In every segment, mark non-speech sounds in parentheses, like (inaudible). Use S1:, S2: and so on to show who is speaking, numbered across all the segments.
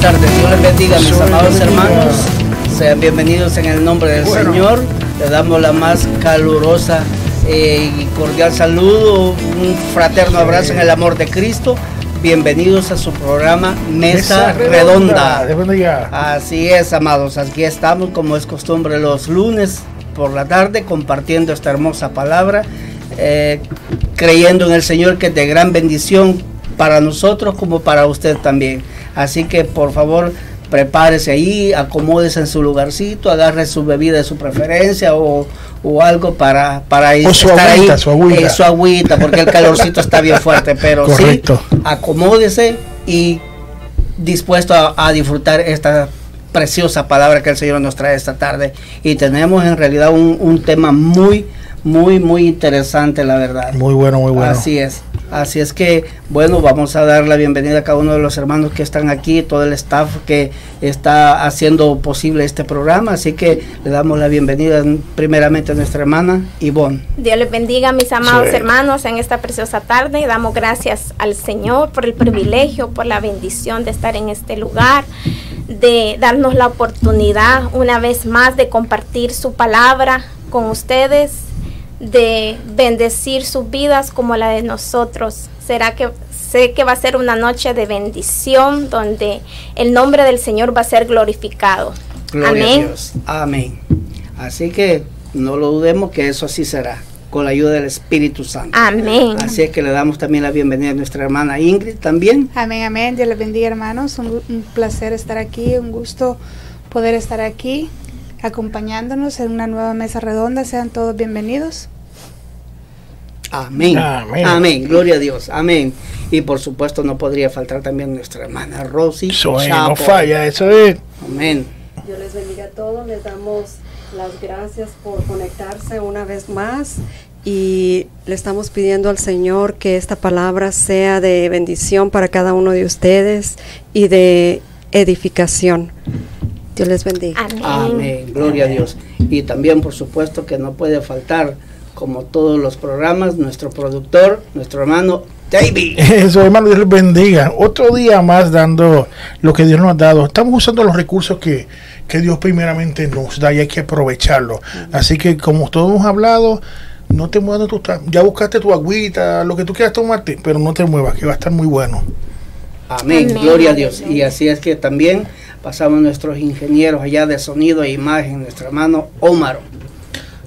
S1: buenas tardes. Dios les bendiga, mis amados hermanos. Sean bienvenidos en el nombre del Señor. Le damos la más calurosa eh, y cordial saludo, un fraterno abrazo en el amor de Cristo. Bienvenidos a su programa Mesa, Redonda. Así es, amados. Aquí estamos, como es costumbre, los lunes por la tarde compartiendo esta hermosa palabra, eh, creyendo en el Señor que es de gran bendición para nosotros como para usted también. Así que por favor prepárese ahí, acomódese en su lugarcito, agarre su bebida de su preferencia o, algo para, para
S2: o su estar agüita, Su agüita.
S1: Eh, su agüita, porque el calorcito está bien fuerte, pero sí, acomódese y dispuesto a, disfrutar esta preciosa palabra que el Señor nos trae esta tarde. Y tenemos en realidad un, un tema muy, muy, muy interesante, la verdad.
S2: Muy bueno, muy bueno.
S1: Así es. Así es que, bueno, vamos a dar la bienvenida a cada uno de los hermanos que están aquí, todo el staff que está haciendo posible este programa. Así que le damos la bienvenida primeramente a nuestra hermana Ivonne.
S3: Dios les bendiga, mis amados hermanos, en esta preciosa tarde. Damos gracias al Señor por el privilegio, por la bendición de estar en este lugar, de darnos la oportunidad una vez más de compartir su palabra con ustedes de bendecir sus vidas como la de nosotros. Será que sé que va a ser una noche de bendición donde el nombre del Señor va a ser glorificado.
S1: Amén. Amén. Así que no lo dudemos que eso así será con la ayuda del Espíritu Santo.
S3: Amén.
S1: Así es que le damos también la bienvenida a nuestra hermana Ingrid también.
S4: Amén, amén. Dios les bendiga, hermanos. un placer estar aquí, un gusto poder estar aquí acompañándonos en una nueva mesa redonda. Sean todos bienvenidos.
S1: Amén. Amén. Gloria a Dios. Amén. Y por supuesto no podría faltar también nuestra hermana Rosy.
S2: Eso no falla, eso es.
S1: Amén.
S5: Dios les bendiga a todos. Les damos las gracias por conectarse una vez más y le estamos pidiendo al Señor que esta palabra sea de bendición para cada uno de ustedes y de edificación. Dios les bendiga.
S1: Amén. Gloria a Dios. Y también, por supuesto, que no puede faltar, como todos los programas, nuestro productor, nuestro hermano David.
S2: Eso, hermano, Dios les bendiga. Otro día más dando lo que Dios nos ha dado. Estamos usando los recursos que, Dios primeramente nos da y hay que aprovecharlo. Así que, como todos hemos hablado, no te muevas tu ya buscaste tu agüita, lo que tú quieras tomarte, pero no te muevas, que va a estar muy bueno.
S1: Amén. Gloria a Dios. Y así es que también pasamos nuestros ingenieros allá de sonido e imagen, nuestro hermano Omar.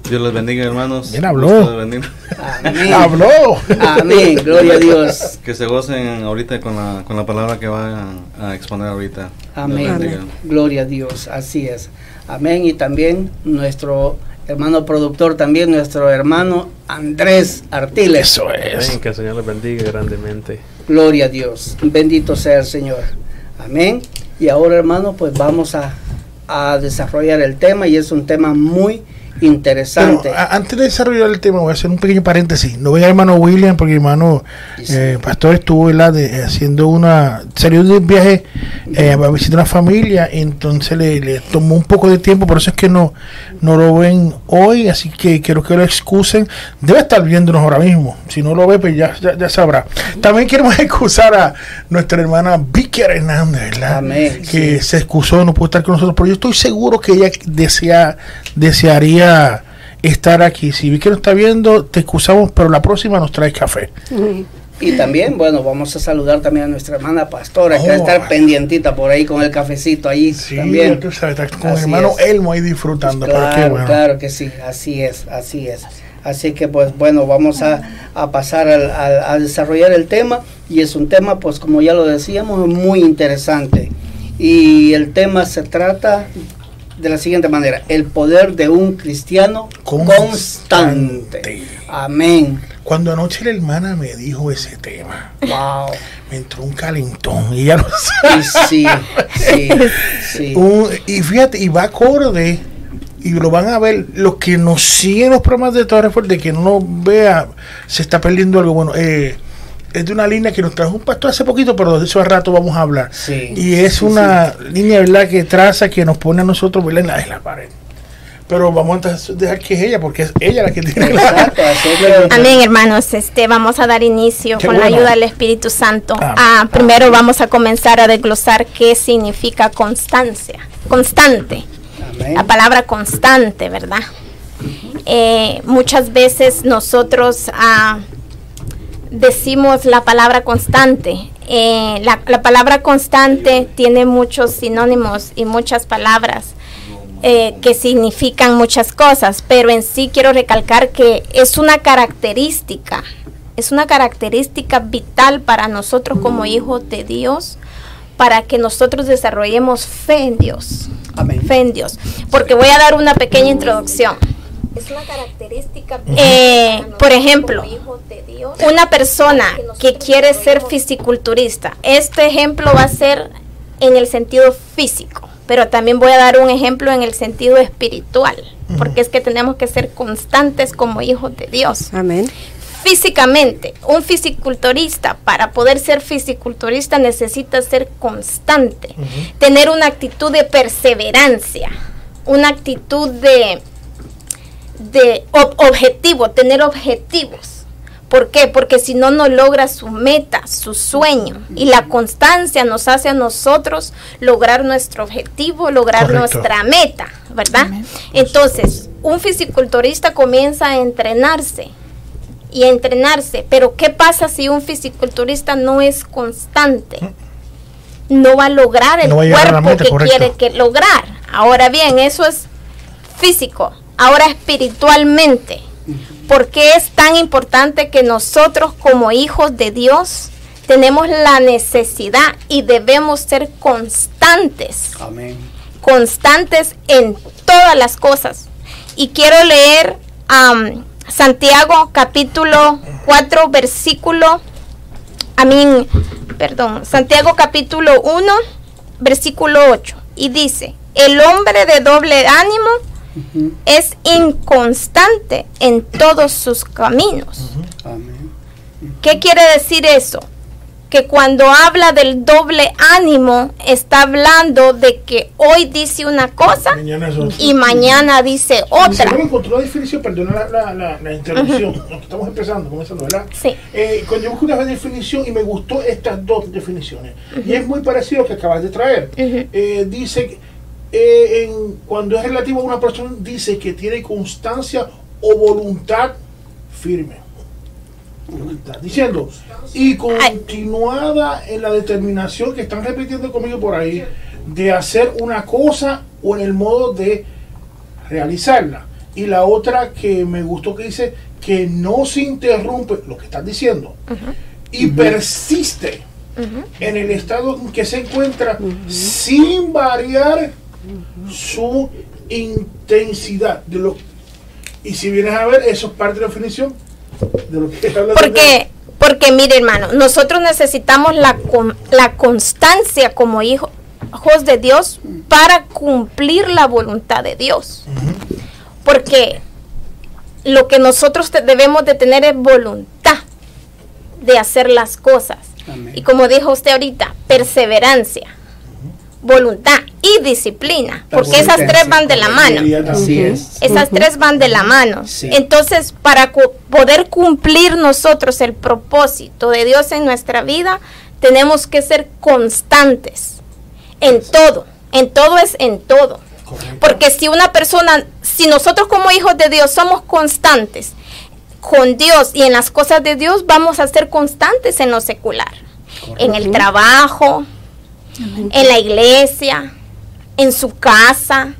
S6: Dios les bendiga, hermanos.
S2: Bien habló.
S1: Amén. (laughs)
S2: Habló.
S1: Amén. Gloria a Dios.
S6: Que se gocen ahorita con la, con la palabra que van a exponer ahorita.
S1: Amén. Gloria a Dios. Así es. Amén. Y también nuestro hermano productor, también nuestro hermano Andrés Artiles.
S2: Eso es.
S7: Amén. Que el Señor les bendiga grandemente.
S1: Gloria a Dios. Bendito sea el Señor. Amén. Y ahora, hermano, pues vamos a, desarrollar el tema y es un tema muy interesante.
S2: antes de desarrollar el tema, voy a hacer un pequeño paréntesis. No voy a hermano William, porque hermano eh, Pastor estuvo de, haciendo una. salió de un viaje eh, a visitar una familia, entonces le, tomó un poco de tiempo, por eso es que no, no lo ven hoy, así que quiero que lo excusen. Debe estar viéndonos ahora mismo. Si no lo ve, pues ya, ya, sabrá. También queremos (laughs) excusar a nuestra hermana Vicky Hernández, ¿verdad? Que se excusó, no pudo estar con nosotros, pero yo estoy seguro que ella desea, desearía estar aquí. Si Vicky no está viendo, te excusamos, pero la próxima nos trae café.
S1: Y también, bueno, vamos a saludar también a nuestra hermana pastora, que va a estar oh. pendientita por ahí con el cafecito ahí
S2: sí,
S1: también.
S2: Tú sabes, con el hermano Elmo ahí disfrutando.
S1: claro, claro que sí, así es, así es. Así que pues bueno, vamos a, pasar a, desarrollar el tema y es un tema pues como ya lo decíamos muy interesante. Y el tema se trata de la siguiente manera, el poder de un cristiano constante. Amén.
S2: Cuando anoche la hermana me dijo ese tema,
S1: wow,
S2: me entró un calentón y ya lo
S1: Sí, sí, (laughs) sí.
S2: y fíjate, y va acorde, y lo van a ver, los que nos siguen los programas de Torre Fuerte, que no vea, se está perdiendo algo bueno. Eh, es de una línea que nos trajo un pastor hace poquito, pero de eso a rato vamos a hablar. y es una línea, ¿verdad?, que traza, que nos pone a nosotros, ¿verdad?, en la, pared. pero vamos a dejar que es ella, porque es ella la que tiene (laughs)
S1: que-
S3: Amén, hermanos. Este, vamos a dar inicio
S2: Qué
S3: con la ayuda del Espíritu Santo. Ah, primero vamos a comenzar a desglosar qué significa constancia. Constante.
S1: Amén.
S3: La palabra constante, ¿verdad? Eh, muchas veces nosotros ah, decimos la palabra constante. Eh, la, la palabra constante tiene muchos sinónimos y muchas palabras eh, que significan muchas cosas, pero en sí quiero recalcar que es una característica, es una característica vital para nosotros como hijos de Dios, para que nosotros desarrollemos fe en Dios
S1: Amén.
S3: fe en Dios. Porque voy a dar una pequeña introducción. Es una característica. Eh, por ejemplo, una persona que quiere ser fisiculturista, este ejemplo va a ser en el sentido físico, pero también voy a dar un ejemplo en el sentido espiritual, porque es que tenemos que ser constantes como hijos de Dios
S5: Amén.
S3: físicamente, un fisiculturista, para poder ser fisiculturista necesita ser constante, tener una actitud de perseverancia, una actitud de, de ob- objetivo, tener objetivos. ¿Por qué? Porque si no, no logra su meta, su sueño. Y la constancia nos hace a nosotros lograr nuestro objetivo, lograr
S2: Correcto.
S3: nuestra meta, ¿verdad? Entonces, un fisiculturista comienza a entrenarse y a entrenarse. Pero ¿qué pasa si un fisiculturista no es constante? No va a lograr el
S2: No a a
S3: cuerpo
S2: meta,
S3: que
S2: correcto.
S3: quiere que lograr. Ahora bien, eso es físico. Ahora espiritualmente. ¿Por qué es tan importante que nosotros como hijos de Dios tenemos la necesidad y debemos ser constantes?
S1: Amén.
S3: constantes en todas las cosas. Y quiero leer Santiago capítulo 4 versículo, a mí, perdón, Santiago capítulo 1 versículo 8. Y dice, el hombre de doble ánimo Es inconstante en todos sus caminos.
S1: Amén.
S3: ¿Qué quiere decir eso? Que cuando habla del doble ánimo, está hablando de que hoy dice una cosa
S2: Mañana
S3: y mañana dice otra.
S2: luego encontró la definición, perdona la, la, la, la interrupción, estamos empezando, comenzando, ¿verdad?
S3: Sí.
S2: Eh, cuando yo busqué una definición y me gustó estas dos definiciones, y es muy parecido a lo que acabas de traer. Eh, dice, que, eh, en, cuando es relativo a una persona, dice que tiene constancia o voluntad firme. Voluntad. Diciendo, y continuada en la determinación que están repitiendo conmigo por ahí, de hacer una cosa o en el modo de realizarla. Y la otra que me gustó que dice que no se interrumpe lo que están diciendo y persiste en el estado en que se encuentra sin variar su intensidad de lo y si vienes a ver eso es parte de la definición de lo que habla de-
S3: Porque, porque mire hermano, nosotros necesitamos la, con- la constancia como hijo- hijos de Dios para cumplir la voluntad de Dios. Porque lo que nosotros debemos de tener es voluntad de hacer las cosas.
S1: Amén.
S3: Y como dijo usted ahorita, perseverancia, voluntad y disciplina. Porque esas tres van de la mano.
S1: Así es.
S3: Esas tres van de la mano.
S1: Sí.
S3: Entonces, para cu- poder cumplir nosotros el propósito de Dios en nuestra vida, tenemos que ser constantes en todo. En todo es en todo.
S2: Correcto.
S3: Porque si una persona, si nosotros como hijos de Dios somos constantes con Dios y en las cosas de Dios, vamos a ser constantes en lo secular. En el trabajo, en la iglesia, en su casa.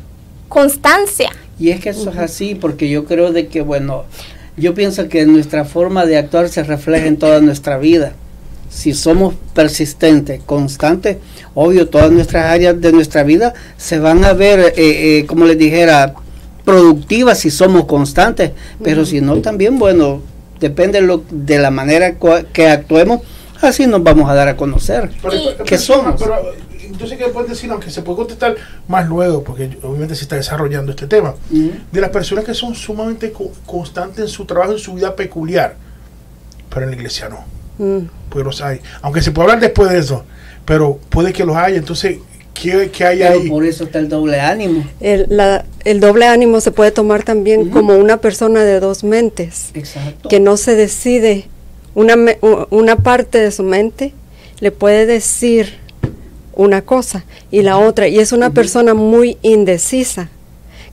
S3: Constancia.
S1: Y es que eso es así, porque yo creo de que, bueno, yo pienso que nuestra forma de actuar se refleja en toda nuestra vida. Si somos persistentes, constantes, obvio, todas nuestras áreas de nuestra vida se van a ver, eh, eh, como les dijera, productivas si somos constantes, pero si no, también, bueno, depende lo, de la manera que actuemos, así nos vamos a dar a conocer.
S2: Pero,
S3: Y-
S2: pero-
S1: ¿Qué somos?
S2: pero, entonces, ¿qué pueden decir? Aunque se puede contestar más luego, porque obviamente se está desarrollando este tema. De las personas que son sumamente co- constantes en su trabajo, en su vida peculiar, pero en la iglesia no.
S5: Mm.
S2: Pues los hay. Aunque se puede hablar después de eso, pero puede que los haya. Entonces, ¿Qué, qué hay
S1: Pero
S2: ahí?
S1: por eso está el doble ánimo.
S5: El, la- el doble ánimo se puede tomar también como una persona de dos mentes,
S1: Exacto.
S5: que no se decide. Una, una parte de su mente le puede decir una cosa y la otra, y es una persona muy indecisa,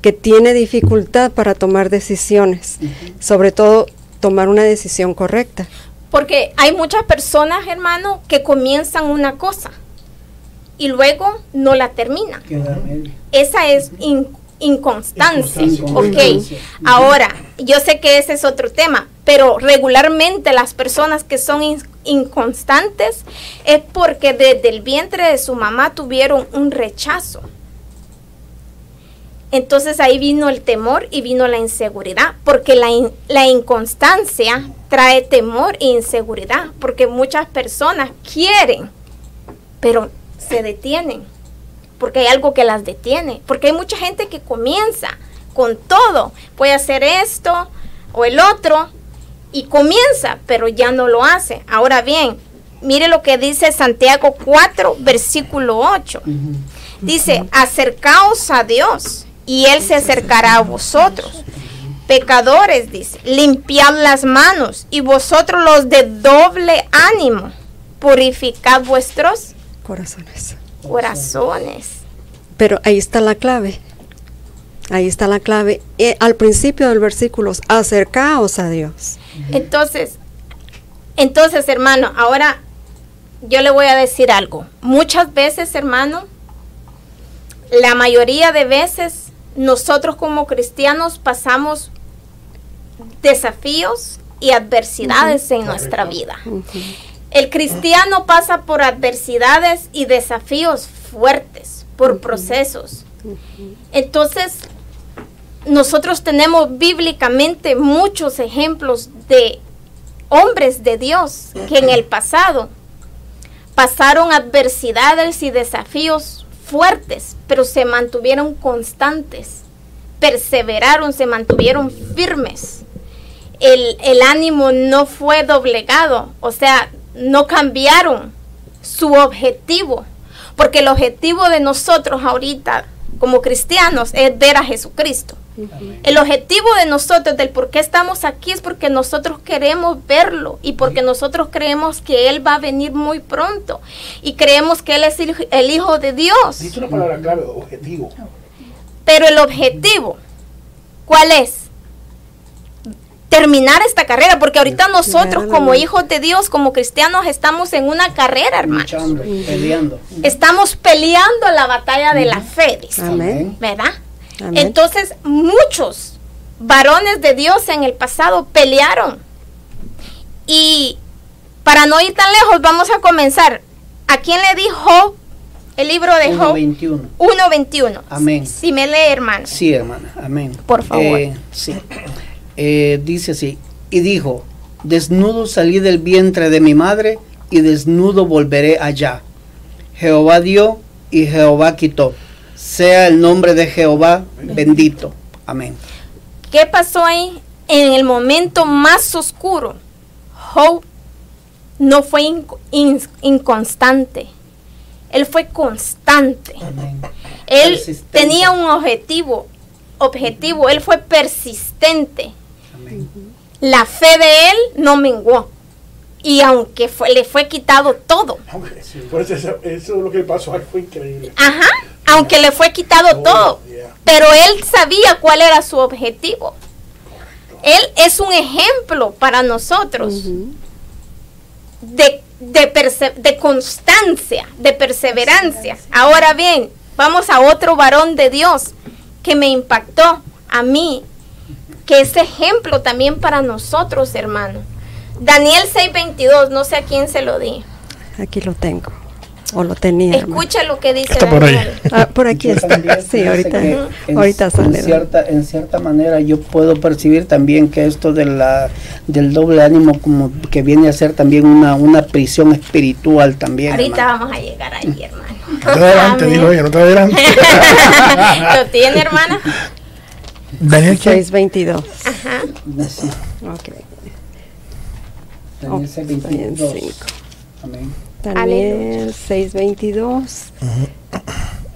S5: que tiene dificultad para tomar decisiones, sobre todo tomar una decisión correcta.
S3: Porque hay muchas personas, hermano, que comienzan una cosa y luego no la terminan. Esa es in- inconstancia.
S1: Inconstancia.
S3: Ok, ahora, yo sé que ese es otro tema, pero regularmente las personas que son in- inconstantes es porque desde el vientre de su mamá tuvieron un rechazo. Entonces ahí vino el temor y vino la inseguridad, porque la, in- la inconstancia trae temor e inseguridad, porque muchas personas quieren, pero se detienen, porque hay algo que las detiene, porque hay mucha gente que comienza con todo, puede hacer esto o el otro, y comienza, pero ya no lo hace. Ahora bien, mire lo que dice Santiago 4, versículo 8. Dice, acercaos a Dios y Él se acercará a vosotros. Pecadores, dice, limpiad las manos y vosotros los de doble ánimo, purificad vuestros
S5: Corazones.
S3: Corazones.
S5: Pero ahí está la clave. Ahí está la clave. Eh, al principio del versículo, acercaos a Dios.
S3: Entonces, entonces, hermano, ahora yo le voy a decir algo. Muchas veces, hermano, la mayoría de veces nosotros como cristianos pasamos desafíos y adversidades en nuestra vida. El cristiano pasa por adversidades y desafíos fuertes, por procesos. Entonces, nosotros tenemos bíblicamente muchos ejemplos de hombres de Dios que en el pasado pasaron adversidades y desafíos fuertes, pero se mantuvieron constantes, perseveraron, se mantuvieron firmes. El, el ánimo no fue doblegado, o sea, no cambiaron su objetivo, porque el objetivo de nosotros ahorita como cristianos es ver a Jesucristo. El objetivo de nosotros, del por qué estamos aquí, es porque nosotros queremos verlo y porque nosotros creemos que Él va a venir muy pronto y creemos que Él es el, el Hijo de Dios.
S2: Dice una palabra clave, objetivo.
S3: Pero el objetivo, ¿cuál es? Terminar esta carrera, porque ahorita nosotros como hijos de Dios, como cristianos, estamos en una carrera, hermano.
S1: Luchando, peleando.
S3: Estamos peleando la batalla de la fe, dice.
S5: Amén.
S3: ¿verdad?
S5: Amén.
S3: Entonces, muchos varones de Dios en el pasado pelearon. Y para no ir tan lejos, vamos a comenzar. ¿A quién le dijo el libro de Job?
S1: 1.21.
S3: 1.21.
S1: Amén.
S3: Si me lee, hermano.
S1: Sí, hermana, amén.
S3: Por favor.
S1: Eh, sí. Eh, dice así, y dijo, desnudo salí del vientre de mi madre y desnudo volveré allá. Jehová dio y Jehová quitó. Sea el nombre de Jehová bendito. Amén.
S3: ¿Qué pasó ahí? En el momento más oscuro, Job no fue inc- in- inconstante. Él fue constante.
S1: Amén.
S3: Él tenía un objetivo, objetivo, él fue persistente. La fe de él no menguó. Y aunque fue, le fue quitado todo,
S2: eso, es lo que pasó ahí, fue increíble.
S3: ajá, aunque le fue quitado
S2: Oh,
S3: todo,
S2: yeah.
S3: pero él sabía cuál era su objetivo. Él es un ejemplo para nosotros de, de, perse- de constancia, de perseverancia. Ahora bien, vamos a otro varón de Dios que me impactó a mí, que es ejemplo también para nosotros, hermano. Daniel 6:22, no sé a quién se lo di.
S5: Aquí lo tengo. O lo tenía. hermano.
S3: Escucha lo que dice
S2: Está por ahí.
S3: Daniel.
S5: Ah, por aquí
S1: Yo
S5: está. Sí, ahorita,
S1: en-
S5: ahorita
S1: en
S5: sale.
S1: cierta, en cierta manera yo puedo percibir también que esto de la, del doble ánimo como que viene a ser también una, una prisión espiritual también.
S3: Ahorita
S1: hermano.
S3: vamos a llegar ahí, hermano.
S2: No te adelante, dijo ella, (laughs) no te adelante.
S3: ¿Lo tiene, hermana?
S2: Daniel, ¿qué?
S5: 622.
S3: Ajá.
S1: Sí,
S5: Ok.
S1: Daniel
S5: Oh,
S1: 6:22.
S5: cinco.
S1: Amén.
S5: Daniel 622.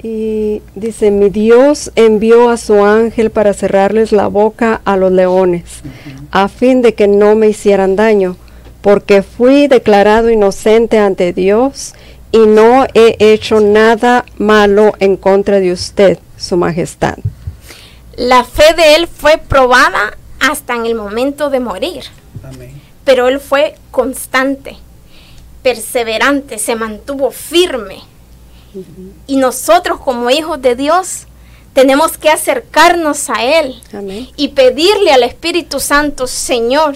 S5: Y dice, mi Dios envió a su ángel para cerrarles la boca a los leones, a fin de que no me hicieran daño, porque fui declarado inocente ante Dios y no he hecho nada malo en contra de usted, su majestad.
S3: La fe de él fue probada hasta en el momento de morir.
S1: Amén.
S3: Pero él fue constante, perseverante, se mantuvo firme. Y nosotros como hijos de Dios tenemos que acercarnos a Él
S5: Amén.
S3: y pedirle al Espíritu Santo, Señor,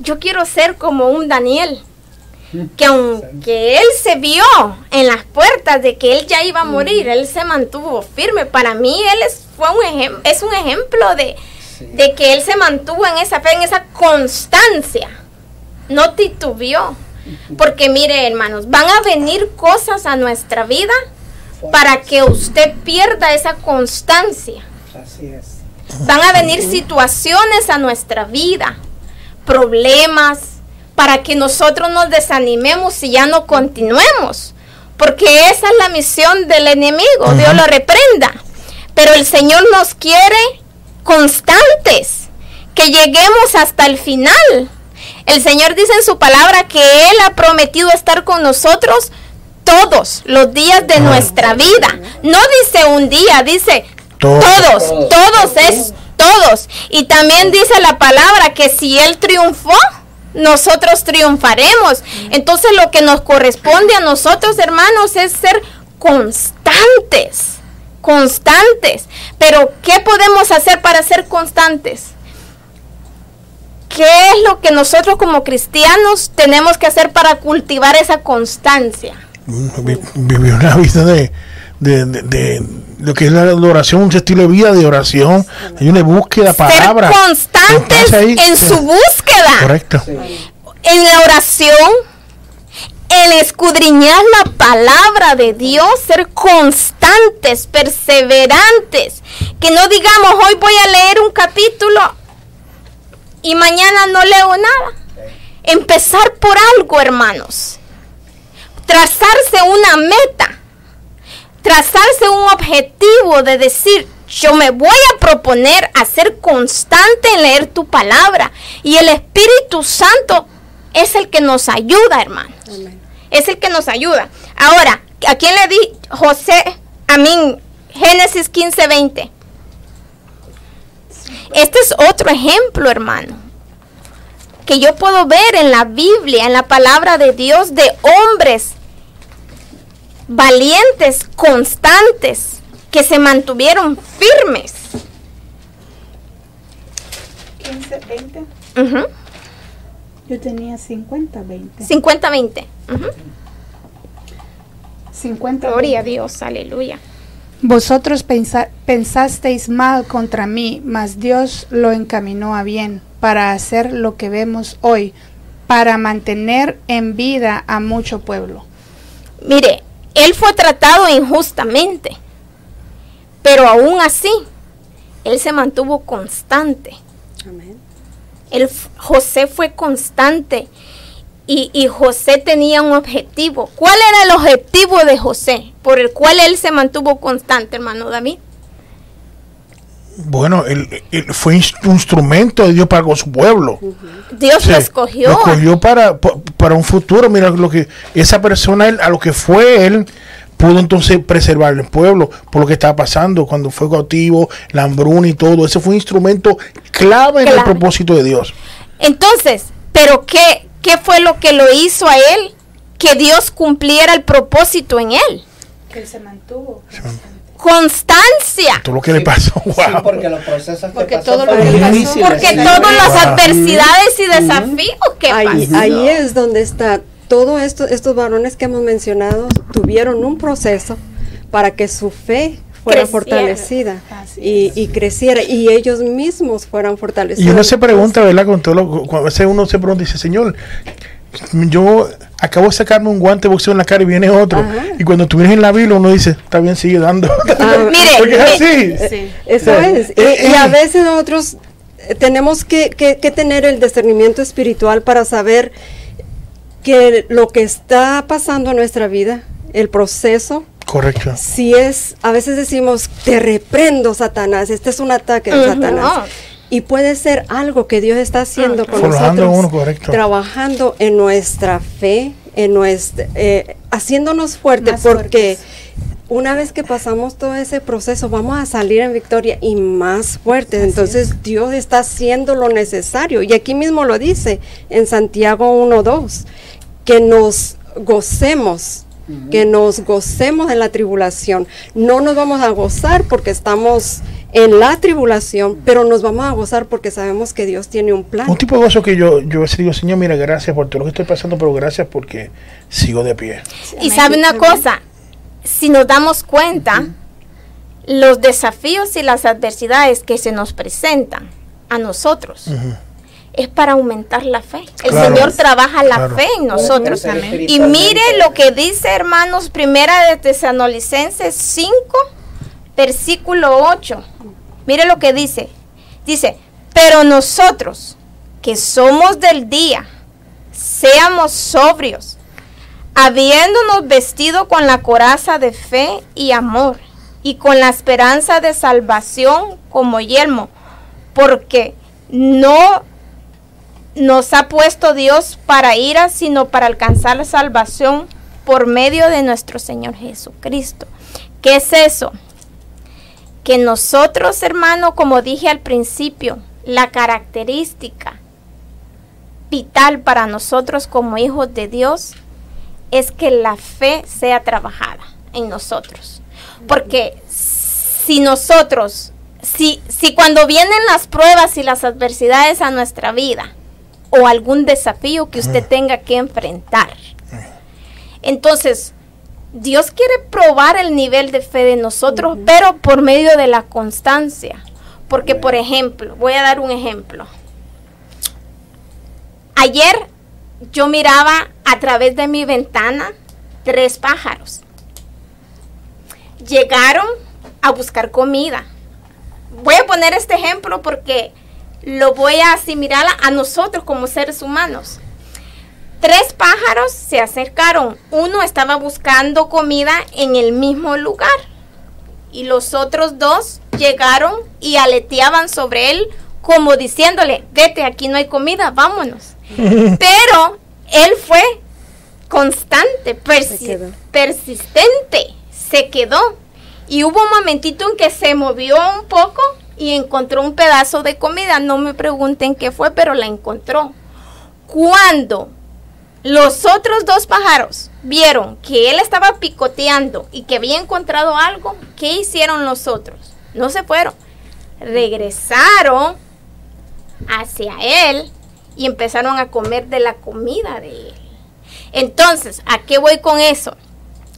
S3: yo quiero ser como un Daniel, que aunque él se vio en las puertas de que él ya iba a morir, él se mantuvo firme. Para mí él es, fue un es un ejemplo de, de que él se mantuvo en esa fe, en esa constancia. No titubeó. Porque mire, hermanos, van a venir cosas a nuestra vida para que usted pierda esa constancia.
S1: Así es.
S3: Van a venir situaciones a nuestra vida, problemas, para que nosotros nos desanimemos y ya no continuemos. Porque esa es la misión del enemigo, Dios lo reprenda. Pero el Señor nos quiere constantes, que lleguemos hasta el final. El Señor dice en su palabra que Él ha prometido estar con nosotros todos los días de nuestra vida. No dice un día, dice
S2: Todos.
S3: todos,
S1: Todos.
S3: todos es todos. Y también dice la palabra que si Él triunfó, nosotros triunfaremos. Entonces lo que nos corresponde a nosotros, hermanos, es ser constantes, constantes. Pero ¿qué podemos hacer para ser constantes? ¿Qué es lo que nosotros como cristianos tenemos que hacer para cultivar esa constancia?
S2: Vi- Vivió una vida de, de- de lo que es la oración, un estilo de vida de oración. Hay una búsqueda, palabra.
S3: Ser constantes
S2: ahí-
S3: en
S2: sí,
S3: su búsqueda.
S2: Correcto.
S3: en la oración, el escudriñar la palabra de Dios, ser constantes, perseverantes, que no digamos hoy voy a leer un capítulo y mañana no leo nada. Empezar por algo, hermanos. Trazarse una meta, trazarse un objetivo de decir, yo me voy a proponer a ser constante en leer tu palabra. Y el Espíritu Santo es el que nos ayuda, hermano. Es el que nos ayuda. Ahora, ¿a quién le di José? A mí, Génesis 15, 20. Este es otro ejemplo, hermano. Que yo puedo ver en la Biblia, en la palabra de Dios, de hombres valientes, constantes, que se mantuvieron firmes.
S4: 15, 20.
S3: Ujú.
S4: Yo tenía 50, 20.
S3: 50-20. Ujú.
S4: 50.
S3: Gloria a Dios, aleluya.
S4: Vosotros pensa- pensasteis mal contra mí, mas Dios lo encaminó a bien para hacer lo que vemos hoy, para mantener en vida a mucho pueblo.
S3: Mire, él fue tratado injustamente, pero aún así, él se mantuvo constante.
S5: Amén.
S3: F- José fue constante y, y José tenía un objetivo. ¿Cuál era el objetivo de José por el cual él se mantuvo constante, hermano David?
S2: Bueno, él, él fue un instrumento de Dios para con su pueblo.
S3: Dios
S2: Sí,
S3: lo escogió.
S2: Lo escogió para, pa- para un futuro. Mira lo que esa persona, él, a lo que fue él, pudo entonces preservar el pueblo por lo que estaba pasando cuando fue cautivo, la hambruna y todo. Ese fue un instrumento clave en el propósito de Dios.
S3: Entonces, ¿pero qué, qué fue lo que lo hizo a él? Que Dios cumpliera el propósito en él.
S4: Que él se mantuvo.
S3: Constancia.
S2: Todo lo que le pasó.
S1: Sí, porque los procesos
S4: Porque
S1: que pasó
S4: todo lo que pasó.
S3: Porque
S1: Sí.
S3: todas las
S2: Wow.
S3: adversidades y desafíos que
S5: Ahí,
S3: pasó.
S5: ahí es donde está. Todo esto, estos varones que hemos mencionado tuvieron un proceso para que su fe fuera
S3: Creciera.
S5: fortalecida y, y creciera y ellos mismos fueran fortalecidos.
S2: Y uno se pregunta, ¿verdad? Con todo lo, cuando a veces uno se pregunta y dice, Señor, yo acabo de sacarme un guante de boxeo en la cara y viene otro.
S5: Ajá.
S2: Y cuando tú vienes en la Biblia, uno dice, está bien, sigue dando. (laughs)
S3: Mire,
S2: Porque es así.
S4: Sí.
S5: Eso
S2: Sí.
S5: es. Y,
S2: Eh,
S5: y a
S2: eh.
S5: veces nosotros eh, tenemos que, que- que tener el discernimiento espiritual para saber que lo que está pasando en nuestra vida, el proceso,
S2: Correcto.
S5: Si es, a veces decimos, te reprendo, Satanás, este es un ataque de
S3: Ujú.
S5: Satanás. Y puede ser algo que Dios está haciendo con
S2: Forjando
S5: nosotros,
S2: uno, correcto.
S5: trabajando en nuestra fe, en nuestra, eh, haciéndonos fuertes,
S4: Más
S5: porque
S4: fuertes.
S5: una vez que pasamos todo ese proceso, vamos a salir en victoria y más fuertes. Entonces Dios está haciendo lo necesario. Y aquí mismo lo dice en Santiago 1.2, que nos gocemos, que nos gocemos en la tribulación. No nos vamos a gozar porque estamos en la tribulación, pero nos vamos a gozar porque sabemos que Dios tiene un plan.
S2: Un tipo de gozo que yo, yo a veces digo, Señor, mira, gracias por todo lo que estoy pasando, pero gracias porque sigo de pie.
S3: Y sabe una cosa, si nos damos cuenta, los desafíos y las adversidades que se nos presentan a nosotros es para aumentar la fe. El
S2: Claro.
S3: Señor trabaja la
S2: Claro.
S3: fe en nosotros. Y mire lo que dice, hermanos, primera de Tesanolicenses 5, versículo 8. Mire lo que dice. Dice, pero nosotros que somos del día, seamos sobrios, habiéndonos vestido con la coraza de fe y amor, y con la esperanza de salvación como yelmo, porque no nos ha puesto Dios para ira, sino para alcanzar la salvación por medio de nuestro Señor Jesucristo. ¿Qué es eso? Que nosotros, hermano, como dije al principio, la característica vital para nosotros como hijos de Dios es que la fe sea trabajada en nosotros. Porque si nosotros, si, si cuando vienen las pruebas y las adversidades a nuestra vida, o algún desafío que usted tenga que enfrentar, entonces Dios quiere probar el nivel de fe de nosotros, pero por medio de la constancia. Porque, por ejemplo, voy a dar un ejemplo. Ayer yo miraba a través de mi ventana tres pájaros. Llegaron a buscar comida. Voy a poner este ejemplo porque lo voy a asimilar a, a nosotros como seres humanos. Tres pájaros se acercaron. Uno estaba buscando comida en el mismo lugar. Y los otros dos llegaron y aleteaban sobre él como diciéndole, vete, aquí no hay comida, vámonos. (laughs) Pero él fue constante, persi-
S5: Se quedó.
S3: persistente, se quedó. Y hubo un momentito en que se movió un poco y encontró un pedazo de comida. No me pregunten qué fue, pero la encontró. Cuando los otros dos pájaros vieron que él estaba picoteando y que había encontrado algo, ¿qué hicieron los otros? No se fueron. Regresaron hacia él y empezaron a comer de la comida de él. Entonces, ¿a qué voy con eso?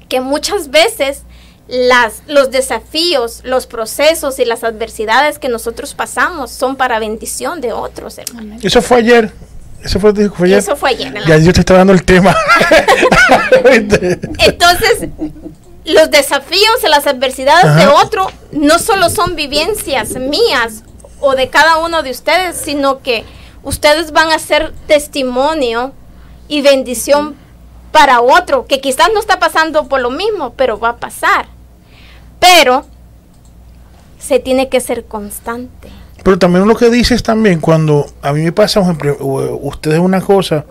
S3: Que muchas veces las, los desafíos, los procesos y las adversidades que nosotros pasamos son para bendición de otros, hermano.
S2: Eso fue ayer. Eso fue, fue ayer.
S3: Eso fue ayer.
S2: Ya Dios te está dando el tema. (laughs)
S3: Entonces, los desafíos y las adversidades de otro no solo son vivencias mías o de cada uno de ustedes, sino que ustedes van a ser testimonio y bendición para otro, que quizás no está pasando por lo mismo, pero va a pasar. Pero se tiene que ser constante.
S2: Pero también lo que dices también, cuando a mí me pasa, por ejemplo, u- ustedes una cosa,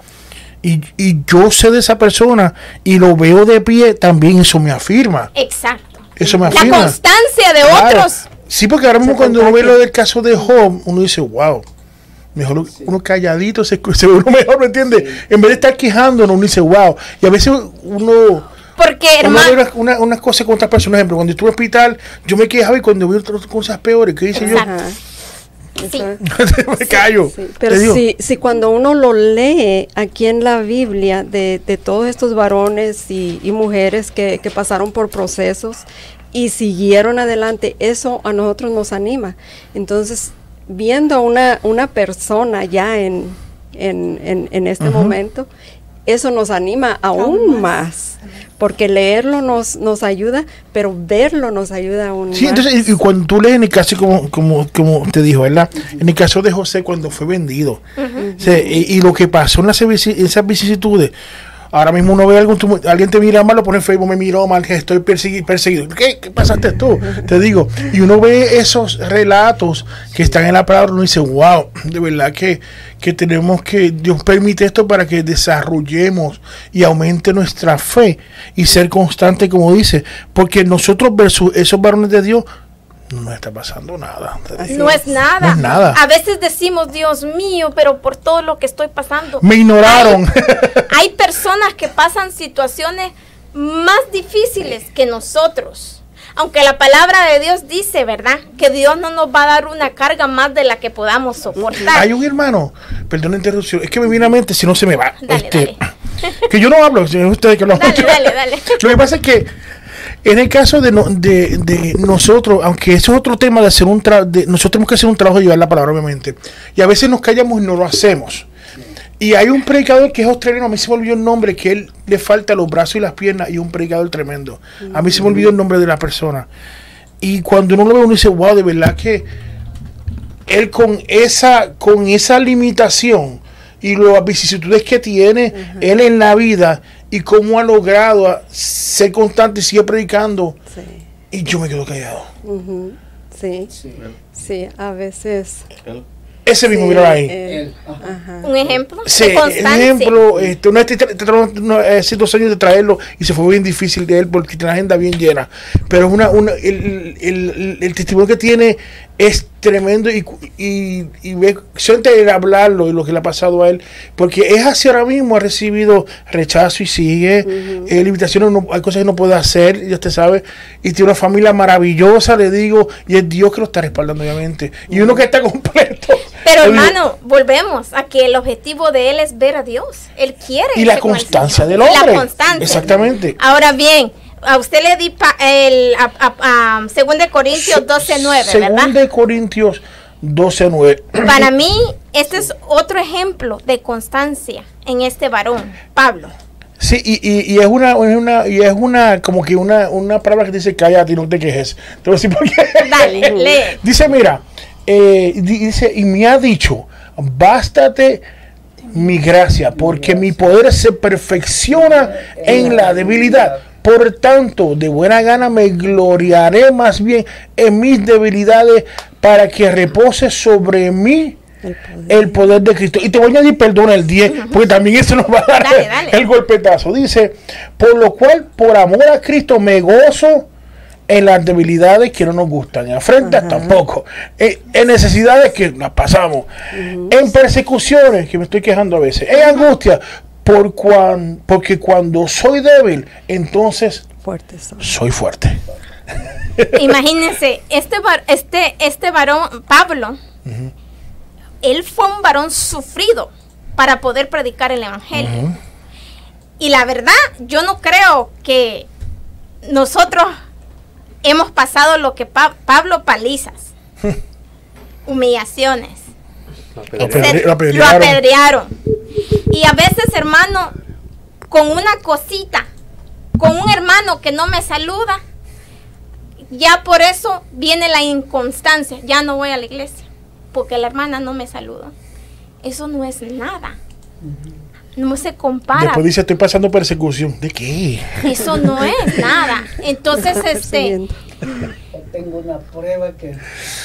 S2: y, y yo sé de esa persona y lo veo de pie, también eso me afirma.
S3: Exacto.
S2: Eso me
S3: La
S2: afirma.
S3: constancia de
S2: Claro.
S3: otros.
S2: Sí, porque ahora mismo
S5: Se
S2: cuando uno ve lo del caso de Job, uno dice, wow. Mejor uno calladito se, se ve uno mejor, ¿me entiendes? En vez de estar quejándonos, uno dice, wow. Y a veces uno,
S3: Porque, hermano,
S2: una, una, unas cosas con otras personas. Por ejemplo, cuando estuve en el hospital, yo me quejaba y cuando vi otras cosas peores, ¿qué hice yo?
S3: Exacto.
S5: Ajá.
S3: Sí. (laughs)
S2: Me callo.
S5: Sí, pero si, si cuando uno lo lee aquí en la Biblia de, de todos estos varones y, y mujeres que, que pasaron por procesos y siguieron adelante, eso a nosotros nos anima. Entonces, viendo una, una persona ya en, en, en- en este momento, eso nos anima aún más, porque leerlo nos, nos ayuda, pero verlo nos ayuda aún
S2: Sí,
S5: más.
S2: entonces, y, cuando tú lees en el caso, como, como, como te dijo, ¿verdad? En el caso de José, cuando fue vendido, o sea, y, y lo que pasó en las esas vicisitudes, Ahora mismo uno ve algún tumu- alguien te mira mal, lo pone en Facebook, me miró mal, que estoy persegui- perseguido. ¿Qué, ¿Qué pasaste tú? (laughs) Te digo. Y uno ve esos relatos que están en la palabra, uno dice, wow, de verdad que, que tenemos que, Dios permite esto para que desarrollemos y aumente nuestra fe y ser constante, como dice. Porque nosotros versus esos varones de Dios, no está pasando nada.
S3: No es nada.
S2: No es nada.
S3: A veces decimos, Dios mío, pero por todo lo que estoy pasando.
S2: Me ignoraron. (laughs)
S3: Hay personas que pasan situaciones más difíciles que nosotros. Aunque la palabra de Dios dice, ¿verdad? Que Dios no nos va a dar una carga más de la que podamos soportar.
S2: Hay un hermano, perdón la interrupción, es que me viene a mente si no se me va.
S3: Dale,
S2: este, Que yo no hablo, ustedes que lo
S3: Dale, dale, dale.
S2: Lo que pasa es que en el caso de, no- de, de nosotros, aunque eso es otro tema de hacer un trabajo, nosotros tenemos que hacer un trabajo de llevar la palabra, obviamente. Y a veces nos callamos y no lo hacemos. Y hay un predicador que es australiano, a mí se me olvidó el nombre, que él le falta los brazos y las piernas, y un predicador tremendo. A mí se me olvidó el nombre de la persona. Y cuando uno lo ve, uno dice, wow, de verdad que él con esa, con esa limitación y las vicisitudes que tiene él en la vida y cómo ha logrado ser constante y sigue predicando,
S5: Sí.
S2: y yo me quedo callado.
S5: Sí. Sí, a veces.
S2: Ese mismo,
S5: sí,
S2: mira ahí.
S5: eh,
S1: Él, ajá.
S5: ajá.
S3: Un ejemplo
S2: Sí,
S3: constancia.
S2: ejemplo, este, una, este, no, hace dos años de traerlo y se fue bien difícil de él porque tiene la agenda bien llena. Pero una, una, el, el, el, el testimonio que tiene es tremendo y, y, y ve- siente el hablarlo y lo que le ha pasado a él, porque es así ahora mismo, ha recibido rechazo y sigue, eh, limitaciones, no- hay cosas que no puede hacer, ya usted sabe, y tiene una familia maravillosa, le digo, y es Dios que lo está respaldando, obviamente, y uno que está completo.
S3: Pero hermano, volvemos a que el objetivo de él es ver a Dios. Él quiere.
S2: Y la constancia del hombre.
S3: La constancia.
S2: Exactamente.
S3: Ahora bien, a usted le di pa- el a, a- a- 2 de Corintios 12, 9,
S2: Según
S3: ¿verdad?
S2: de Corintios 12, 9. (clears throat)
S3: Para mí, este es otro ejemplo de constancia en este varón, Pablo.
S2: Sí, y, y, y es una, una, y es una, como que una, una palabra que dice cállate y no te quejes. Te voy a decir por qué.
S3: Dale, (laughs) lee.
S2: Dice, mira, eh, di- dice, y me ha dicho, bástate mi gracia, porque mi poder se perfecciona en la debilidad. Por tanto, de buena gana me gloriaré más bien en mis debilidades para que repose sobre mí
S5: El poder.
S2: el poder de Cristo. Y te voy a añadir, perdona, el 10, porque también eso nos va a dar
S3: Dale, dale.
S2: el golpetazo. Dice, por lo cual, por amor a Cristo, me gozo en las debilidades que no nos gustan, en afrentas tampoco, en, en necesidades que las pasamos, en persecuciones, que me estoy quejando a veces, en angustia, por cuan, porque cuando soy débil, entonces
S5: Fuertes son.
S2: soy fuerte. (laughs)
S3: Imagínense, este, este, este varón, Pablo, él fue un varón sufrido para poder predicar el Evangelio. Y la verdad, yo no creo que nosotros hemos pasado lo que Pa- Pablo palizas, (laughs) humillaciones,
S7: La
S2: Lo
S7: pelea.
S2: apedre-
S3: etcétera.
S2: lo apedrearon.
S3: Lo apedrearon. Y a veces, hermano, con una cosita, con un hermano que no me saluda, ya por eso viene la inconstancia. Ya no voy a la iglesia, porque la hermana no me saluda. Eso no es nada. No se compara.
S2: Después dice, estoy pasando persecución. ¿De qué?
S3: Eso no es (laughs) nada. Entonces, este.
S1: Tengo una prueba que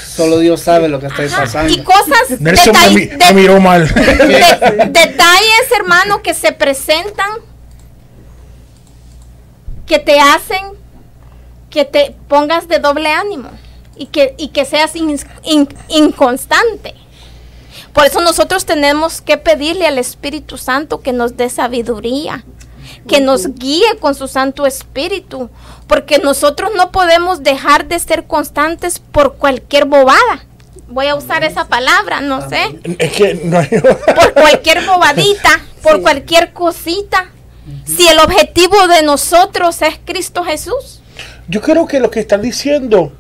S1: solo Dios sabe lo que estoy pasando.
S3: y cosas,
S2: Nelson me,
S3: detall-
S2: mi-
S3: de-
S2: me miró mal.
S3: de- (laughs) detalles, hermano, que se presentan, que te hacen que te pongas de doble ánimo y que, y que seas in- in- inconstante. Por eso nosotros tenemos que pedirle al Espíritu Santo que nos dé sabiduría, que nos guíe con su Santo Espíritu, porque nosotros no podemos dejar de ser constantes por cualquier bobada. Voy a usar esa palabra, no sé
S2: es que no hay...
S3: por cualquier bobadita, (laughs) por
S5: Sí.
S3: cualquier cosita. Si el objetivo de nosotros es Cristo Jesús.
S2: Yo creo que lo que están diciendo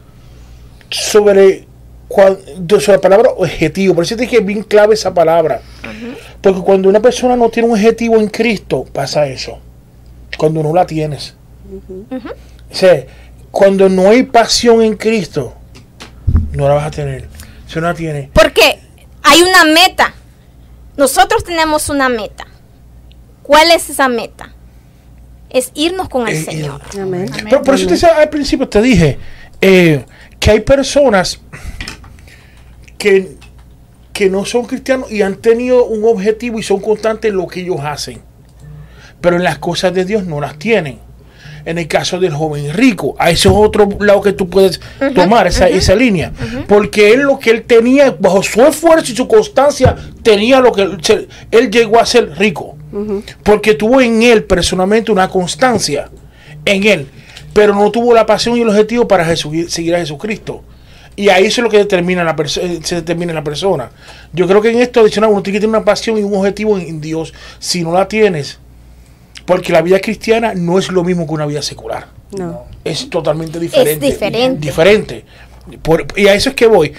S2: sobre, cuan- de- sobre la palabra objetivo, por eso te dije bien clave esa palabra. Porque cuando una persona no tiene un objetivo en Cristo, pasa eso. Cuando no la tienes. O sea, cuando no hay pasión en Cristo, no la vas a tener. Si no la tienes,
S3: Porque hay una meta. Nosotros tenemos una meta. ¿Cuál es esa meta? es irnos con el
S2: Eh,
S3: Señor.
S5: Amén.
S2: Pero por eso te decía al principio te dije eh, que hay personas que, que no son cristianos y han tenido un objetivo y son constantes en lo que ellos hacen. Pero en las cosas de Dios no las tienen. En el caso del joven rico, a ese es otro lado que tú puedes tomar, esa, esa línea. Porque él lo que él tenía, bajo su esfuerzo y su constancia, tenía lo que él, llegó a ser rico. Porque tuvo en él personalmente una constancia en él, pero no tuvo la pasión y el objetivo para seguir a Jesucristo. Y ahí eso es lo que determina la eh, se determina la persona. Yo creo que en esto adicional uno tiene que tener una pasión y un objetivo en, en Dios. Si no la tienes, porque la vida cristiana no es lo mismo que una vida secular.
S5: No.
S2: Es totalmente diferente.
S3: diferente.
S2: Diferente. Por- y a eso es que voy.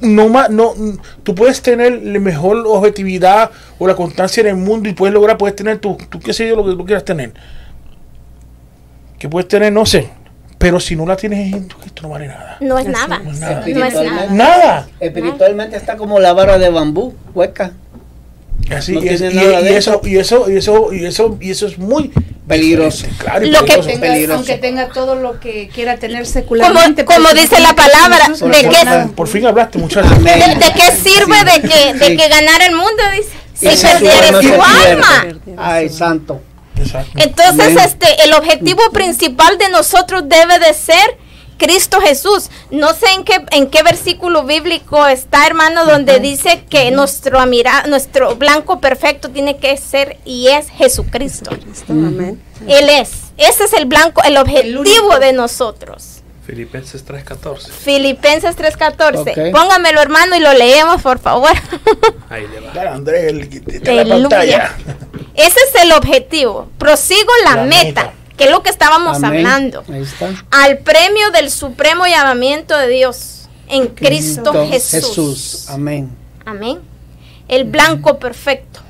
S2: No más, no, tú puedes tener la mejor objetividad o la constancia en el mundo y puedes lograr, puedes tener tu, tu qué sé yo, lo que tú quieras tener. Que puedes tener, no sé. Pero si no la tienes en Cristo no vale nada.
S3: No es nada.
S2: no es nada.
S3: No es nada.
S1: Espiritualmente,
S2: Nada.
S1: espiritualmente está como la vara de bambú, hueca.
S2: Así,
S1: No
S2: y, es- eso, y eso, y eso, y eso, y eso es muy
S1: Peligroso.
S2: claro,
S3: Lo que-
S2: peligroso.
S4: Tenga-
S1: peligroso.
S4: aunque tenga todo lo que quiera tener
S3: Como,
S4: secularmente.
S3: como
S4: si
S3: dice la palabra,
S4: Jesús,
S3: ¿de qué,
S4: nada.
S2: por fin hablaste, muchachos.
S3: De, de qué sirve
S1: Sí.
S3: de que, de
S1: Sí.
S3: que ganar el mundo? Dice.
S1: Y
S3: Si
S1: su
S3: perdieres
S1: alma. Ay, santo.
S2: Exacto.
S3: Entonces,
S1: Amén.
S3: este, el objetivo principal de nosotros debe de ser Cristo Jesús. No sé en qué, en qué versículo bíblico está, hermano, donde dice que nuestro, amira- nuestro blanco perfecto tiene que ser y es Jesucristo.
S5: Amén.
S3: Él es. Ese es el blanco, el objetivo de nosotros.
S7: Filipenses 3.14.
S3: Filipenses 3:14.
S1: Ok.
S3: Póngamelo, hermano, y lo leemos, por favor.
S7: Ahí le va.
S2: Dale, Andrés, el, en la pantalla.
S3: Ese es el objetivo. Prosigo la,
S2: La
S3: meta,
S2: meta.
S3: que es lo que estábamos
S1: Amén.
S3: hablando.
S1: Ahí está.
S3: Al premio del supremo llamamiento de Dios en Cristo
S1: Cristo
S3: Jesús.
S1: Jesús. Amén.
S3: Amén. El blanco perfecto.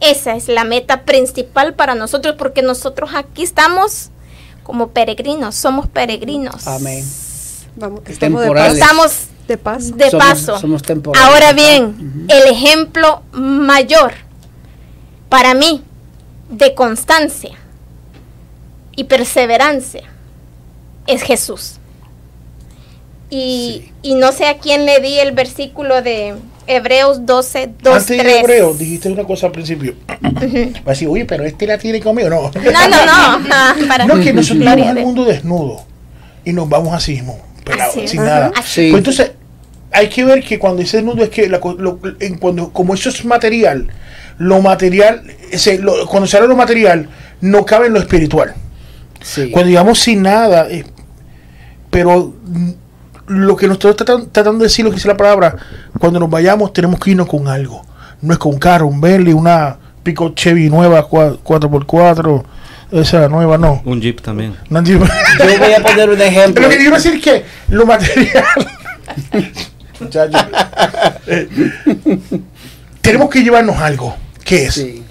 S3: Esa es la meta principal para nosotros porque nosotros aquí estamos como peregrinos, somos peregrinos.
S1: Amén.
S5: Vamos, estamos de paso.
S3: Estamos
S5: De paso.
S3: de
S1: Somos-
S3: paso.
S1: somos temporales.
S3: Ahora bien, el ejemplo mayor para mí de constancia y perseverancia es Jesús. Y, y no sé a quién le di el versículo de Hebreos 12, 2,
S2: Antes de
S3: 3.
S2: hebreo, dijiste una cosa al principio. Va a decir, oye, pero este la tiene conmigo. No,
S3: No, no, no. ah, para-
S2: no, que nosotros vamos
S3: a
S2: al mundo desnudo y nos vamos así mismo, pelados,
S3: Así es.
S2: sin nada.
S3: Así.
S1: Sí.
S2: Pues entonces, hay que ver que cuando dice desnudo es que la co- lo- en cuando, como eso es material, lo material, ese, lo- cuando se habla de lo material, no cabe en lo espiritual.
S1: Sí.
S2: Cuando digamos sin nada, eh, pero lo que nosotros tratan- tratando de decir, lo que dice la palabra, cuando nos vayamos tenemos que irnos con algo. No es con un carro, un Bentley, una Pico Chevy nueva, cua- 4x4, esa nueva no.
S6: Un jeep también.
S2: No.
S1: Yo voy a poner un ejemplo.
S2: Lo que quiero decir es que lo material. Muchachos, eh, tenemos que llevarnos algo. ¿Qué es?
S1: Sí.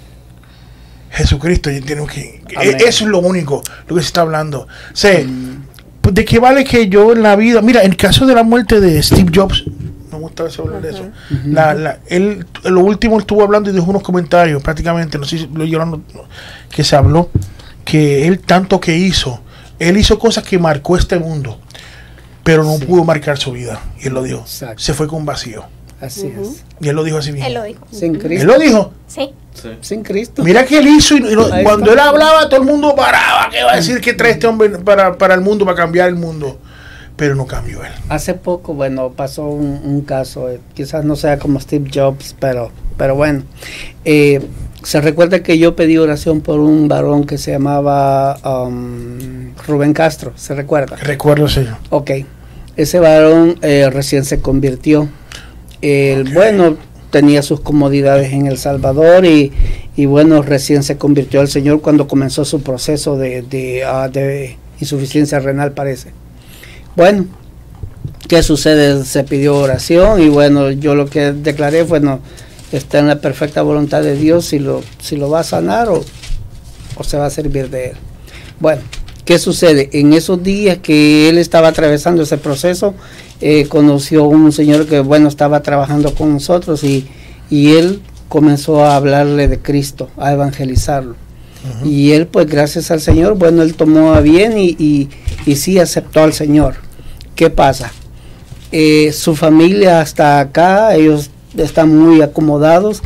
S2: Jesucristo. y tenemos que,
S1: Amén.
S2: eso es lo único, lo que se está hablando. O sea, pues, ¿de qué vale que yo en la vida... Mira, en el caso de la muerte de Steve Jobs, no me gusta hablar de eso. La- la- él, lo último estuvo hablando y dejó unos comentarios prácticamente, no sé si lo llorando, que se habló, que él tanto que hizo, él hizo cosas que marcó este mundo, pero no pudo marcar su vida. Y él lo dijo.
S1: Exacto.
S2: Se fue con vacío.
S1: Así es.
S2: Y él lo dijo así mismo.
S3: Él lo dijo.
S1: Sin
S2: Él
S1: Cristo.
S2: lo dijo.
S3: Sí.
S6: Sí.
S1: Sin Cristo.
S2: Mira que él hizo y, cuando él hablaba todo el mundo paraba. ¿Qué va a decir que trae este hombre para, para el mundo, para cambiar el mundo? Pero no cambió él.
S1: Hace poco, bueno, pasó un, un caso, eh, quizás no sea como Steve Jobs, pero, pero bueno. Eh, se recuerda que yo pedí oración por un varón que se llamaba um, Rubén Castro, ¿se recuerda?
S2: Recuerdo, señor.
S1: Ok, ese varón eh, recién se convirtió. El
S2: Ok.
S1: bueno tenía sus comodidades en El Salvador y, y bueno, recién se convirtió al Señor cuando comenzó su proceso de, de, ah, de insuficiencia renal, parece. Bueno, ¿qué sucede? Se pidió oración y bueno, yo lo que declaré fue, no, está en la perfecta voluntad de Dios si lo, si lo va a sanar o, o se va a servir de él. Bueno, ¿qué sucede? En esos días que él estaba atravesando ese proceso, eh, conoció un señor que, bueno, estaba trabajando con nosotros y, y él comenzó a hablarle de Cristo, a evangelizarlo. Y él, pues gracias al Señor, bueno, él tomó a bien y, y, y sí aceptó al Señor. ¿Qué pasa? Eh, su familia hasta acá, ellos están muy acomodados,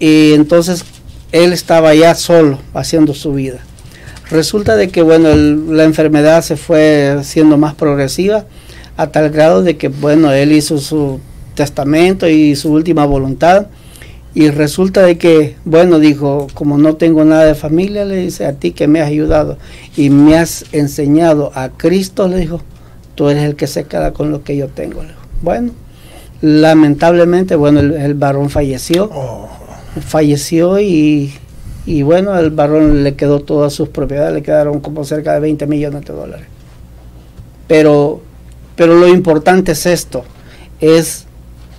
S1: y entonces él estaba ya solo haciendo su vida. Resulta de que, bueno, el- la enfermedad se fue siendo más progresiva a tal grado de que, bueno, él hizo su testamento y su última voluntad. Y resulta de que, bueno, dijo, como no tengo nada de familia, le dice a ti que me has ayudado y me has enseñado a Cristo, le dijo, tú eres el que se queda con lo que yo tengo. le dijo. Bueno, lamentablemente, bueno, el, el varón falleció,
S2: Oh,
S1: falleció y, y bueno, el varón le quedó todas sus propiedades, le quedaron como cerca de 20 millones de dólares. Pero, pero lo importante es esto, es,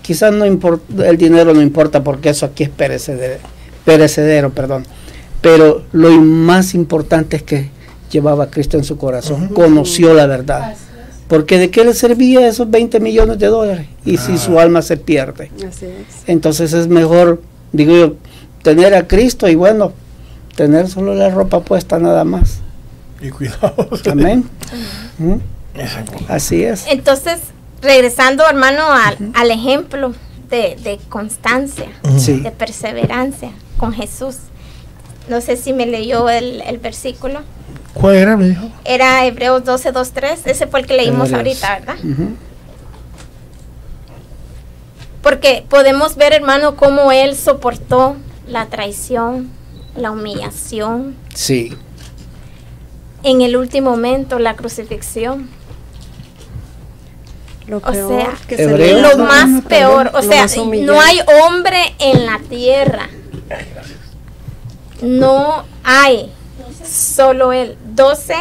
S1: quizás no importa, el dinero no importa porque eso aquí es perecedero, perecedero perdón, pero lo más importante es que llevaba a Cristo en su corazón, conoció la verdad. Porque de qué le servía esos 20 millones de dólares y si su alma se pierde.
S5: Así es.
S1: Entonces es mejor, digo yo, tener a Cristo y bueno, tener solo la ropa puesta nada más.
S2: y cuidado. (laughs)
S1: Amén. ¿Mm?
S2: Exacto.
S1: Así es.
S3: Entonces, regresando, hermano, al, al ejemplo de, de constancia, de perseverancia con Jesús. No sé si me leyó el, el versículo.
S2: ¿Cuál era, me dijo?
S3: Era Hebreos 12, 2, 3. Ese fue el que leímos
S1: Hebreos.
S3: ahorita, ¿verdad? Porque podemos ver, hermano, cómo él soportó la traición, la humillación,
S1: Sí,
S3: en el último momento la crucifixión.
S5: Lo
S3: O
S5: peor
S3: sea,
S5: que se le
S3: Lo más peor, o sea, no hay hombre en la tierra. No hay. Solo él. 12,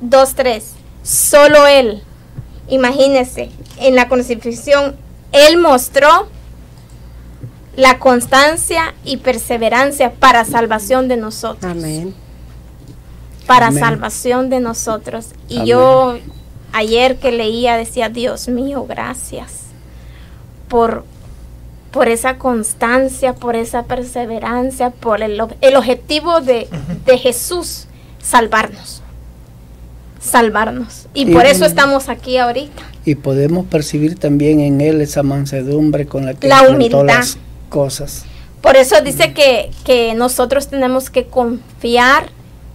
S3: 2, 3. Solo él. Imagínese, en la crucifixión, él mostró la constancia y perseverancia para salvación de nosotros.
S5: Amén.
S3: Para
S1: Amén.
S3: salvación de nosotros. Y
S1: Amén.
S3: yo ayer que leía decía, Dios mío, gracias por, por esa constancia, por esa perseverancia, por el, el objetivo de, de Jesús, salvarnos. Salvarnos. Y
S1: Y-
S3: por eso estamos aquí ahorita.
S1: y podemos percibir también en él esa mansedumbre con la que
S3: La humildad.
S1: las cosas.
S3: Por eso dice que, que nosotros tenemos que confiar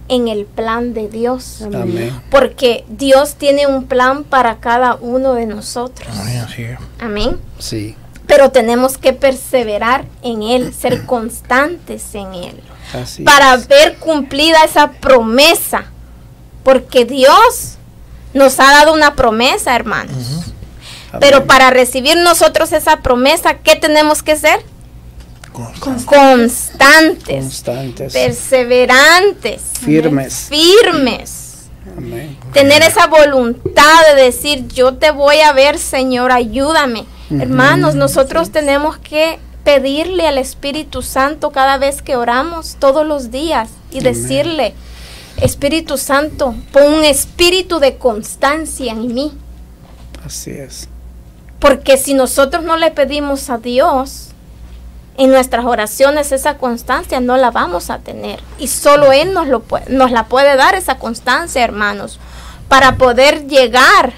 S3: en el plan de Dios.
S1: Amén.
S3: Porque Dios tiene un plan para cada uno de nosotros.
S2: Ay, así es.
S3: Amén.
S1: Sí,
S3: Pero tenemos que perseverar en Él, ser (clears throat) constantes en Él,
S1: así
S3: para
S1: es.
S3: ver cumplida esa promesa. Porque Dios nos ha dado una promesa, hermanos. Pero para recibir nosotros esa promesa, ¿qué tenemos que ser?
S2: Constante.
S3: Constantes,
S1: constantes.
S3: perseverantes,
S1: Firmes.
S3: firmes.
S1: Amén.
S3: tener esa voluntad de decir, yo te voy a ver, Señor, ayúdame. Hermanos, nosotros tenemos que pedirle al Espíritu Santo cada vez que oramos, todos los días, y
S1: Amén.
S3: decirle, Espíritu Santo, pon un espíritu de constancia en mí.
S1: Así es.
S3: Porque si nosotros no le pedimos a Dios en nuestras oraciones esa constancia, no la vamos a tener. Y solo Él nos, lo puede, nos la puede dar esa constancia, hermanos, para poder llegar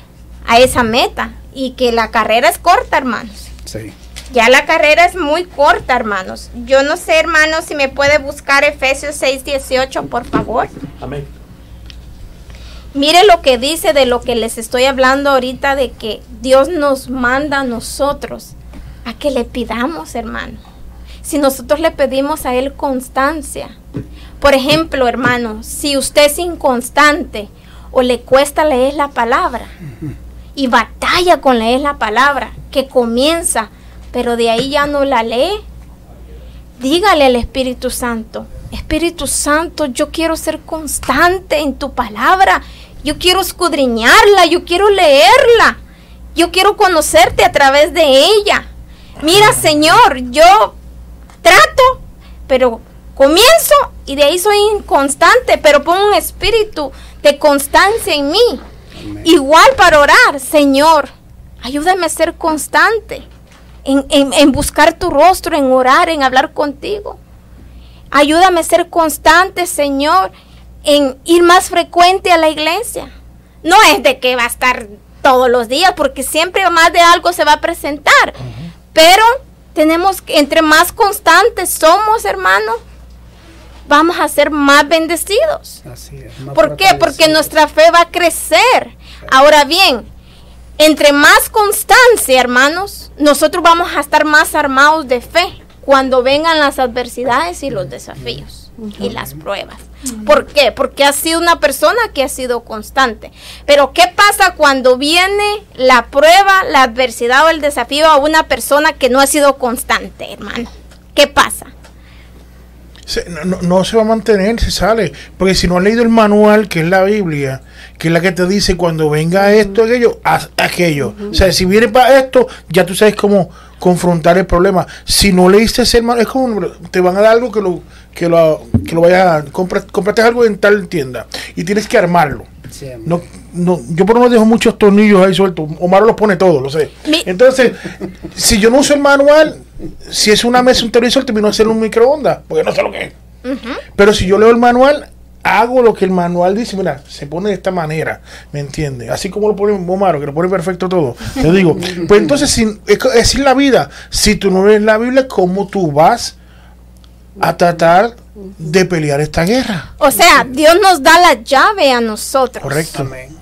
S3: a esa meta. Y que la carrera es corta, hermanos.
S1: Sí.
S3: Ya la carrera es muy corta, hermanos. Yo no sé, hermanos, si me puede buscar Efesios 6:18, por favor.
S7: Amén.
S3: Mire lo que dice de lo que les estoy hablando ahorita, de que Dios nos manda a nosotros a que le pidamos, hermano. Si nosotros le pedimos a Él constancia. Por ejemplo, hermano, si usted es inconstante o le cuesta leer la palabra y batalla con leer la palabra, que comienza, pero de ahí ya no la lee, dígale al Espíritu Santo, Espíritu Santo, yo quiero ser constante en tu palabra, yo quiero escudriñarla, yo quiero leerla, yo quiero conocerte a través de ella. Mira, Señor, yo trato, pero comienzo y de ahí soy inconstante, pero pongo un espíritu de constancia en mí.
S1: Amén.
S3: Igual para orar, Señor, ayúdame a ser constante en, en- en buscar tu rostro, en orar, en hablar contigo. Ayúdame a ser constante, Señor, en ir más frecuente a la iglesia. No es de que va a estar todos los días, porque siempre más de algo se va a presentar. Pero tenemos que, entre más constantes somos, hermano, vamos a ser más bendecidos.
S1: Así es, más
S3: ¿Por qué? Porque nuestra fe va a crecer. Ahora bien, entre más constancia, hermanos, nosotros vamos a estar más armados de fe cuando vengan las adversidades y los desafíos y las pruebas. ¿Por qué? Porque ha sido una persona que ha sido constante. Pero ¿qué pasa cuando viene la prueba, la adversidad o el desafío a una persona que no ha sido constante, hermano? ¿Qué pasa?
S2: Se- no, no- no se va a mantener, se sale. Porque si no has leído el manual, que es la Biblia, que es la que te dice cuando venga esto, aquello, haz aquello. O sea, si viene para esto, ya tú sabes cómo confrontar el problema. Si no leíste ese manual, es como te van a dar algo que lo que lo, que lo vaya a comprar, compraste algo en tal tienda y tienes que armarlo. No, no, yo por lo menos dejo muchos tornillos ahí sueltos. Omar los pone todos, lo sé.
S3: Mi-
S2: Entonces, si yo no uso el manual, si es una mesa, un televisor, termino de hacer un microondas, porque no sé lo que es. Pero si yo leo el manual, hago lo que el manual dice. Mira, se pone de esta manera, ¿me entiendes? Así como lo pone Omar, que lo pone perfecto todo. Te digo, pues entonces, si, es, es la vida. Si tú no lees la Biblia, ¿cómo tú vas a tratar de pelear esta guerra?
S3: O sea, Dios nos da la llave a nosotros.
S2: Correcto.
S1: Amén.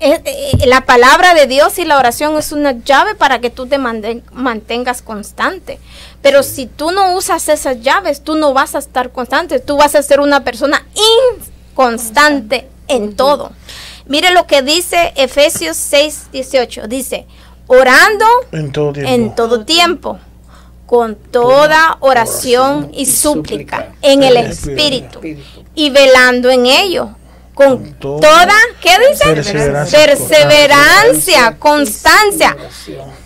S3: Eh, eh, la palabra de Dios y la oración es una llave para que tú te mantengas constante. Pero si tú no usas esas llaves, tú no vas a estar constante. Tú vas a ser una persona inconstante en todo. Mire lo que dice Efesios 6, 18. Dice, orando
S2: En todo tiempo.
S3: en todo tiempo, con toda oración y súplica en el Espíritu y velando en ello. Con
S2: toda
S3: toda, ¿qué dice?
S2: perseverancia.
S3: Perseverancia, constancia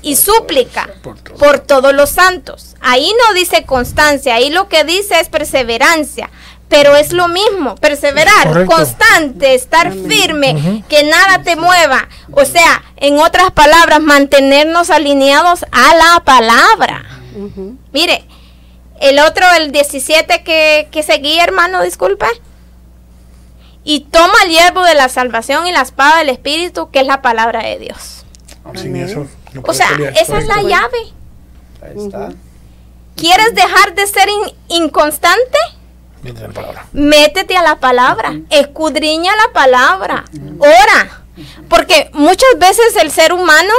S3: y súplica por todos los santos. Ahí no dice constancia, ahí lo que dice es perseverancia. Pero es lo mismo, perseverar,
S2: Correcto.
S3: constante, estar firme, que nada te mueva. O sea, en otras palabras, mantenernos alineados a la palabra. Mire, el otro, el 17 que, que seguía, hermano, disculpe. Y toma el hierbo de la salvación y la espada del Espíritu, que es la palabra de Dios.
S2: Sin eso no
S3: O sea,
S2: pelear,
S3: esa es la llave.
S1: Ahí está.
S3: ¿Quieres dejar de ser in- inconstante?
S2: Métete la palabra.
S3: Métete a la palabra, escudriña la palabra, ora. Porque muchas veces el ser humano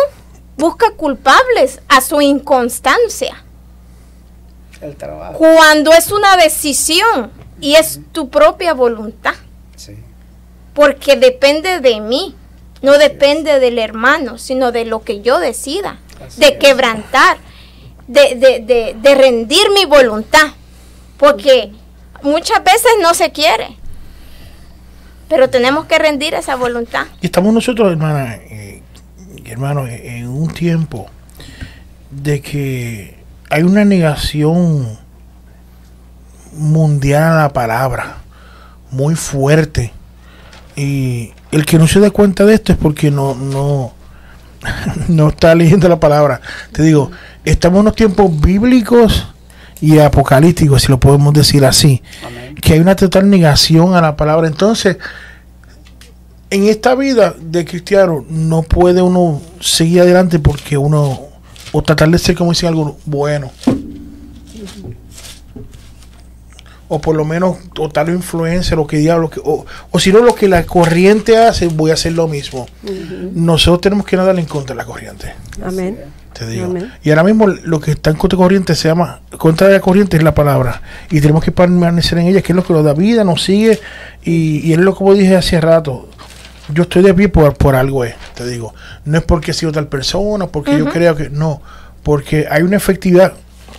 S3: busca culpables a su inconstancia.
S1: El trabajo.
S3: Cuando es una decisión y es tu propia voluntad.
S1: Sí.
S3: Porque depende de mí, no depende del hermano, sino de lo que yo decida,
S1: Así
S3: de
S1: es.
S3: quebrantar, de, de, de, de rendir mi voluntad. Porque muchas veces no se quiere, pero tenemos que rendir esa voluntad.
S2: Y estamos nosotros, hermana, eh, hermano, eh, en un tiempo de que hay una negación mundial a la palabra, muy fuerte. Y el que no se da cuenta de esto es porque no, no, (laughs) no está leyendo la palabra. Te digo, estamos en unos tiempos bíblicos y apocalípticos, si lo podemos decir así,
S1: Amén.
S2: que hay una total negación a la palabra. Entonces, en esta vida de cristiano no puede uno seguir adelante porque uno o tratar de ser como decir algo bueno. O por lo menos o tal influencia lo que diga lo que o, o si no lo que la corriente hace voy a hacer lo mismo. Nosotros tenemos que nadar en contra de la corriente.
S5: Amén.
S2: te digo.
S5: Amén.
S2: y ahora mismo lo que está en contra de corriente se llama contra de la corriente es la palabra. Y tenemos que permanecer en ella que es lo que nos da vida nos sigue. Y, y es lo como dije hace rato yo estoy de pie por, por algo es, te digo. No es porque he sido tal persona, porque yo creo que no, porque hay una efectividad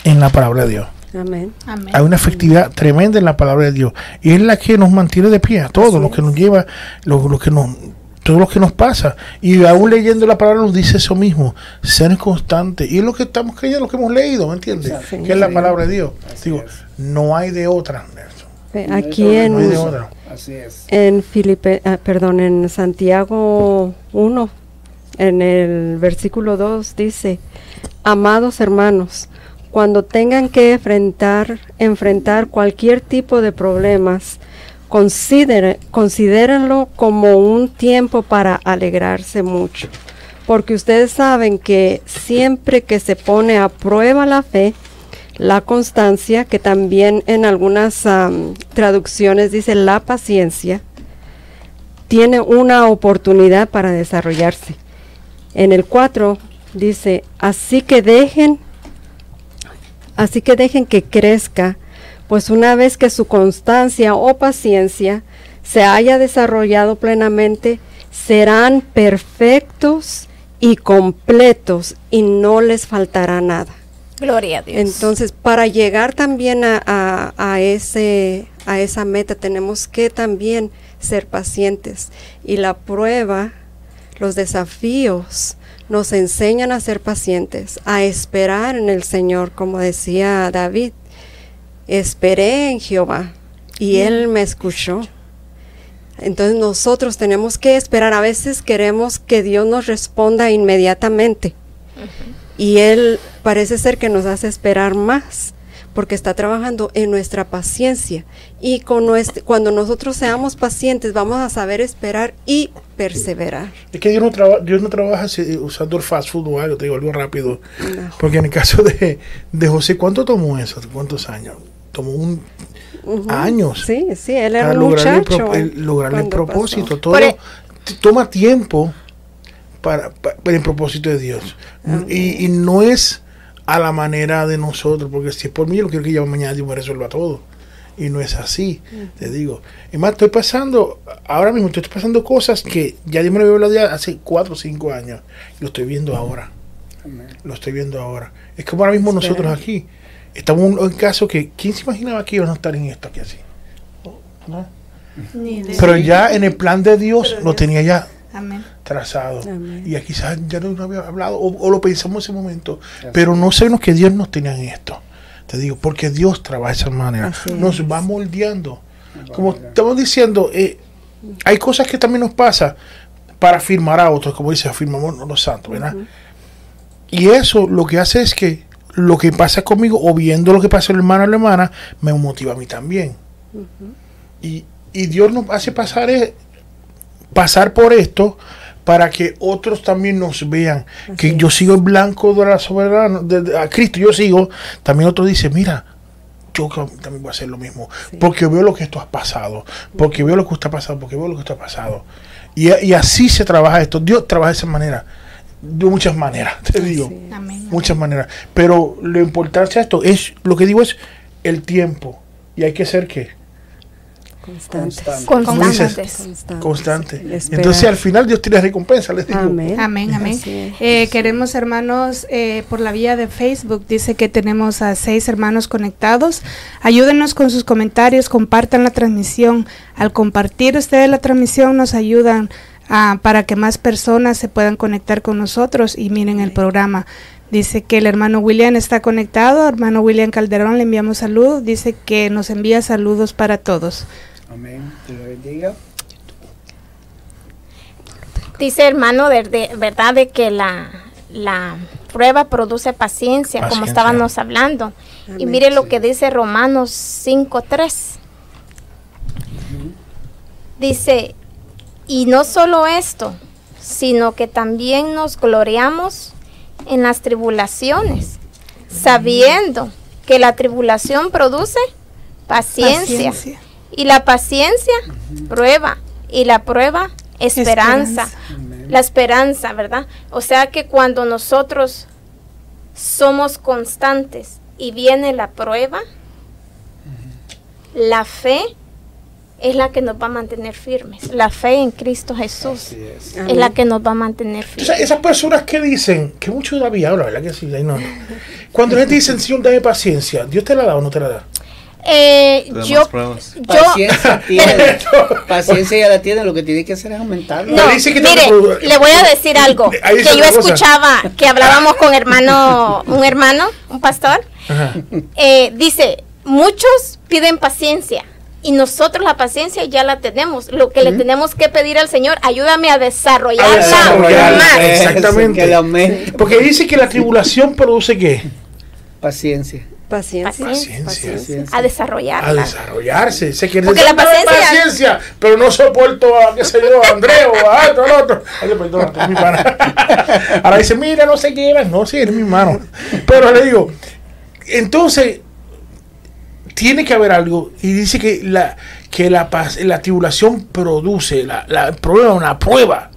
S2: en la palabra de Dios.
S5: Amén.
S4: Amén.
S2: Hay una efectividad tremenda en la palabra de Dios y es la que nos mantiene de pie a todos, lo que nos lleva, lo, lo que nos todo lo que nos pasa y aún leyendo la palabra nos dice eso mismo ser constante y es lo que estamos creyendo lo que hemos leído ¿me entiendes?
S5: Sí.
S2: que es la palabra de Dios digo
S1: es.
S2: no hay de otra
S5: Aquí en,
S1: Así es.
S5: en Filipe, ah, perdón, en Santiago 1, en el versículo 2 dice, amados hermanos, Cuando tengan que enfrentar, enfrentar cualquier tipo de problemas, considere, considérenlo como un tiempo para alegrarse mucho. Porque ustedes saben que siempre que se pone a prueba la fe, la constancia, que también en algunas traducciones dice la paciencia, tiene una oportunidad para desarrollarse. En el 4 dice, así que dejen, así que dejen que crezca, pues una vez que su constancia o paciencia se haya desarrollado plenamente, serán perfectos y completos y no les faltará nada.
S3: Gloria a Dios.
S5: Entonces, para llegar también a, a- a ese, a esa meta, tenemos que también ser pacientes. Y la prueba, los desafíos, nos enseñan a ser pacientes, a esperar en el Señor, como decía David. Esperé en Jehová y Él me escuchó. Entonces nosotros tenemos que esperar. A veces queremos que Dios nos responda inmediatamente. Y Él parece ser que nos hace esperar más, porque está trabajando en nuestra paciencia. Y con nuestra- cuando nosotros seamos pacientes, vamos a saber esperar y perseverar.
S2: Es que Dios no, traba- Dios no trabaja usando el fast food o algo, te digo algo rápido.
S5: No.
S2: Porque en el caso de, de José, ¿cuánto tomó eso? ¿Cuántos años? Tomó un
S5: Ujú.
S2: años
S5: Sí, sí, él era
S2: para
S5: un
S2: lograr el,
S5: muchacho.
S2: el- lograr el propósito.
S5: pasó.
S2: Todo
S3: Por e-
S2: toma tiempo para, pa- para el propósito de Dios. Y, y no es a la manera de nosotros, porque si es por mí, yo quiero que ya mañana Dios me resuelva todo. Y no es así, te digo. Es más, estoy pasando, ahora mismo estoy pasando cosas que ya Dios me lo había hablado hace cuatro o cinco años. Y lo estoy viendo ahora. Lo estoy viendo ahora. Es como ahora mismo nosotros aquí. Estamos en un caso que, ¿quién se imaginaba que íbamos a estar en esto aquí así? ¿No? Pero ya en el plan de Dios lo tenía ya
S4: Amén.
S2: trazado.
S5: Amén.
S2: Y aquí quizás ya no había hablado o, o lo pensamos en ese momento. Pero no sabemos que Dios nos tenía en esto. Te digo, porque Dios trabaja de esa manera.
S5: Así
S2: Nos va moldeando. Como estamos diciendo, eh, hay cosas que también nos pasa para afirmar a otros, como dice, afirmamos los santos, ¿verdad? Y eso lo que hace es que lo que pasa conmigo, o viendo lo que pasa el hermano o la hermana, me motiva a mí también. y, y Dios nos hace pasar, eh, pasar por esto para que otros también nos vean. que yo sigo el blanco de la soberana, de, de- a Cristo yo sigo, también otro dice, mira, yo también voy a hacer lo mismo. Porque veo lo que esto ha pasado. Porque veo lo que está pasando. Porque veo lo que esto ha pasado. Y, y así se trabaja esto. Dios trabaja de esa manera. De muchas maneras, te digo.
S4: Amén.
S2: Muchas maneras. Pero lo importante de esto es, lo que digo es el tiempo. Y hay que ser que
S5: Constante.
S3: Constantes.
S5: Constante.
S2: constante.
S5: Esperar.
S2: Entonces al final Dios tiene recompensa, les digo.
S5: Amén.
S4: Amén, amén. Eh, queremos hermanos eh, por la vía de Facebook, dice que tenemos a seis hermanos conectados. Ayúdenos con sus comentarios, compartan la transmisión. Al compartir ustedes la transmisión nos ayudan ah, para que más personas se puedan conectar con nosotros y miren el programa. Dice que el hermano William está conectado, hermano William Calderón le enviamos salud, dice que nos envía saludos para todos.
S1: Amén. Te lo bendiga.
S3: Dice hermano, de, verdad de que la, la prueba produce paciencia, como
S2: Paciencia.
S3: estábamos hablando. Y mire lo que dice Romanos 5.3. Dice, y no solo esto, sino que también nos gloriamos en las tribulaciones, sabiendo que la tribulación produce paciencia. Y la paciencia, prueba. Y la prueba, esperanza.
S4: Esperanza.
S3: La esperanza, ¿verdad? O sea que cuando nosotros somos constantes y viene la prueba, la fe es la que nos va a mantener firmes. La fe en Cristo Jesús
S1: es.
S3: es la que nos va a mantener
S2: Entonces,
S3: firmes.
S2: esas personas que dicen, que mucho David habla, ¿verdad que sí? Ahí no. Cuando la gente dice, Señor, dame paciencia, ¿Dios te la da o no te la da?
S3: Eh, yo,
S1: Paciencia (laughs) tiene. Paciencia ya la tiene. Lo que tiene que hacer es aumentarla.
S3: No,
S2: dice que
S3: mire, le voy a decir algo. Que yo
S2: cosa.
S3: escuchaba que hablábamos con hermano, un hermano, un pastor. Eh, dice, muchos piden paciencia y nosotros la paciencia ya la tenemos. Lo que le tenemos que pedir al Señor, ayúdame a desarrollarla
S2: A desarrollarla,
S3: más.
S2: exactamente. Porque dice que la tribulación produce qué?
S1: Paciencia.
S3: Paciencia.
S2: Paciencia.
S3: A desarrollarla.
S2: A desarrollarse. Se quiere
S3: Porque la
S2: "Dame
S3: paciencia-
S2: paciencia, pero no soporto a, qué sé yo, a Andrés o a otro, al otro. Ay, perdón, es mi pana. (laughs) Ahora dice, mira, no se llevan. No, sí, eres mi hermano. Pero le digo, entonces, tiene que haber algo. Y dice que la, que la, la tribulación produce, la, la el problema, una prueba.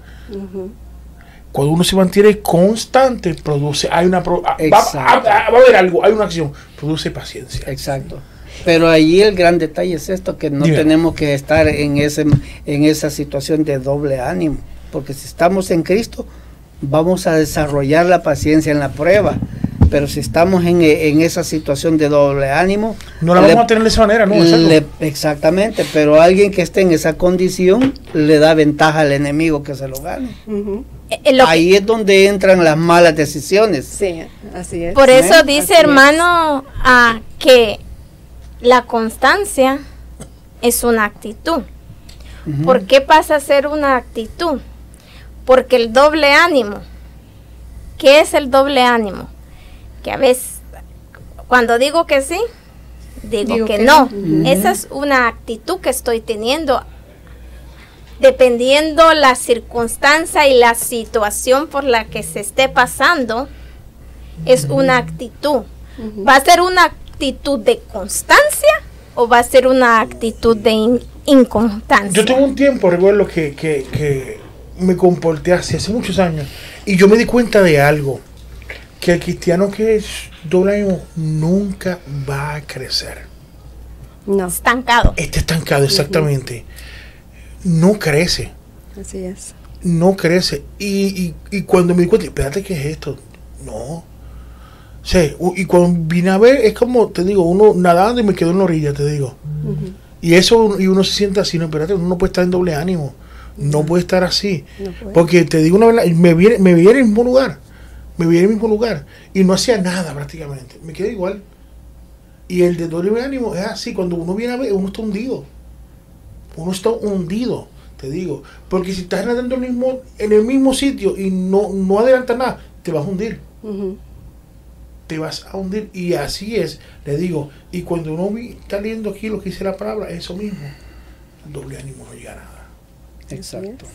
S2: Cuando uno se mantiene constante, produce, hay una pro- ah, va, ah, ah, va a haber algo, hay una acción, produce paciencia.
S1: Exacto. Pero allí el gran detalle es esto, que no
S2: Dime.
S1: tenemos que estar en, ese, en esa situación de doble ánimo, porque si estamos en Cristo, vamos a desarrollar la paciencia en la prueba. Pero si estamos en, en esa situación de doble ánimo,
S2: No la
S1: le-
S2: vamos a tener de esa manera, ¿no?
S1: Le- exactamente, pero alguien que esté en esa condición le da ventaja al enemigo que se lo gane.
S3: Eh, eh, que-
S1: Ahí es donde entran las malas decisiones.
S5: Sí, así es.
S3: por eso dice
S5: Así es.
S3: hermano ah, que la constancia es una actitud. ¿Por qué pasa a ser una actitud? Porque el doble ánimo, ¿qué es el doble ánimo? Que a veces, cuando digo que sí, digo,
S4: Digo
S3: que,
S4: que
S3: no. Esa es una actitud que estoy teniendo, dependiendo la circunstancia y la situación por la que se esté pasando, es una actitud. ¿Va a ser una actitud de constancia o va a ser una actitud de in- inconstancia?
S2: Yo tuve un tiempo, recuerdo, que, que, que me comporté así, hace muchos años, y yo me di cuenta de algo, que el cristiano que es doble ánimo nunca va a crecer.
S5: No,
S3: estancado.
S2: Está estancado, exactamente. No crece,
S5: así es.
S2: no crece. Y, y, y cuando me di cuenta, espérate, ¿qué es esto? No. U- y cuando vine a ver, es como, te digo, uno nadando y me quedo en la orilla, te digo. Y eso, y uno se siente así, no, espérate, uno no puede estar en doble ánimo. No puede estar así.
S5: No puede.
S2: Porque te digo una verdad, me vi, me vi en el mismo lugar. Me vi en el mismo lugar. Y no hacía nada prácticamente. Me quedé igual. Y el de doble ánimo es así. Cuando uno viene a ver, uno está hundido. Uno está hundido, te digo. Porque si estás nadando en el mismo, en el mismo sitio y no, no adelantas nada, te vas a hundir te vas a hundir. Y así es, le digo. Y cuando uno vi, está leyendo aquí lo que dice la palabra, eso mismo. El doble ánimo no llega a nada.
S1: Exacto.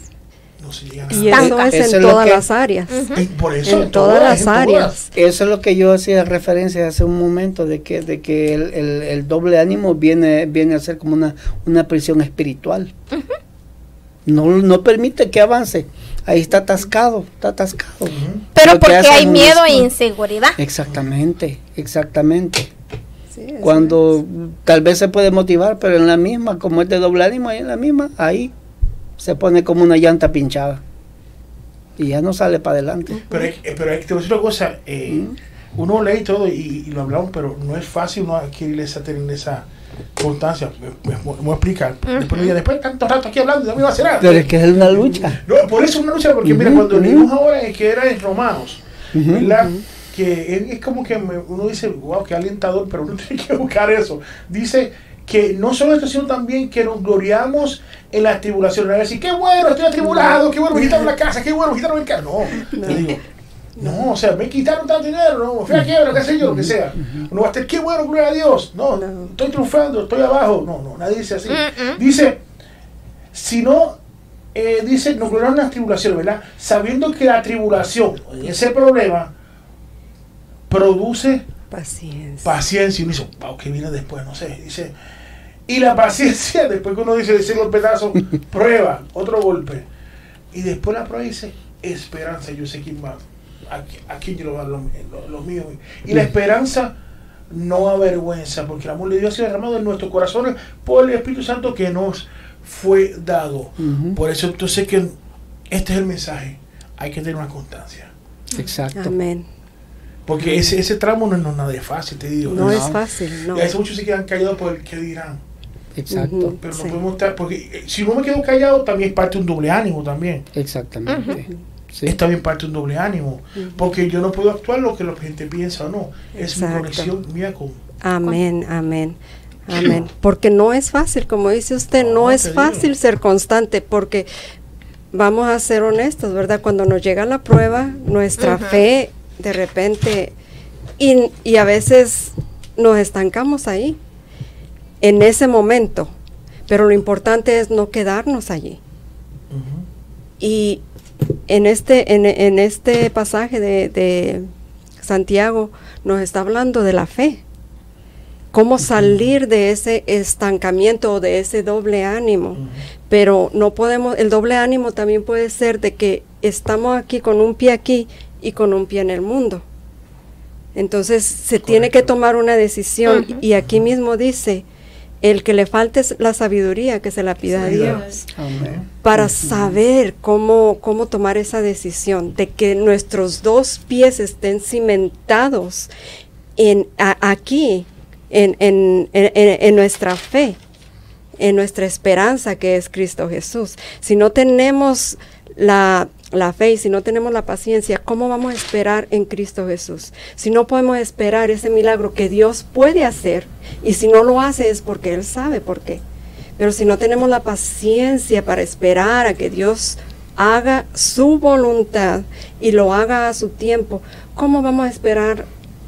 S2: No se llega a
S5: Y eso es
S1: Eso
S5: en todas
S1: que-
S5: las áreas.
S2: Y por eso
S5: En todas las
S2: en todas.
S5: áreas.
S1: Eso es lo que yo hacía referencia hace un momento, de que, de que el, el- el doble ánimo viene, viene a ser como una, una prisión espiritual. no, no permite que avance. Ahí está atascado, está atascado.
S3: Pero
S1: Lo
S3: porque hay miedo e inseguridad.
S1: Exactamente, exactamente.
S5: Sí,
S1: Cuando tal vez se puede motivar, pero en la misma, como es de doble ánimo, ahí en la misma, ahí se pone como una llanta pinchada. Y ya no sale para adelante.
S2: Pero, hay, eh, pero te voy a decir una cosa. eh, Uno lee todo y, y lo hablamos, pero no es fácil uno adquirir esa, tener esa constancia. Me, me- me voy a explicar. Después, me diga, después de tanto rato aquí hablando, no me va a hacer nada.
S1: Pero es que es una lucha.
S2: No, por eso es una lucha, porque mira,
S1: Ujú,
S2: cuando
S1: ujú.
S2: leímos ahora eh, que era en Romanos, ¿verdad? Que es, es como que me- uno dice, wow, qué alentador, pero uno (laughs) tiene que buscar eso. Dice que no solo esto, sino también que nos gloriamos en las tribulaciones. No es decir, qué bueno, estoy atribulado, qué bueno, me quitaron la casa, qué bueno, me quitaron el carro. No, te digo, no, o sea, me quitaron tanto dinero, no, fui a quiebra, qué sé yo, lo que sea. Uno va a estar, qué bueno, gloria a Dios. No,
S5: No.
S2: estoy triunfando, estoy abajo. No, no, nadie dice así. Dice, si no, eh, dice, nos gloriamos en las tribulaciones, ¿verdad? Sabiendo que la tribulación, ese problema, produce
S5: Paciencia.
S2: paciencia. Y uno dice, wow, ¿qué viene después? No sé. Dice, y la paciencia, (laughs) después que uno dice, ese golpetazo, (laughs) prueba, otro golpe. Y después la prueba dice, esperanza. Yo sé quién va, aquí, aquí yo lo va a dar lo, lo- lo mío. Y la esperanza no avergüenza, porque el amor de Dios ha sido derramado en nuestros corazones por el Espíritu Santo que nos fue dado. Por eso entonces que este es el mensaje. Hay que tener una constancia.
S1: Exacto.
S5: Amén.
S2: Porque ese, ese tramo no es no, nada de fácil, te digo.
S5: No
S1: No.
S5: es fácil, no.
S2: Y a veces muchos se quedan callados por el que dirán.
S1: Exacto.
S2: Pero no
S5: Sí.
S2: podemos estar, porque eh, si no me quedo callado, también es parte de un doble ánimo también.
S1: Exactamente. Sí.
S2: Es también parte de un doble ánimo. Porque yo no puedo actuar lo que la gente piensa o no. Es mi
S5: Exacto.
S2: conexión mía con...
S5: Amén, amén. Amén. Porque no es fácil, como dice usted, no,
S2: No,
S5: es fácil ser constante porque vamos a ser honestos, ¿verdad? Cuando nos llega la prueba, nuestra fe de repente Y, y a veces nos estancamos ahí, en ese momento. Pero lo importante es no quedarnos allí. Y en este, en, en este pasaje de, de Santiago nos está hablando de la fe. Cómo salir de ese estancamiento o de ese doble ánimo. Pero no podemos, el doble ánimo también puede ser de que estamos aquí con un pie aquí y con un pie en el mundo. Entonces se tiene que tomar una decisión y aquí mismo dice, el que le falte es la sabiduría que se la pida a Dios
S1: Amén.
S5: para saber cómo, cómo tomar esa decisión de que nuestros dos pies estén cimentados en, a- aquí, en- en- en nuestra fe, en nuestra esperanza que es Cristo Jesús. Si no tenemos la, la fe y si no tenemos la paciencia, ¿cómo vamos a esperar en Cristo Jesús? Si no podemos esperar ese milagro que Dios puede hacer y si no lo hace es porque Él sabe por qué. Pero si no tenemos la paciencia para esperar a que Dios haga su voluntad y lo haga a su tiempo, ¿cómo vamos a esperar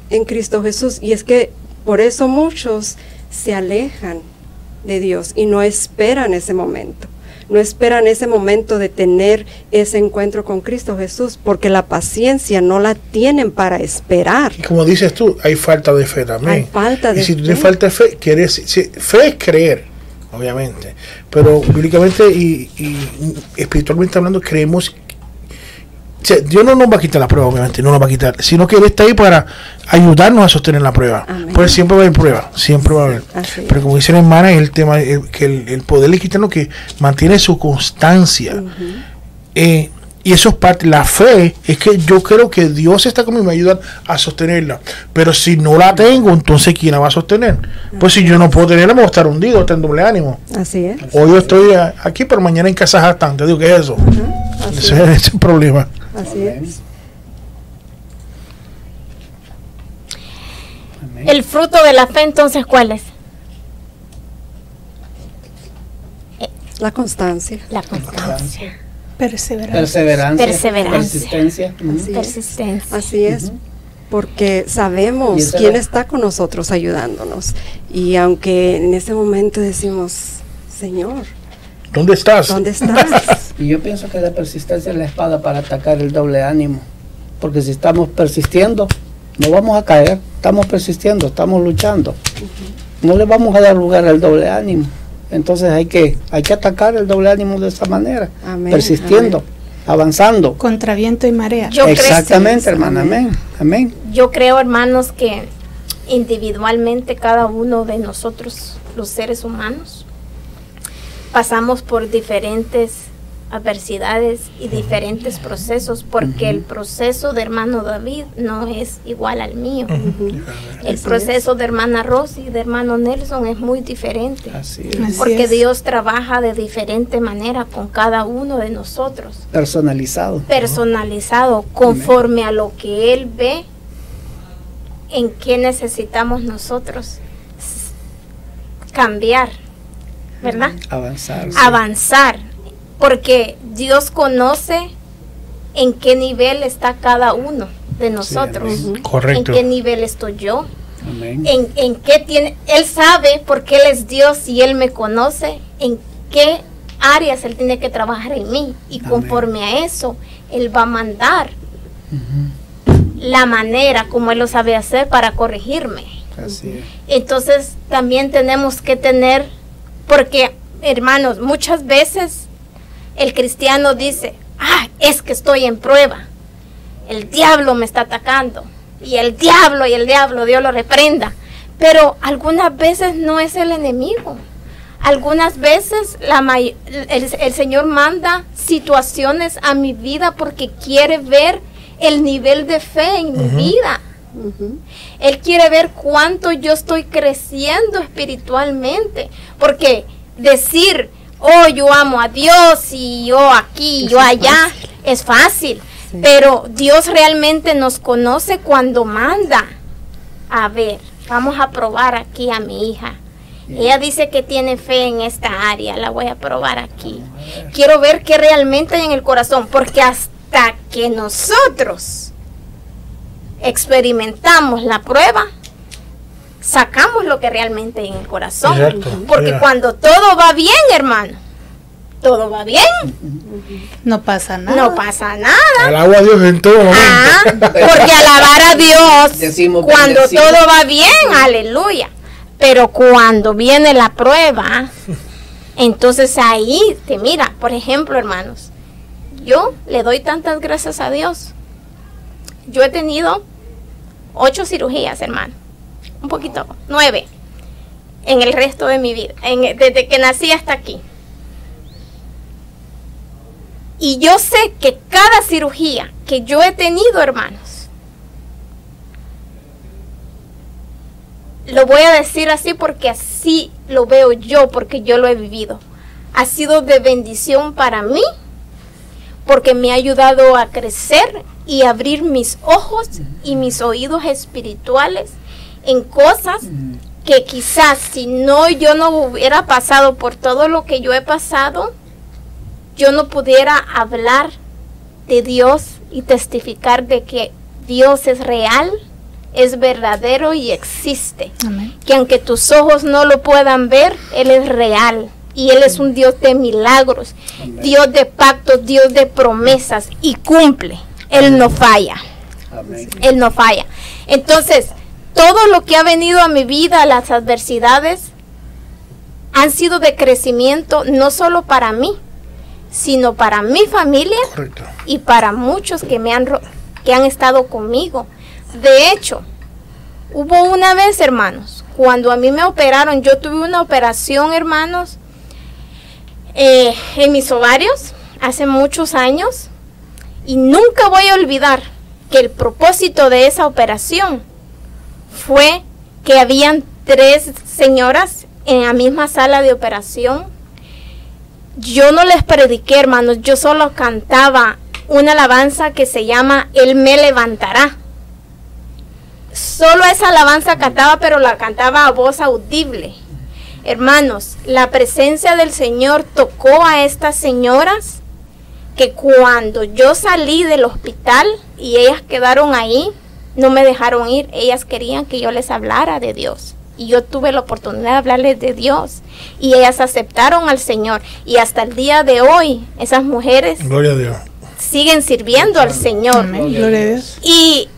S5: en Cristo Jesús? Y es que por eso muchos se alejan de Dios y no esperan ese momento. No esperan ese momento de tener ese encuentro con Cristo Jesús porque la paciencia no la tienen para esperar.
S2: Como dices tú, hay falta de fe también.
S5: Hay falta de
S2: y si tú tienes falta de fe, quieres, si- fe es creer, obviamente. Pero bíblicamente y, y espiritualmente hablando, creemos. Dios no nos va a quitar la prueba, obviamente, no nos va a quitar, sino que Él está ahí para ayudarnos a sostener la prueba.
S5: Amén.
S2: Pues siempre va a haber prueba, siempre va a haber. Pero como dice la hermana, es el tema, el- que el, el poder le quitarnos que mantiene su constancia. Eh, y eso es parte, la fe es que yo creo que Dios está conmigo y me ayuda a sostenerla. Pero si no la tengo, entonces ¿quién la va a sostener? Pues si yo no puedo tenerla, me voy a estar hundido, estar en doble ánimo.
S5: Así es.
S2: Hoy yo estoy aquí, pero mañana en casa bastante. Digo, ¿qué es eso? Ese, ese es el problema.
S5: Así es.
S1: Amén.
S3: El fruto de la fe, entonces, ¿cuál es?
S5: La constancia.
S3: La constancia.
S4: Perseverancia.
S1: Perseverancia.
S3: Perseverancia.
S1: Persistencia.
S5: Así es.
S3: Persistencia.
S5: Así es, porque sabemos quién está con nosotros ayudándonos. Y aunque en ese momento decimos, Señor,
S2: ¿Dónde estás?
S5: ¿dónde (laughs) estás?
S1: Y yo pienso que la persistencia es la espada para atacar el doble ánimo. Porque si estamos persistiendo, no vamos a caer. Estamos persistiendo, estamos luchando. No le vamos a dar lugar al doble ánimo. Entonces hay que, hay que atacar el doble ánimo de esa manera.
S5: Amén,
S1: persistiendo,
S5: amén.
S1: avanzando.
S4: Contra viento y marea.
S3: Yo creo-
S1: Exactamente, hermana. Amén. Amén.
S3: Yo creo, hermanos, que individualmente cada uno de nosotros, los seres humanos, pasamos por diferentes adversidades y diferentes procesos, porque el proceso de hermano David no es igual al mío. El
S5: Así
S3: proceso de hermana Rosy y de hermano Nelson es muy diferente.
S1: Así es.
S4: Así
S3: Porque
S4: es.
S3: Dios trabaja de diferente manera con cada uno de nosotros,
S1: Personalizado.
S3: personalizado conforme a lo que Él ve en qué necesitamos nosotros cambiar, ¿verdad?
S1: Avanzar. sí.
S3: Avanzar, porque Dios conoce en qué nivel está cada uno de nosotros,
S1: amén.
S3: en
S2: Correcto.
S3: qué nivel estoy yo,
S1: Amén.
S3: en, en qué tiene, Él sabe porque Él es Dios y Él me conoce, en qué áreas Él tiene que trabajar en mí y
S1: Amén.
S3: conforme a eso, Él va a mandar la manera como Él lo sabe hacer para corregirme.
S1: Así es.
S3: Entonces también tenemos que tener, porque hermanos, muchas veces el cristiano dice, ah, es que estoy en prueba, el diablo me está atacando, y el diablo y el diablo, Dios lo reprenda. Pero algunas veces no es el enemigo. Algunas veces la may- el, el Señor manda situaciones a mi vida porque quiere ver el nivel de fe en mi vida. Él quiere ver cuánto yo estoy creciendo espiritualmente. Porque decir, oh, yo amo a Dios y yo aquí, yo allá, es fácil.
S5: Sí.
S3: Pero Dios realmente nos conoce cuando manda. A ver, vamos a probar aquí a mi hija. Ella dice que tiene fe en esta área, la voy a probar aquí. Quiero ver qué realmente hay en el corazón, porque hasta que nosotros experimentamos la prueba, sacamos lo que realmente hay en el corazón.
S2: Exacto.
S3: Porque
S2: Mira.
S3: cuando todo va bien, hermano, todo va bien,
S4: No pasa nada.
S3: no pasa nada.
S2: Alabo a Dios en todo momento.
S3: Ah, porque alabar a Dios (laughs)
S1: Decimos
S3: cuando
S1: bendecido.
S3: todo va bien, aleluya. Pero cuando viene la prueba, entonces ahí te mira, por ejemplo, hermanos, yo le doy tantas gracias a Dios. Yo he tenido ocho cirugías, hermano, un poquito, nueve, en el resto de mi vida, desde que nací hasta aquí. Y yo sé que cada cirugía que yo he tenido, hermanos, lo voy a decir así porque así lo veo yo, porque yo lo he vivido. Ha sido de bendición para mí, porque me ha ayudado a crecer y abrir mis ojos y mis oídos espirituales en cosas que quizás si no yo no hubiera pasado por todo lo que yo he pasado, yo no pudiera hablar de Dios y testificar de que Dios es real, es verdadero y existe.
S4: Amén.
S3: Que aunque tus ojos no lo puedan ver, Él es real. Y Él es un Dios de milagros, Dios de pactos, Dios de promesas y cumple. Él no falla.
S1: Amén.
S3: Él no falla. Entonces, todo lo que ha venido a mi vida, las adversidades, han sido de crecimiento no solo para mí, sino para mi familia
S2: Correcto.
S3: y para muchos que me han que han estado conmigo. De hecho, hubo una vez, hermanos, cuando a mí me operaron, yo tuve una operación, hermanos, eh, en mis ovarios hace muchos años y nunca voy a olvidar que el propósito de esa operación fue que habían tres señoras en la misma sala de operación. Yo no les prediqué, hermanos, yo solo cantaba una alabanza que se llama Él me levantará. Solo esa alabanza cantaba, pero la cantaba a voz audible. Hermanos, la presencia del Señor tocó a estas señoras que cuando yo salí del hospital y ellas quedaron ahí, no me dejaron ir. Ellas querían que yo les hablara de Dios. Y yo tuve la oportunidad de hablarles de Dios. Y ellas aceptaron al Señor. Y hasta el día de hoy, esas mujeres
S2: Gloria a Dios.
S3: siguen sirviendo al Señor.
S4: Amén. Gloria a Dios.
S3: Y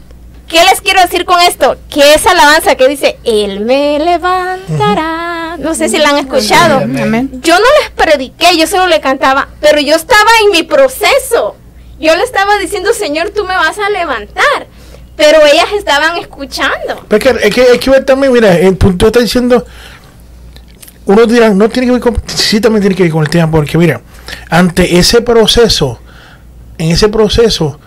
S3: ¿qué les quiero decir con esto? Que esa alabanza que dice, Él me levantará. No sé si la han escuchado.
S4: Amén.
S3: Yo no les prediqué, yo solo le cantaba, pero yo estaba en mi proceso. Yo le estaba diciendo, Señor, tú me vas a levantar. Pero ellas estaban escuchando.
S2: Porque es que hay que ver también, mira, el punto está diciendo, unos dirán, no tiene que ver con, sí también tiene que ver con el tema, porque mira, ante ese proceso, en ese proceso,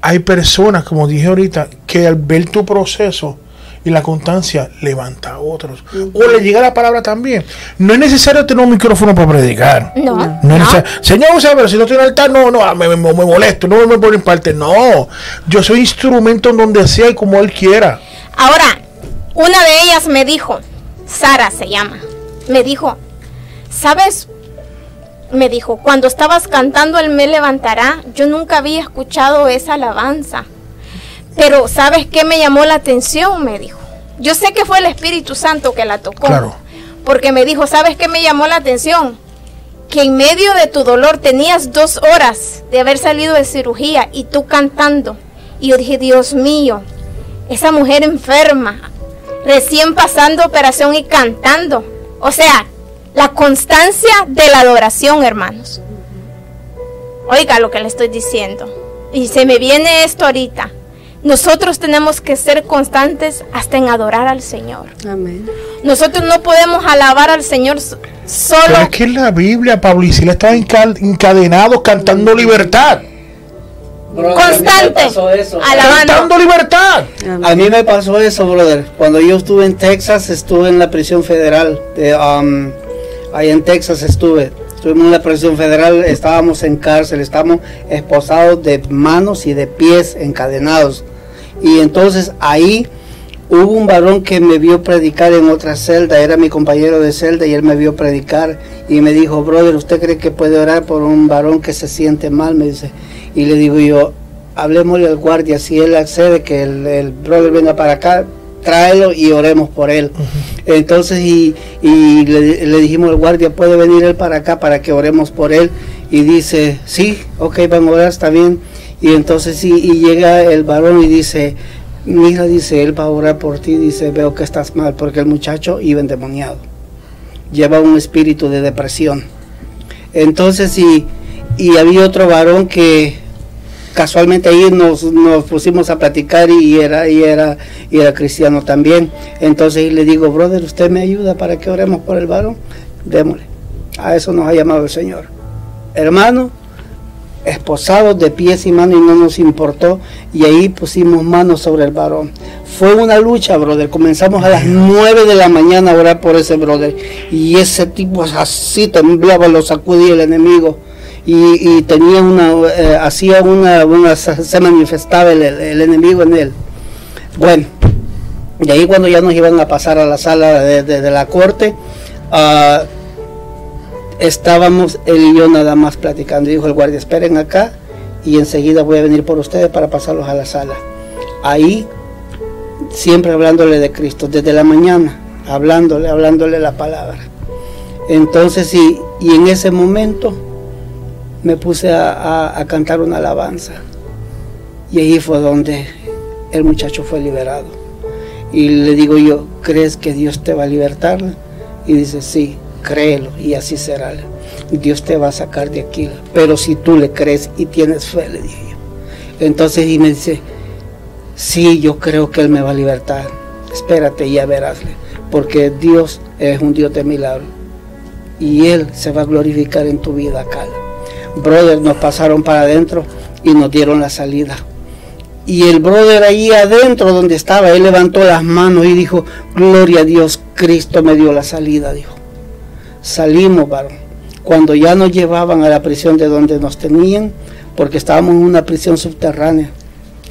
S2: hay personas, como dije ahorita, que al ver tu proceso y la constancia, levanta a otros. O le llega la palabra también. No es necesario tener un micrófono para predicar.
S3: No,
S2: No
S3: no.
S2: Señor, usted, pero si no tiene altar, no, no, me, me- me molesto, no me ponen parte. No, yo soy instrumento en donde sea y como Él quiera.
S3: Ahora, una de ellas me dijo, Sara se llama, me dijo, ¿sabes? Me dijo, cuando estabas cantando Él me levantará, yo nunca había escuchado esa alabanza. Pero ¿sabes qué me llamó la atención? Me dijo. Yo sé que fue el Espíritu Santo que la tocó.
S2: Claro.
S3: Porque me dijo, ¿sabes qué me llamó la atención? Que en medio de tu dolor tenías dos horas de haber salido de cirugía y tú cantando. Y yo dije, Dios mío, esa mujer enferma, recién pasando operación y cantando. O sea, la constancia de la adoración, hermanos. Oiga lo que le estoy diciendo. Y se me viene esto ahorita. Nosotros tenemos que ser constantes hasta en adorar al Señor.
S5: Amén.
S3: Nosotros no podemos alabar al Señor so- solo.
S2: Pero es que en la Biblia, Pablo y Sila estaban encadenados cantando libertad.
S3: Constante.
S2: Cantando libertad.
S1: A mí me pasó eso, brother. Cuando yo estuve en Texas, estuve en la prisión federal. De, um, ahí en Texas estuve. Estuvimos en la prisión federal, estábamos en cárcel, estábamos esposados de manos y de pies encadenados. Y entonces ahí hubo un varón que me vio predicar en otra celda, era mi compañero de celda y él me vio predicar y me dijo, brother, ¿usted cree que puede orar por un varón que se siente mal? Me dice. Y le digo yo, hablemosle al guardia, si él accede que el, el brother venga para acá, tráelo y oremos por él. Entonces, y, y le, dijimos al guardia, puede venir él para acá para que oremos por él. Y dice, sí, ok, van a orar, está bien. Y entonces sí, y llega el varón y dice, mi hija dice, él va a orar por ti, dice, veo que estás mal, porque el muchacho iba endemoniado. Lleva un espíritu de depresión. Entonces, y había otro varón que casualmente ahí nos, nos pusimos a platicar y era, y era, y era cristiano también. Entonces le digo, brother, ¿usted me ayuda para que oremos por el varón? Démosle. A eso nos ha llamado el Señor. Hermano, esposados de pies y manos y no nos importó y ahí pusimos manos sobre el varón. Fue una lucha, brother. Comenzamos a las 9 de la mañana a orar por ese brother y ese tipo así temblaba, lo sacudía el enemigo y, tenía una, eh, hacía una, se manifestaba el, el, enemigo en él. Bueno, y ahí cuando ya nos iban a pasar a la sala de, de, de la corte, uh, estábamos él y yo nada más platicando. Dijo el guardia, esperen acá y enseguida voy a venir por ustedes para pasarlos a la sala. Ahí, siempre hablándole de Cristo, desde la mañana, hablándole, hablándole la palabra. Entonces, y, y en ese momento me puse a, cantar una alabanza. Y ahí fue donde el muchacho fue liberado. Y le digo yo, ¿crees que Dios te va a libertar? Y dice, sí, créelo y así será. Dios te va a sacar de aquí. Pero si tú le crees y tienes fe, le dije yo. Entonces y me dice, sí, yo creo que Él me va a libertar. Espérate y ya verás. Porque Dios es un Dios de milagro. Y Él se va a glorificar en tu vida acá. Brother, nos pasaron para adentro y nos dieron la salida. Y el brother ahí adentro donde estaba, él levantó las manos y dijo, gloria a Dios, Cristo me dio la salida, dijo salimos, varón. Cuando ya nos llevaban a la prisión de donde nos tenían, porque estábamos en una prisión subterránea.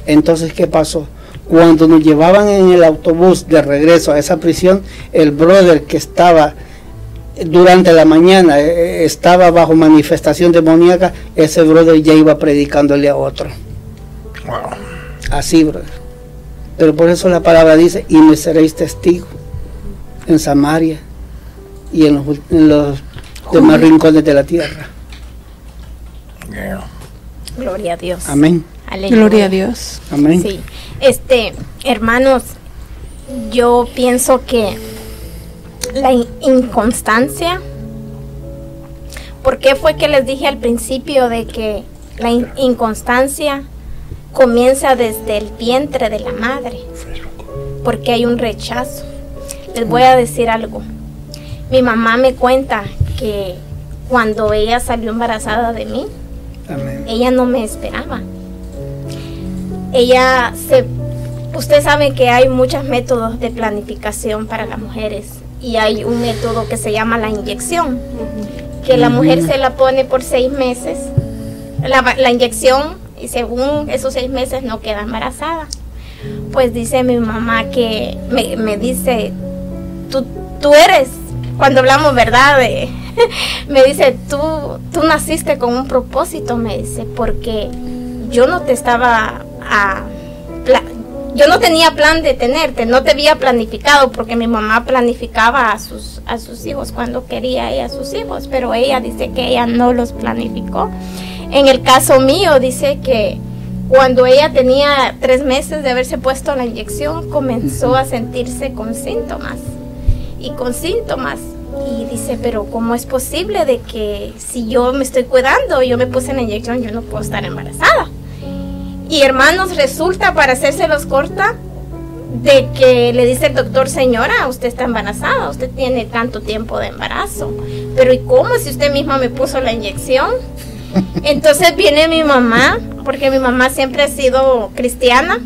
S1: Entonces, ¿qué pasó? Cuando nos llevaban en el autobús de regreso a esa prisión, el brother que estaba durante la mañana, eh, estaba bajo manifestación demoníaca, ese brother ya iba predicándole a otro. Wow. Así, brother. Pero por eso la palabra dice, y me seréis testigo en Samaria, y en los, en los demás rincones de la tierra.
S3: Yeah. Gloria a Dios.
S1: Amén.
S4: Aleluya. Gloria a Dios.
S1: Amén.
S3: Sí. Este, hermanos, yo pienso que la in inconstancia, ¿por qué fue que les dije al principio de que la in inconstancia comienza desde el vientre de la madre? Porque hay un rechazo. Les voy a decir algo mi mamá me cuenta que cuando ella salió embarazada de mí,
S1: Amén.
S3: ella no me esperaba. Ella se... Usted sabe que hay muchos métodos de planificación para las mujeres y hay un método que se llama la inyección, que la mujer se la pone por seis meses, la, la inyección y según esos seis meses no queda embarazada. Pues dice mi mamá que me, me dice, tú, tú eres cuando hablamos, ¿verdad? De, (laughs) me dice, tú, tú naciste con un propósito, me dice, porque yo no te estaba a, yo no tenía plan de tenerte, no te había planificado porque mi mamá planificaba a sus, a sus hijos cuando quería ella a sus hijos, pero ella dice que ella no los planificó. En el caso mío dice que cuando ella tenía tres meses de haberse puesto la inyección comenzó a sentirse con síntomas y con síntomas. Y dice, pero ¿cómo es posible de que si yo me estoy cuidando, yo me puse la inyección, yo no puedo estar embarazada? Y hermanos, resulta, para hacérselos corta, de que le dice el doctor, señora, usted está embarazada, usted tiene tanto tiempo de embarazo. Pero ¿y cómo si usted misma me puso la inyección? (laughs) Entonces viene mi mamá, porque mi mamá siempre ha sido cristiana,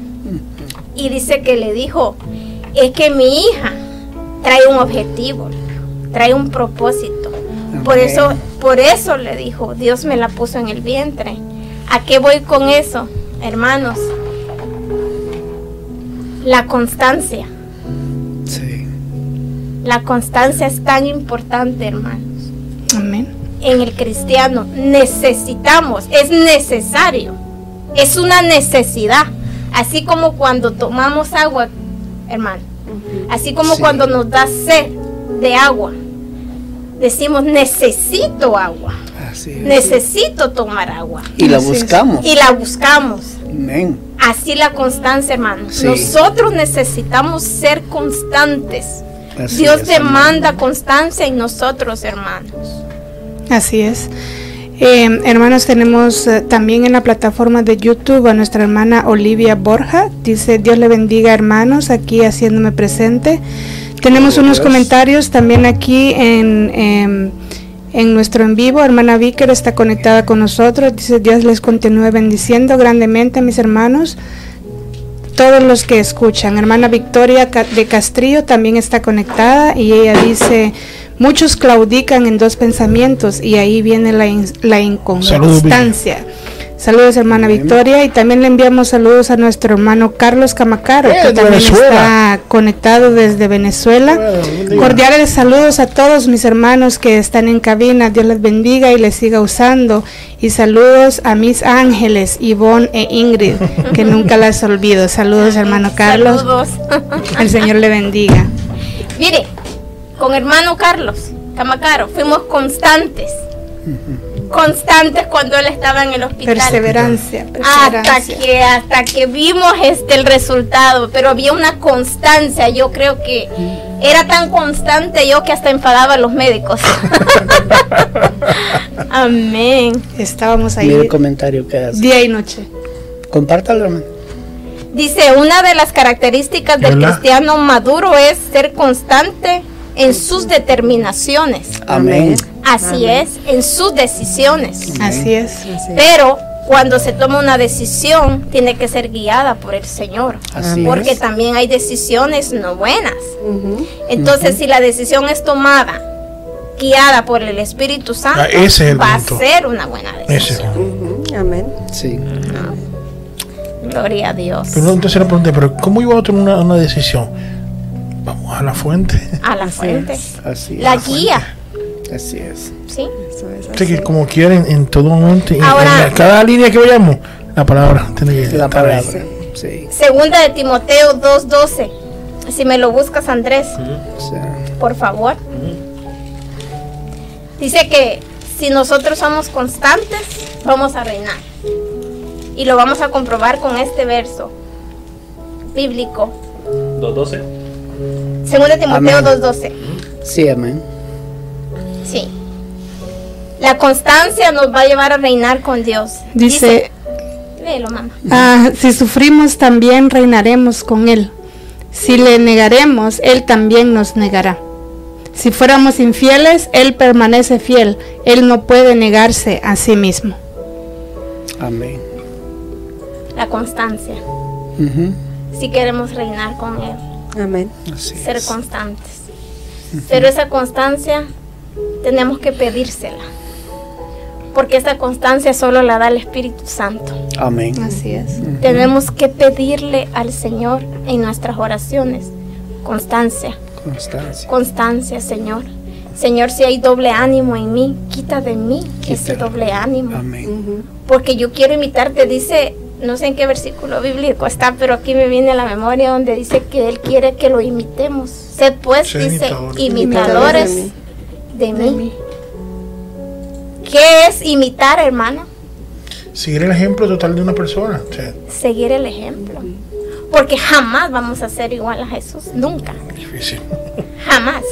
S3: y dice que le dijo, es que mi hija trae un objetivo, trae un propósito. Okay. Por eso, por eso le dijo, Dios me la puso en el vientre. ¿A qué voy con eso, hermanos? La constancia.
S1: Sí.
S3: La constancia es tan importante, hermanos.
S4: Amén.
S3: En el cristiano necesitamos, es necesario Es una necesidad. Así como cuando tomamos agua, hermano. Así como
S1: Sí.
S3: cuando nos da sed de agua. Decimos, necesito agua.
S1: Así.
S3: Necesito tomar agua.
S1: Y la buscamos.
S3: Y la buscamos.
S1: Amén.
S3: Así la constancia, hermano.
S1: Sí.
S3: Nosotros necesitamos ser constantes.
S1: Así
S3: Dios
S1: es,
S3: demanda constancia en nosotros, hermanos.
S4: Así es. Eh, hermanos, tenemos eh, también en la plataforma de YouTube a nuestra hermana Olivia Borja. Dice, Dios le bendiga hermanos, aquí haciéndome presente. Tenemos unos comentarios también aquí en, em, en nuestro en vivo. Hermana Víquer está conectada con nosotros. Dice, Dios les continúe bendiciendo grandemente a mis hermanos. Todos los que escuchan. Hermana Victoria de Castrillo también está conectada y ella dice, muchos claudican en dos pensamientos y ahí viene la, in- la inconstancia. Saludos hermana Victoria y también le enviamos saludos a nuestro hermano Carlos Camacaro
S2: Eh,
S4: que también
S2: Venezuela.
S4: está conectado desde Venezuela.
S2: Bueno.
S4: Cordiales saludos a todos mis hermanos que están en cabina. Dios les bendiga y les siga usando. Y saludos a mis ángeles, Ivonne e Ingrid, que nunca las olvido. Saludos, hermano Carlos.
S3: Saludos.
S4: El Señor le bendiga.
S3: Mire, con hermano Carlos Camacaro fuimos constantes. Constantes cuando él estaba en el hospital.
S4: Perseverancia,
S3: Hasta
S4: perseverancia.
S3: que, hasta que vimos este el resultado, pero había una constancia, yo creo que era tan constante yo que hasta enfadaba a los médicos. (laughs) Amén.
S4: Estábamos ahí
S1: el comentario que hace.
S4: día y noche.
S1: Compártalo, hermano.
S3: Dice, una de las características del
S2: Hola.
S3: cristiano maduro es ser constante en sus determinaciones.
S1: Amén.
S3: Así es, en sus decisiones.
S4: Así es.
S5: Así es.
S3: Pero cuando se toma una decisión, tiene que ser guiada por el Señor.
S1: Así
S3: Porque
S1: es.
S3: también hay decisiones no buenas. Entonces, si la decisión es tomada, guiada por el Espíritu Santo,
S2: Ah, ese es el
S3: va
S2: punto.
S3: a ser una buena
S2: Ese.
S3: decisión.
S5: Amén.
S1: Sí.
S3: Gloria a Dios.
S2: Pero entonces le pregunté, pero ¿cómo iba a tomar una, una decisión? Vamos a la fuente.
S3: A la
S5: Así (laughs)
S3: fuente.
S1: Así
S3: La
S1: es.
S3: guía.
S1: Así es.
S3: ¿Sí?
S5: Eso es
S2: O sea, que
S5: así.
S2: como quieren en todo momento, en-
S3: Ahora-
S2: en cada línea que vayamos, la palabra tiene que
S1: La
S2: estar ahí.
S1: palabra. Sí.
S3: Segunda de Timoteo 2.12. Si me lo buscas, Andrés, por favor. Dice que si nosotros somos constantes, vamos a reinar. Y lo vamos a comprobar con este verso bíblico.
S7: 2.12.
S3: Segunda de Timoteo
S1: Amén.
S3: 2.12.
S1: sí, amén.
S3: Sí. La constancia nos va a llevar a reinar con Dios.
S4: Dice,
S3: léelo, mamá.
S4: ah, si sufrimos también reinaremos con Él. Si le negaremos, Él también nos negará. Si fuéramos infieles, Él permanece fiel. Él no puede negarse a sí mismo.
S1: Amén.
S3: La constancia.
S1: Ujú.
S3: Si queremos reinar con Él.
S5: Amén.
S1: Así
S3: ser
S1: es.
S3: constantes. Pero esa constancia tenemos que pedírsela. Porque esa constancia solo la da el Espíritu Santo.
S1: Amén.
S4: Así es.
S3: Tenemos que pedirle al Señor en nuestras oraciones constancia,
S1: Constancia.
S3: constancia, Señor. Señor, si hay doble ánimo en mí, quita de mí ese doble ánimo.
S1: Amén.
S3: Porque yo quiero imitarte, dice, no sé en qué versículo bíblico está, pero aquí me viene a la memoria donde dice que Él quiere que lo imitemos. Sed pues, dice,
S2: imitadores.
S3: imitadores
S5: Imitadores
S3: de mí. ¿Qué es imitar, hermano?
S2: Seguir el ejemplo total de una persona.
S3: Seguir el ejemplo. Porque jamás vamos a ser igual a Jesús, nunca,
S2: difícil.
S3: jamás.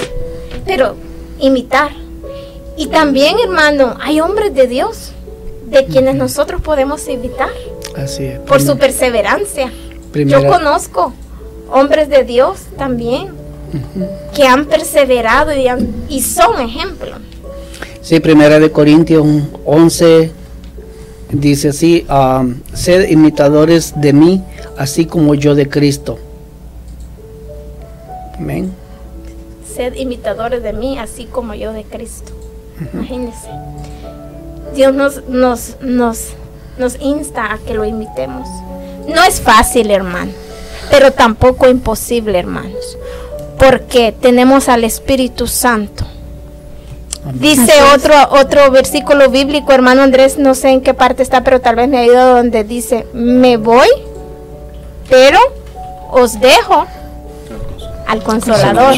S3: Pero imitar. Y también, hermano, hay hombres de Dios de quienes nosotros podemos imitar
S1: Así es.
S3: por su perseverancia.
S1: primera-
S3: Yo conozco hombres de Dios también que han perseverado y, han- y son ejemplo.
S1: Sí, primera de Corintios 11 dice así, um, sed imitadores de mí, así como yo de Cristo. Amén.
S3: Sed imitadores de mí, así como yo de Cristo. Imagínense. Dios nos, nos, nos, nos insta a que lo imitemos. No es fácil, hermano, pero tampoco imposible, hermanos, porque tenemos al Espíritu Santo Dice otro, otro versículo bíblico, hermano Andrés, no sé en qué parte está, pero tal vez me ha ido donde dice, me voy, pero os dejo al consolador,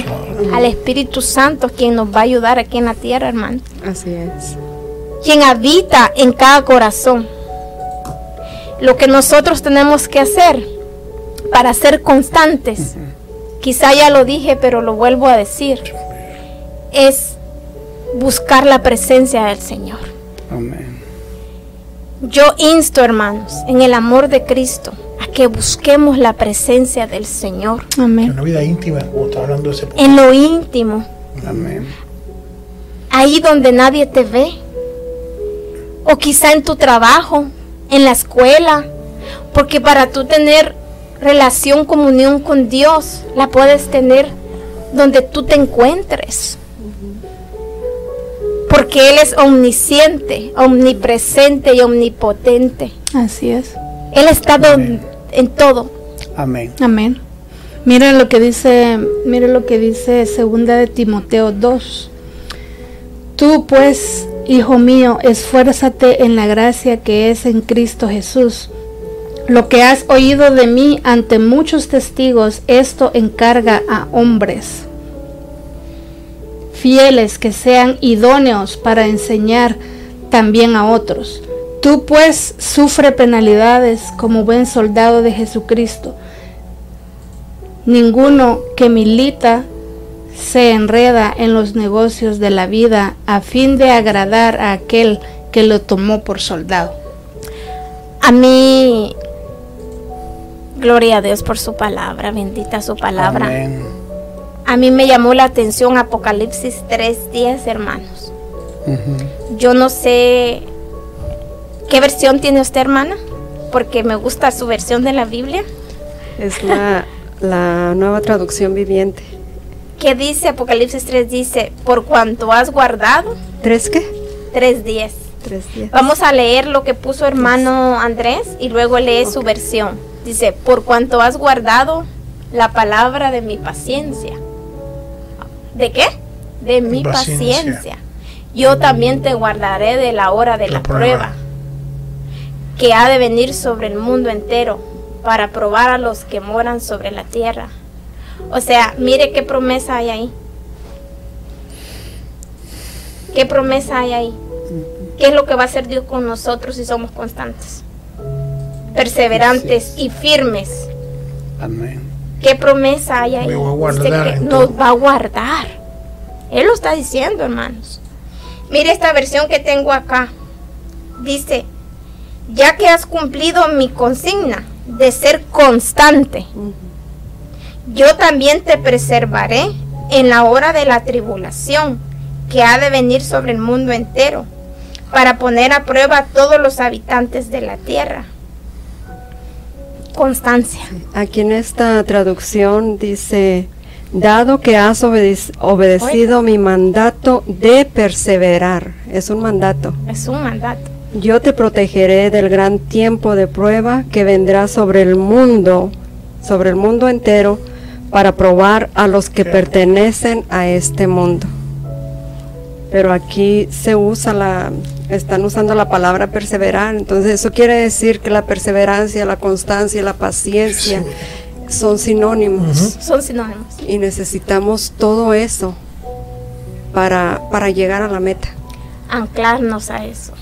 S3: al Espíritu Santo, quien nos va a ayudar aquí en la tierra, hermano.
S5: Así es.
S3: Quien habita en cada corazón. Lo que nosotros tenemos que hacer para ser constantes, quizá ya lo dije, pero lo vuelvo a decir, es buscar la presencia del Señor.
S1: Amén.
S3: Yo insto, hermanos, en el amor de Cristo, a que busquemos la presencia del Señor
S2: En
S4: Amén.
S2: una vida íntima, como está hablando ese
S3: en lo íntimo,
S1: Amén.
S3: ahí donde nadie te ve, o quizá en tu trabajo, en la escuela, porque para tú tener relación, comunión con Dios, la puedes tener donde tú te encuentres. Porque Él es omnisciente, omnipresente y omnipotente.
S4: Así es.
S3: Él está don- en todo.
S1: Amén.
S4: Amén. Miren lo que dice, miren lo que dice segunda de Timoteo 2. Tú pues, hijo mío, esfuérzate en la gracia que es en Cristo Jesús. Lo que has oído de mí ante muchos testigos, esto encarga a hombres fieles que sean idóneos para enseñar también a otros. Tú pues sufre penalidades como buen soldado de Jesucristo. Ninguno que milita se enreda en los negocios de la vida a fin de agradar a aquel que lo tomó por soldado.
S3: A mí, gloria a Dios por su palabra, bendita su palabra.
S1: Amén.
S3: A mí me llamó la atención Apocalipsis 3.10, hermanos. Yo no sé qué versión tiene usted, hermana, porque me gusta su versión de la Biblia.
S5: Es la, la nueva traducción viviente.
S3: ¿Qué dice Apocalipsis 3? Dice, por cuanto has guardado
S5: ¿Tres qué?
S3: 3.10.
S5: Tres días.
S3: Vamos a leer lo que puso hermano Andrés y luego lee su versión. Dice, por cuanto has guardado la palabra de mi paciencia. ¿De qué? De mi
S2: Paciencia.
S3: paciencia. Yo también te guardaré de la hora de
S2: La
S3: la,
S2: prueba.
S3: prueba, que ha de venir sobre el mundo entero para probar a los que moran sobre la tierra. O sea, mire qué promesa hay ahí. ¿Qué promesa hay ahí? ¿Qué es lo que va a hacer Dios con nosotros si somos constantes? Perseverantes y firmes.
S1: Amén.
S3: ¿Qué promesa hay ahí?
S2: Me voy a
S3: Dice
S2: guardar
S3: que nos va a guardar. Él lo está diciendo, hermanos. Mire esta versión que tengo acá. Dice, ya que has cumplido mi consigna de ser constante, yo también te preservaré en la hora de la tribulación que ha de venir sobre el mundo entero, para poner a prueba a todos los habitantes de la tierra. Constancia.
S5: Aquí en esta traducción dice, dado que has obede- obedecido mi mandato de perseverar, es un mandato.
S3: Es un mandato.
S5: Yo te protegeré del gran tiempo de prueba que vendrá sobre el mundo, sobre el mundo entero, para probar a los que pertenecen a este mundo. Pero aquí se usa la, están usando la palabra perseverar, entonces eso quiere decir que la perseverancia, la constancia y la paciencia son sinónimos
S3: Son sinónimos.
S5: y necesitamos todo eso para, para llegar a la meta.
S3: Anclarnos a eso.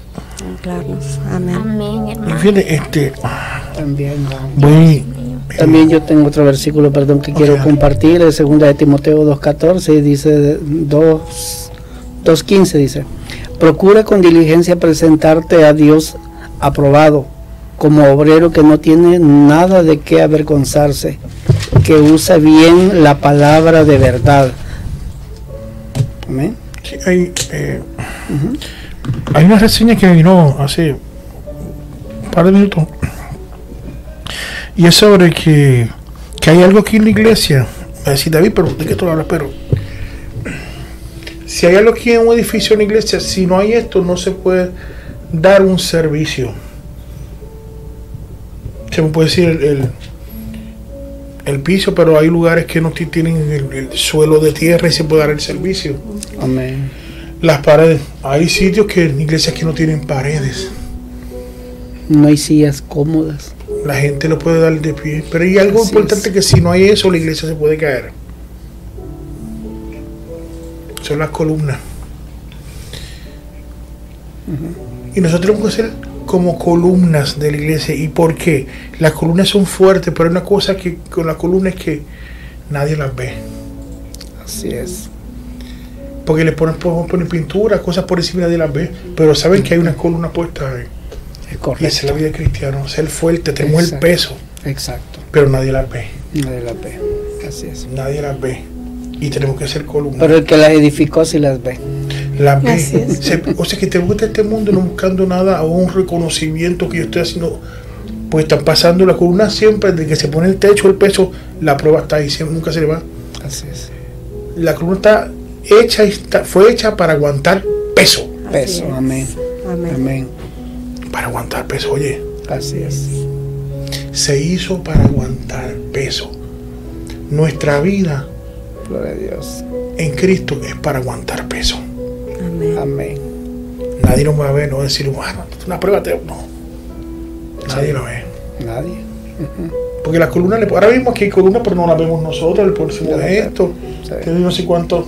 S5: Anclarnos. Amén.
S3: Amén,
S2: Y
S3: hermano.
S2: fíjate, este,
S1: También.
S2: voy,
S1: También yo tengo otro versículo, perdón, que quiero compartir, de segunda de Timoteo 2.14, dice 2, 2.15, dice, procura con diligencia presentarte a Dios aprobado, como obrero que no tiene nada de qué avergonzarse, que usa bien la palabra de verdad. Amén.
S2: Sí, hay, eh, hay una reseña que vino hace un par de minutos y es sobre que, que hay algo aquí en la iglesia. A decir David, pero ¿de qué tú hablas? Pero si hay algo aquí en un edificio, en una iglesia, si no hay esto, no se puede dar un servicio. Se me puede decir el, el, el piso, pero hay lugares que no ti- tienen el, el suelo de tierra y se puede dar el servicio.
S1: Amén.
S2: Las paredes. Hay sitios que iglesias que no tienen paredes.
S1: No hay sillas cómodas.
S2: La gente lo puede dar de pie. Pero hay algo
S1: Así
S2: importante
S1: es.
S2: que si no hay eso, la iglesia se puede caer. Son las columnas. Y nosotros tenemos que ser como columnas de la iglesia. ¿Y por qué? Las columnas son fuertes, pero hay una cosa que con las columnas es que nadie las ve.
S1: Así es.
S2: Porque le ponen, ponen, pintura, cosas por encima nadie las ve. Pero saben que hay una columna puesta ahí. Y esa es la vida de cristiano. Ser fuerte, tenemos el
S1: Exacto.
S2: peso,
S1: Exacto.
S2: pero nadie las ve.
S1: Nadie las ve. Así es.
S2: Nadie las ve. Y tenemos que ser columnas.
S1: Pero el que las edificó sí las ve.
S2: las ve.
S4: Así es.
S2: Se- o sea que te gusta este mundo no buscando nada o un reconocimiento que yo estoy haciendo. Pues están pasando la columna siempre, de que se pone el techo, el peso, la prueba está ahí, siempre, nunca se le va.
S1: Así es.
S2: La columna está hecha y está, fue hecha para aguantar peso.
S5: Así
S1: Peso.
S5: es.
S1: Amén.
S5: Amén.
S1: Amén.
S2: Para aguantar peso, oye.
S1: Así es.
S2: Se hizo para aguantar peso. Nuestra vida
S1: Gloria a Dios.
S2: en Cristo es para aguantar peso.
S5: Amén.
S1: Amén.
S2: Nadie nos va a ver, no va a decir, bueno, es una prueba, te-". no. Nadie lo ve.
S1: Nadie.
S2: Porque la columna, le- ahora mismo aquí hay columna, pero no la vemos nosotros,
S1: Ya lo sé.
S2: esto.
S1: Sí.
S2: Tiene no sé cuántas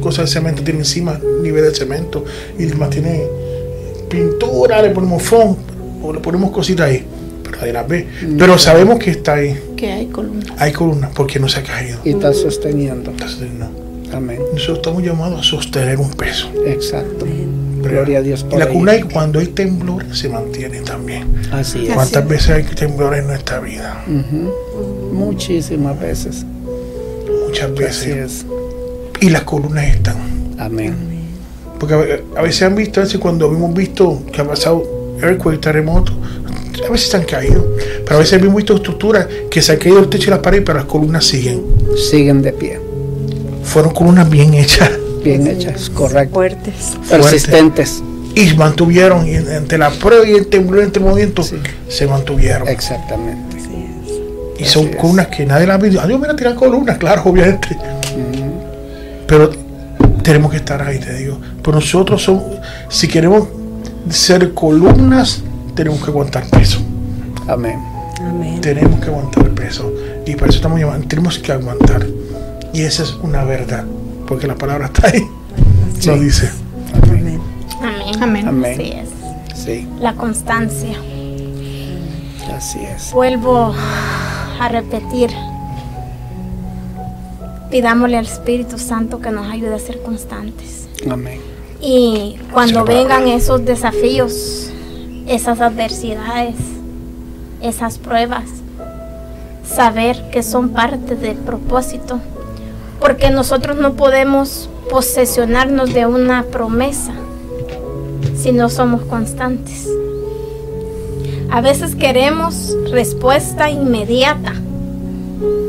S2: cosas de cemento tiene encima, nivel de cemento, y además tiene pintura, le ponemos foam, o le ponemos cositas ahí, pero nadie las ve.
S1: Mm.
S2: Pero sabemos que está ahí,
S4: Que hay columnas.
S2: hay columna, porque no se ha caído.
S1: Y está sosteniendo.
S2: No.
S1: Amén.
S2: Nosotros estamos llamados a sostener un peso.
S1: Exacto. Gloria a Dios por
S2: la y cuando hay temblor, se mantiene también.
S1: Así es.
S2: ¿Cuántas
S4: es.
S2: veces hay temblores en nuestra vida?
S1: Muchísimas veces.
S2: Muchas
S1: Así
S2: veces.
S1: es.
S2: Y las columnas están.
S1: Amén.
S2: Porque a, veces han visto, a veces cuando hemos visto que ha pasado earthquake, terremoto, a veces se han caído. Pero a veces hemos visto estructuras que se han caído el techo y la pared, pero las columnas siguen.
S1: Siguen de pie.
S2: Fueron columnas bien hechas
S1: Bien hechas. Correcto.
S5: Fuertes.
S1: Persistentes.
S2: y mantuvieron. Y ante la prueba y el temblor y el movimiento,
S1: Sí.
S2: se mantuvieron.
S1: Exactamente.
S5: Así es.
S2: Y son
S1: es.
S2: columnas que nadie las ha visto. Adiós, mira, tirar columnas, claro, obviamente. Pero tenemos que estar ahí, te digo. Pero nosotros somos, si queremos ser columnas, tenemos que aguantar peso.
S1: Amén.
S5: Amén.
S2: tenemos que aguantar peso y para eso estamos llamando, tenemos que aguantar y esa es una verdad porque la palabra está ahí lo dice
S5: Amén.
S3: Amén.
S4: Amén.
S1: Amén.
S3: Así es.
S1: Sí.
S3: La constancia.
S1: Así es.
S3: Vuelvo a repetir. Pidámosle al Espíritu Santo que nos ayude a ser constantes.
S1: Amén.
S3: Y cuando
S2: Sí,
S3: vengan esos desafíos, esas adversidades, esas pruebas, saber que son parte del propósito. Porque nosotros no podemos posesionarnos de una promesa si no somos constantes. A veces queremos respuesta inmediata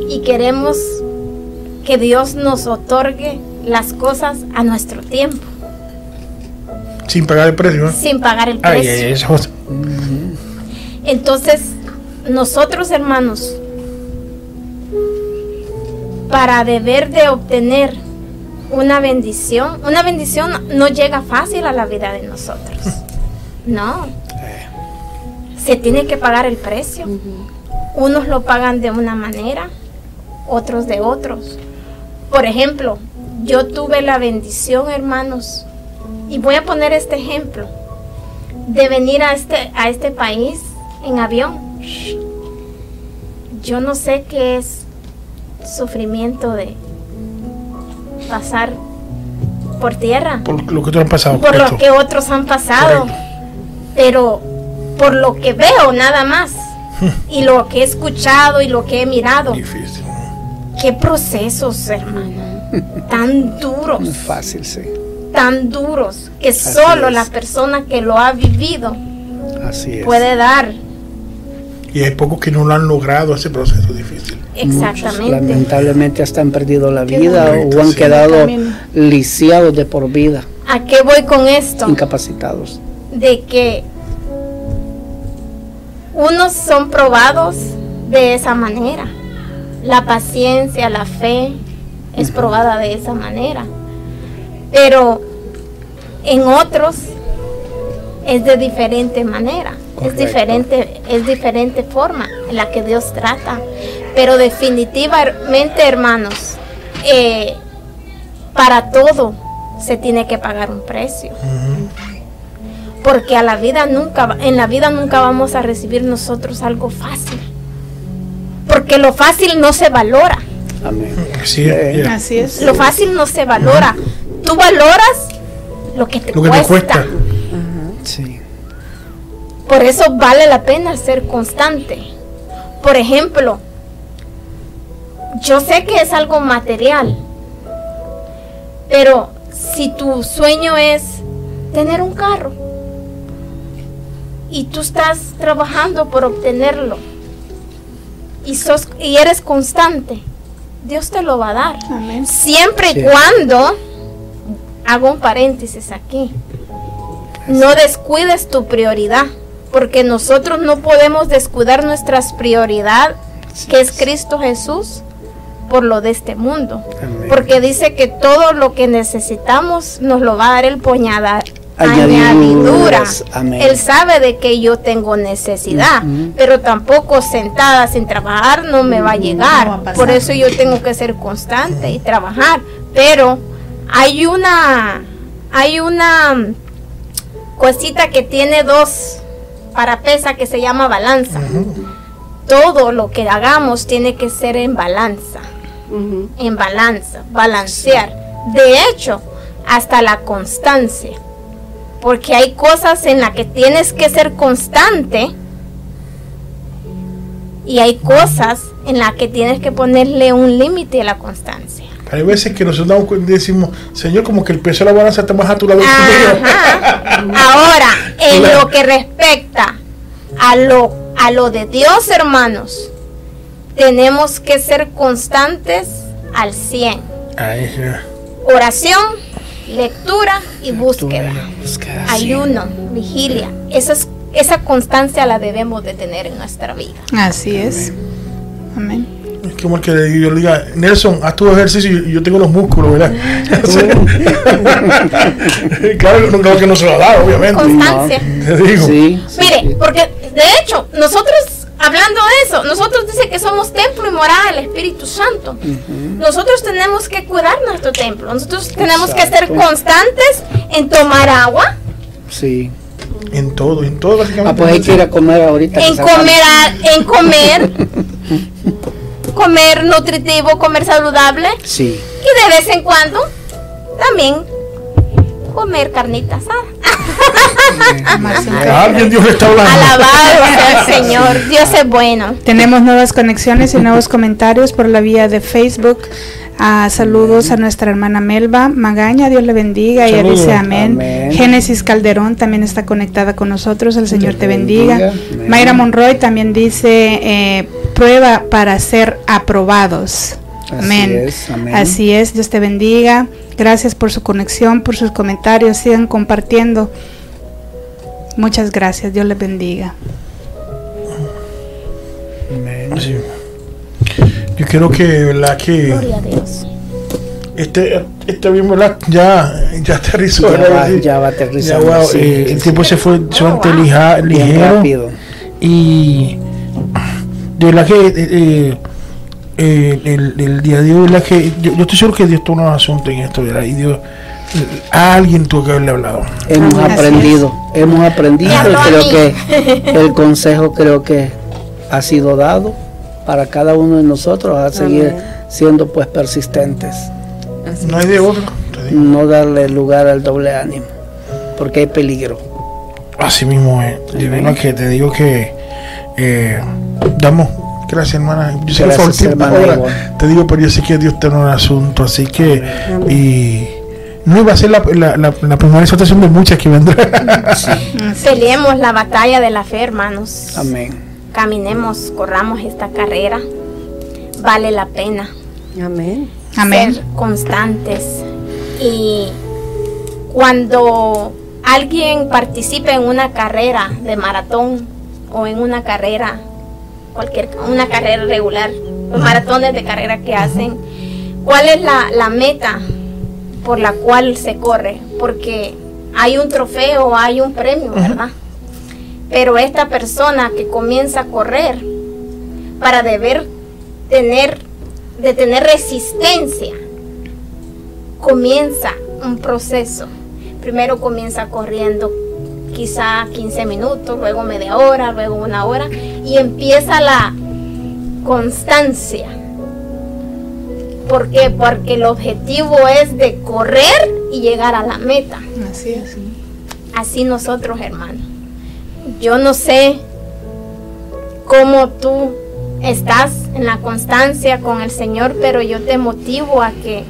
S3: y queremos que Dios nos otorgue las cosas a nuestro tiempo,
S2: sin pagar el precio ¿eh?
S3: sin pagar el precio.
S2: ay, ay, eso-
S3: Entonces, nosotros hermanos, para deber de obtener una bendición, una bendición no llega fácil a la vida de nosotros. (laughs) No. Se tiene que pagar el precio. Unos lo pagan de una manera, otros de otros. Por ejemplo, yo tuve la bendición, hermanos, y voy a poner este ejemplo, de venir a este, a este país en avión. Yo no sé qué es sufrimiento de pasar por tierra,
S2: por lo que te han pasado
S3: por lo que otros han pasado,
S2: Correcto.
S3: pero por lo que veo nada más, y lo que he escuchado y lo que he mirado,
S2: difícil
S3: qué procesos, hermano, tan duros
S1: No es (laughs) fácil, sí.
S3: tan duros que
S1: Así
S3: solo
S1: es.
S3: la persona que lo ha vivido
S1: Así es.
S3: puede dar.
S2: y hay pocos que no lo han logrado ese proceso difícil
S1: Muchos,
S3: Exactamente.
S1: lamentablemente hasta han perdido la
S4: Qué
S1: vida o han
S2: sí.
S1: quedado lisiados de por vida,
S3: ¿A qué voy con esto?
S1: incapacitados.
S3: De que unos son probados de esa manera. La paciencia, la fe es probada de esa manera. Pero En otros es de diferente manera, es diferente, es diferente forma en la que Dios trata. Pero definitivamente, hermanos, eh, para todo se tiene que pagar un precio. Porque a la vida nunca, en la vida nunca vamos a recibir nosotros algo fácil. Porque lo fácil no se valora.
S8: Amén.
S2: Así es. yeah.
S4: Así es.
S3: Lo fácil no se valora. Tú valoras lo que te
S2: Lo que
S3: cuesta.
S2: te cuesta.
S8: Sí.
S3: Por eso vale la pena ser constante. Por ejemplo, yo sé que es algo material, pero si tu sueño es tener un carro y tú estás trabajando por obtenerlo y, sos, y eres constante, Dios te lo va a dar.
S4: Amén.
S3: Siempre y
S8: Sí.
S3: cuando, hago un paréntesis aquí, no descuides tu prioridad, porque nosotros no podemos descuidar nuestras prioridad, que es Cristo Jesús, por lo de este mundo.
S8: Amén.
S3: Porque dice que todo lo que necesitamos nos lo va a dar el poñada
S8: Añadiduras. Amén.
S3: Él sabe de que yo tengo necesidad, pero tampoco sentada sin trabajar no me va a llegar.
S4: No va a pasar.
S3: Por eso yo tengo que ser constante y trabajar. Pero hay una, hay una mm, cosita que tiene dos para pesa que se llama balanza. Todo lo que hagamos tiene que ser en balanza en balanza, balancear. De hecho, hasta la constancia. Porque hay cosas en las que tienes que ser constante y hay cosas en las que tienes que ponerle un límite a la constancia.
S2: Hay veces que nosotros damos cuenta y decimos, Señor, como que el peso de la balanza está más a tu lado que conmigo".
S3: Ajá. (laughs) Ahora, en lo que respecta a lo, a lo de Dios, hermanos, tenemos que ser constantes al 100.
S2: Ay, ya.
S3: oración, lectura y búsqueda.
S8: Búsqueda, sí.
S3: Ayuno, vigilia. Esa, es- esa constancia la debemos de tener en nuestra vida.
S4: Así es. Amén.
S2: Es como el que le- yo le diga, Nelson, haz tu ejercicio y yo tengo los músculos, ¿verdad? (laughs) claro, no creo que no se lo ha dado, obviamente.
S3: Constancia. (laughs)
S2: Te digo.
S8: Sí. sí,
S3: Mire,
S8: sí.
S3: porque de hecho, nosotros, hablando de eso, nosotros dice que somos templo y morada del Espíritu Santo. Nosotros tenemos que cuidar nuestro templo. Nosotros tenemos que ser constantes en tomar agua,
S8: Sí.
S2: En todo, en todo básicamente.
S8: Ah, pues hay que ir a comer ahorita.
S3: en comer, a- en comer, (laughs) comer nutritivo, comer saludable.
S8: Sí.
S3: Y de vez en cuando también comer carnita asada. (laughs)
S2: Alguien Dios le está hablando.
S3: Alabado sea el (laughs) Señor. Dios es bueno.
S4: Tenemos nuevas conexiones y nuevos comentarios por la vía de Facebook. Ah, saludos a nuestra hermana Melba Magaña, Dios le bendiga. Ella dice amén.
S8: Amén.
S4: Génesis Calderón también está conectada con nosotros, el Señor te bendiga.
S8: bendiga.
S4: Mayra Monroy también dice eh, prueba para ser aprobados.
S8: Así
S4: Amén.
S8: es, amén.
S4: Así es, Dios te bendiga. Gracias por su conexión, por sus comentarios. Sigan compartiendo. Muchas gracias, Dios les bendiga.
S8: Amén.
S2: Sí. Yo quiero que, ¿verdad? Que
S3: Gloria a Dios.
S2: este, este bien, ¿verdad? Ya, ya aterrizó.
S8: Ya va, ya va
S2: Ya,
S8: aterrizando.
S2: wow,
S8: sí,
S2: eh,
S8: sí,
S2: el
S8: sí.
S2: tiempo se fue suelto,
S3: wow.
S2: lija-
S8: Bien
S2: ligero.
S8: rápido.
S2: Y de verdad que eh, eh, eh, el, el día de hoy, ¿verdad? que yo, yo estoy seguro que Dios toma un asunto en esto, ¿verdad? Y Dios, eh, a alguien tuvo que haberle hablado.
S8: Hemos
S4: Así
S8: aprendido, hemos aprendido y creo que (laughs) el consejo creo que ha sido dado para cada uno de nosotros a seguir
S5: Amén.
S8: siendo pues persistentes,
S5: Así
S2: No hay de otro.
S8: no darle lugar al doble ánimo, porque hay peligro.
S2: Así mismo es. Verdad que te digo que eh, damos. Gracias, hermana. Yo sé que fue
S8: Gracias, hermana
S2: hora,
S8: Ivonne.
S2: Te digo, pero yo sé que Dios tiene un asunto. Así que. Y no iba a ser la, la, la, la primera exhortación de muchas que vendrán. (laughs)
S3: Peleemos la batalla de la fe, hermanos.
S8: Amén.
S3: Caminemos, corramos esta carrera. Vale la pena.
S5: Amén.
S4: Amén.
S3: ser constantes y cuando alguien participa en una carrera de maratón o en una carrera cualquier una carrera regular los maratones de carrera que hacen cuál es la, la meta por la cual se corre porque hay un trofeo, hay un premio, ¿verdad? Pero esta persona que comienza a correr para deber tener, de tener resistencia, comienza un proceso. Primero comienza corriendo quizá 15 minutos, luego media hora, luego una hora, y empieza la constancia. ¿Por qué? Porque el objetivo es de correr y llegar a la meta.
S4: Así es.
S3: Así nosotros, hermanos. Yo no sé cómo tú estás en la constancia con el Señor, pero yo te motivo a que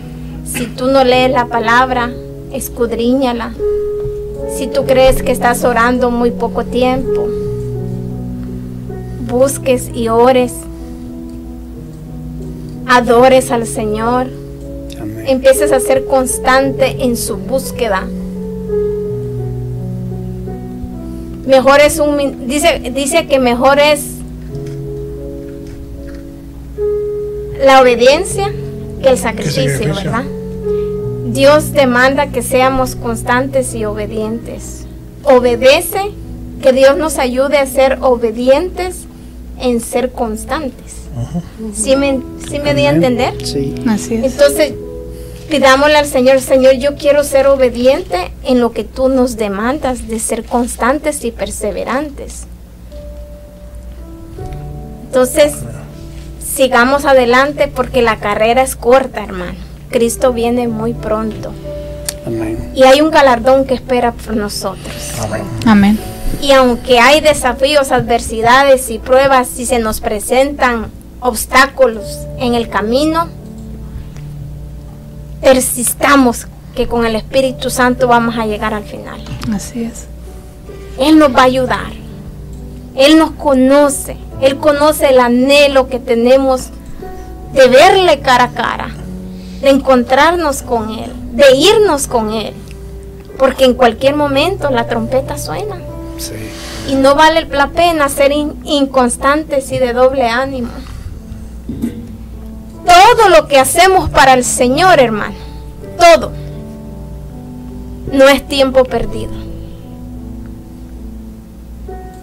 S3: si tú no lees la palabra, escudriñala. Si tú crees que estás orando muy poco tiempo, busques y ores. Adores al Señor. Empieces a ser constante en su búsqueda. Mejor es un dice dice que mejor es la obediencia que el sacrificio,
S2: sacrificio.
S3: ¿verdad? Dios demanda que seamos constantes y obedientes. Obedece, que Dios nos ayude a ser obedientes en ser constantes. ¿Sí me, sí me di a entender?
S8: Sí.
S4: Así es.
S3: Entonces, pidámosle al Señor, Señor, yo quiero ser obediente en lo que tú nos demandas, de ser constantes y perseverantes. Entonces, sigamos adelante porque la carrera es corta, hermano. Cristo viene muy pronto.
S8: Amén.
S3: Y hay un galardón que espera por nosotros.
S4: Amén.
S3: Y aunque hay desafíos, adversidades y pruebas, si se nos presentan obstáculos en el camino, persistamos que con el Espíritu Santo vamos a llegar al final.
S4: Así es.
S3: Él nos va a ayudar. Él nos conoce. Él conoce el anhelo que tenemos de verle cara a cara, de encontrarnos con Él, de irnos con Él. Porque en cualquier momento la trompeta suena.
S8: Sí.
S3: Y no vale la pena ser in- inconstantes y de doble ánimo. Todo lo que hacemos para el Señor, hermano, todo, no es tiempo perdido.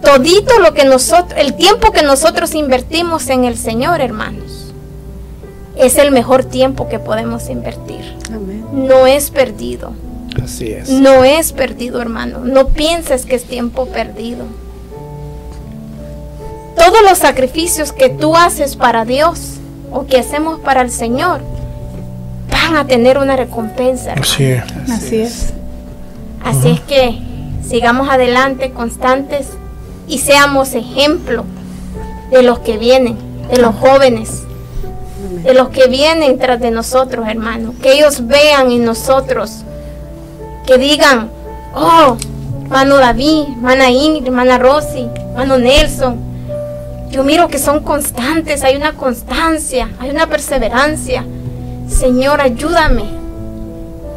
S3: Todito lo que nosotros, el tiempo que nosotros invertimos en el Señor, hermanos, es el mejor tiempo que podemos invertir.
S5: Amén.
S3: No es perdido.
S8: Así es.
S3: No es perdido, hermano. No pienses que es tiempo perdido. Todos los sacrificios que tú haces para Dios o que hacemos para el Señor van a tener una recompensa. hermano.
S2: Así es.
S4: Así es.
S3: Así es que sigamos adelante, constantes y seamos ejemplo de los que vienen, de los jóvenes, de los que vienen tras de nosotros, hermano. Que ellos vean en nosotros, que digan, oh, hermano David, hermana Ingrid, hermana Rosy, hermano Nelson. Yo miro que son constantes, hay una constancia, hay una perseverancia. Señor, ayúdame.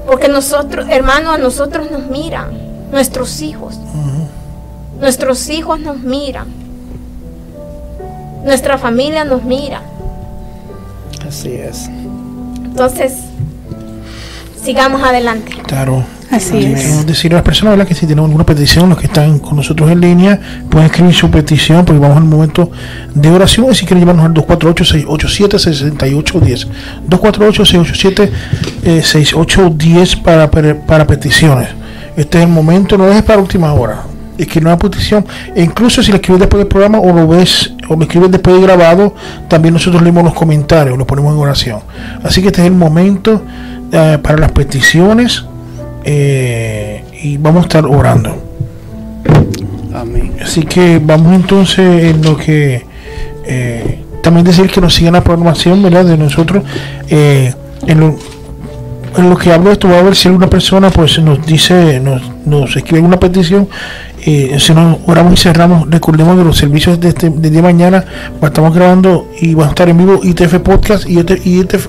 S3: Porque nosotros, hermano, a nosotros nos miran, nuestros hijos. Nuestros hijos nos miran. Nuestra familia nos mira.
S8: Así es.
S3: Entonces, sigamos adelante.
S2: Claro.
S4: Así es.
S2: Queremos decirle a las personas ¿verdad? que si tienen alguna petición, los que están con nosotros en línea, pueden escribir su petición porque vamos al momento de oración. Y si quieren llamarnos al 248-687-6810. 248-687-6810 para, para, para peticiones. Este es el momento, no dejes para última hora. Escribe una petición. E incluso si la escribes después del programa o lo ves o lo escribes después de grabado, también nosotros leemos los comentarios, lo ponemos en oración. Así que este es el momento eh, para las peticiones eh, y vamos a estar orando.
S8: Amén.
S2: Así que vamos entonces en lo que eh, también decir que nos sigan la programación ¿verdad? de nosotros. en, lo, en lo que hablo de esto, va a ver si alguna persona pues nos dice, nos, nos escribe una petición. Eh, si nos oramos y cerramos, recordemos de los servicios de este de día de mañana, estamos grabando y van a estar en vivo ITF Podcast y ITF, ITF,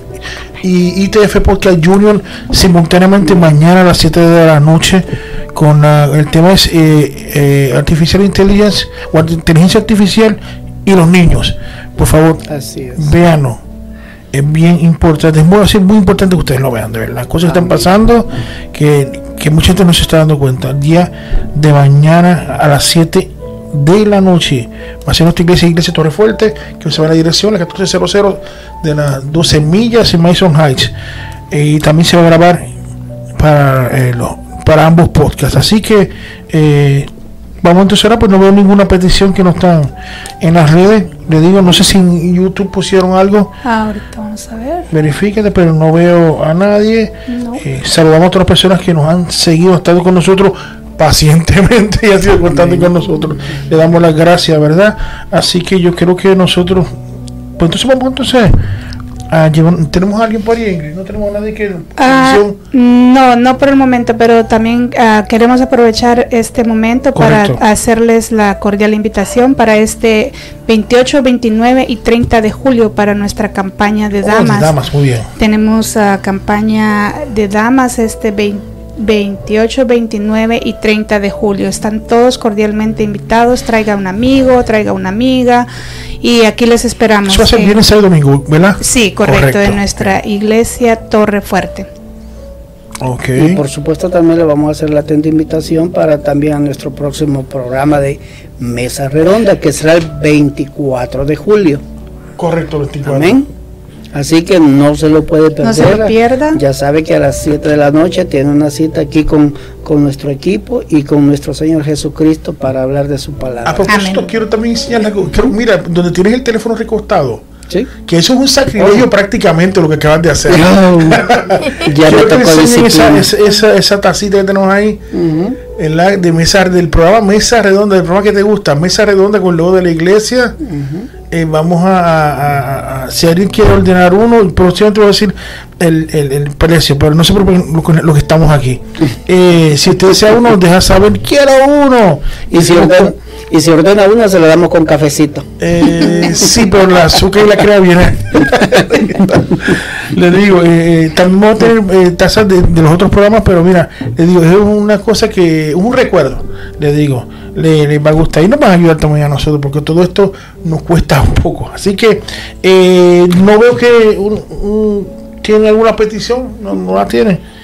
S2: y ITF Podcast Junior simultáneamente mañana a las 7 de la noche con la- el tema es eh, eh, Artificial Intelligence o inteligencia artificial y los niños. Por favor,
S8: Así es.
S2: véanlo. Es bien importante, es muy, es muy importante que ustedes lo vean, de verdad. Las cosas que están pasando que, que mucha gente no se está dando cuenta. El día de mañana a las 7 de la noche va a ser nuestra iglesia, Iglesia Torrefuerte, que se va a la dirección, la 1400 de las 12 millas en Mason Heights. Eh, y también se va a grabar para, eh, lo- para ambos podcasts. Así que eh, vamos entonces ahora, pues no veo ninguna petición que no están en las redes. Le digo, no sé si en YouTube pusieron algo,
S4: Ahorita vamos a ver.
S2: verifíquete, pero no veo a nadie.
S4: No.
S2: Eh, saludamos a todas las personas que nos han seguido, estado con nosotros pacientemente y han sido constante con nosotros. Le damos las gracias, ¿verdad? Así que yo creo que nosotros, pues entonces vamos entonces a llevar, tenemos a alguien por ahí, Ingrid? no tenemos a nadie que
S4: Ah, no, no por el momento, pero también ah, queremos aprovechar este momento
S2: Correcto.
S4: para hacerles la cordial invitación para este 28, 29 y 30 de julio para nuestra campaña de
S2: Oh, de
S4: damas.
S2: damas, muy bien.
S4: Tenemos ah, campaña de damas este 20 28, 29 y 30 de julio. Están todos cordialmente invitados. Traiga un amigo, traiga una amiga y aquí les esperamos.
S2: Eso va a ser viernes, sábado y domingo, ¿verdad?
S4: Sí, correcto,
S2: Correcto.
S4: en nuestra iglesia Torre Fuerte.
S2: Ok.
S8: Y por supuesto también le vamos a hacer la atenta invitación para también a nuestro próximo programa de Mesa Redonda, que será el 24 de julio.
S2: Correcto, 24.
S8: Amén. Así que no se lo puede perder.
S4: No se lo pierda.
S8: Ya sabe que a las 7 de la noche tiene una cita aquí con, con nuestro equipo y con nuestro Señor Jesucristo para hablar de su palabra.
S2: A propósito,
S4: Amén.
S2: quiero también enseñarle algo. Quiero- mira, donde tienes el teléfono recostado,
S8: ¿Sí?
S2: que eso es un sacrilegio prácticamente lo que acabas de hacer.
S8: Oh, (laughs) ya me tocó
S2: esa, esa, esa, esa tacita que tenemos ahí,
S8: Ujú.
S2: en la, de mesa, del programa Mesa Redonda, del programa que te gusta, Mesa Redonda con el logo de la iglesia. Eh, vamos a, a- a- si alguien quiere ordenar uno, el próximamente voy a decir el, el, el precio, pero no se preocupen lo, que- lo que estamos aquí. Eh, si usted desea uno, deja saber, quiero uno.
S8: Y si, ordena, y si ordena una, se la damos con cafecito.
S2: Eh, sí, pero la azúcar y la crema viene. (laughs) le digo, eh, también vamos a tener eh, tazas de, de los otros programas, pero mira, le digo, es una cosa que, un recuerdo, le digo, le, va a gustar y nos va a ayudar también a nosotros, porque todo esto nos cuesta un poco. Así que eh, no veo que un- tiene alguna petición, no, no la tiene.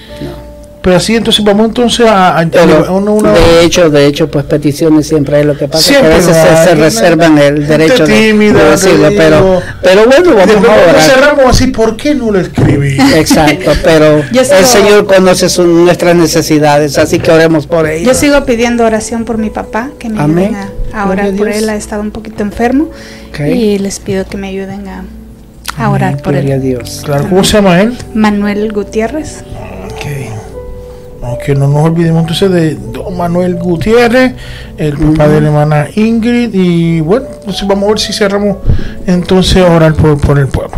S2: Pero así entonces vamos entonces a, a- a
S8: Pero,
S2: una- una-
S8: de hecho, de hecho, pues peticiones siempre hay. Lo que pasa es que a
S2: Siempre
S8: veces se, se reservan el derecho de,
S2: tímida,
S8: de decirlo. Pero, pero bueno, vamos a orar.
S2: cerramos así, ¿por qué no lo escribí?
S8: Exacto, (laughs) pero el
S4: sigo-
S8: Señor conoce su- nuestras necesidades, así que oremos por ello.
S4: Yo sigo pidiendo oración por mi papá, que me
S8: Amén.
S4: ayuden a, a orar
S8: a
S4: por él. Ha estado un poquito enfermo
S8: Ok.
S4: y les pido que me ayuden a, a orar por
S8: Gloria a
S4: él.
S8: Dios.
S2: Claro, ¿cómo se llama él?
S4: Manuel Gutiérrez.
S2: Ok, no nos olvidemos entonces de don Manuel Gutiérrez, el papá de la hermana Ingrid. Y bueno, entonces vamos a ver si cerramos entonces a orar por, por el pueblo.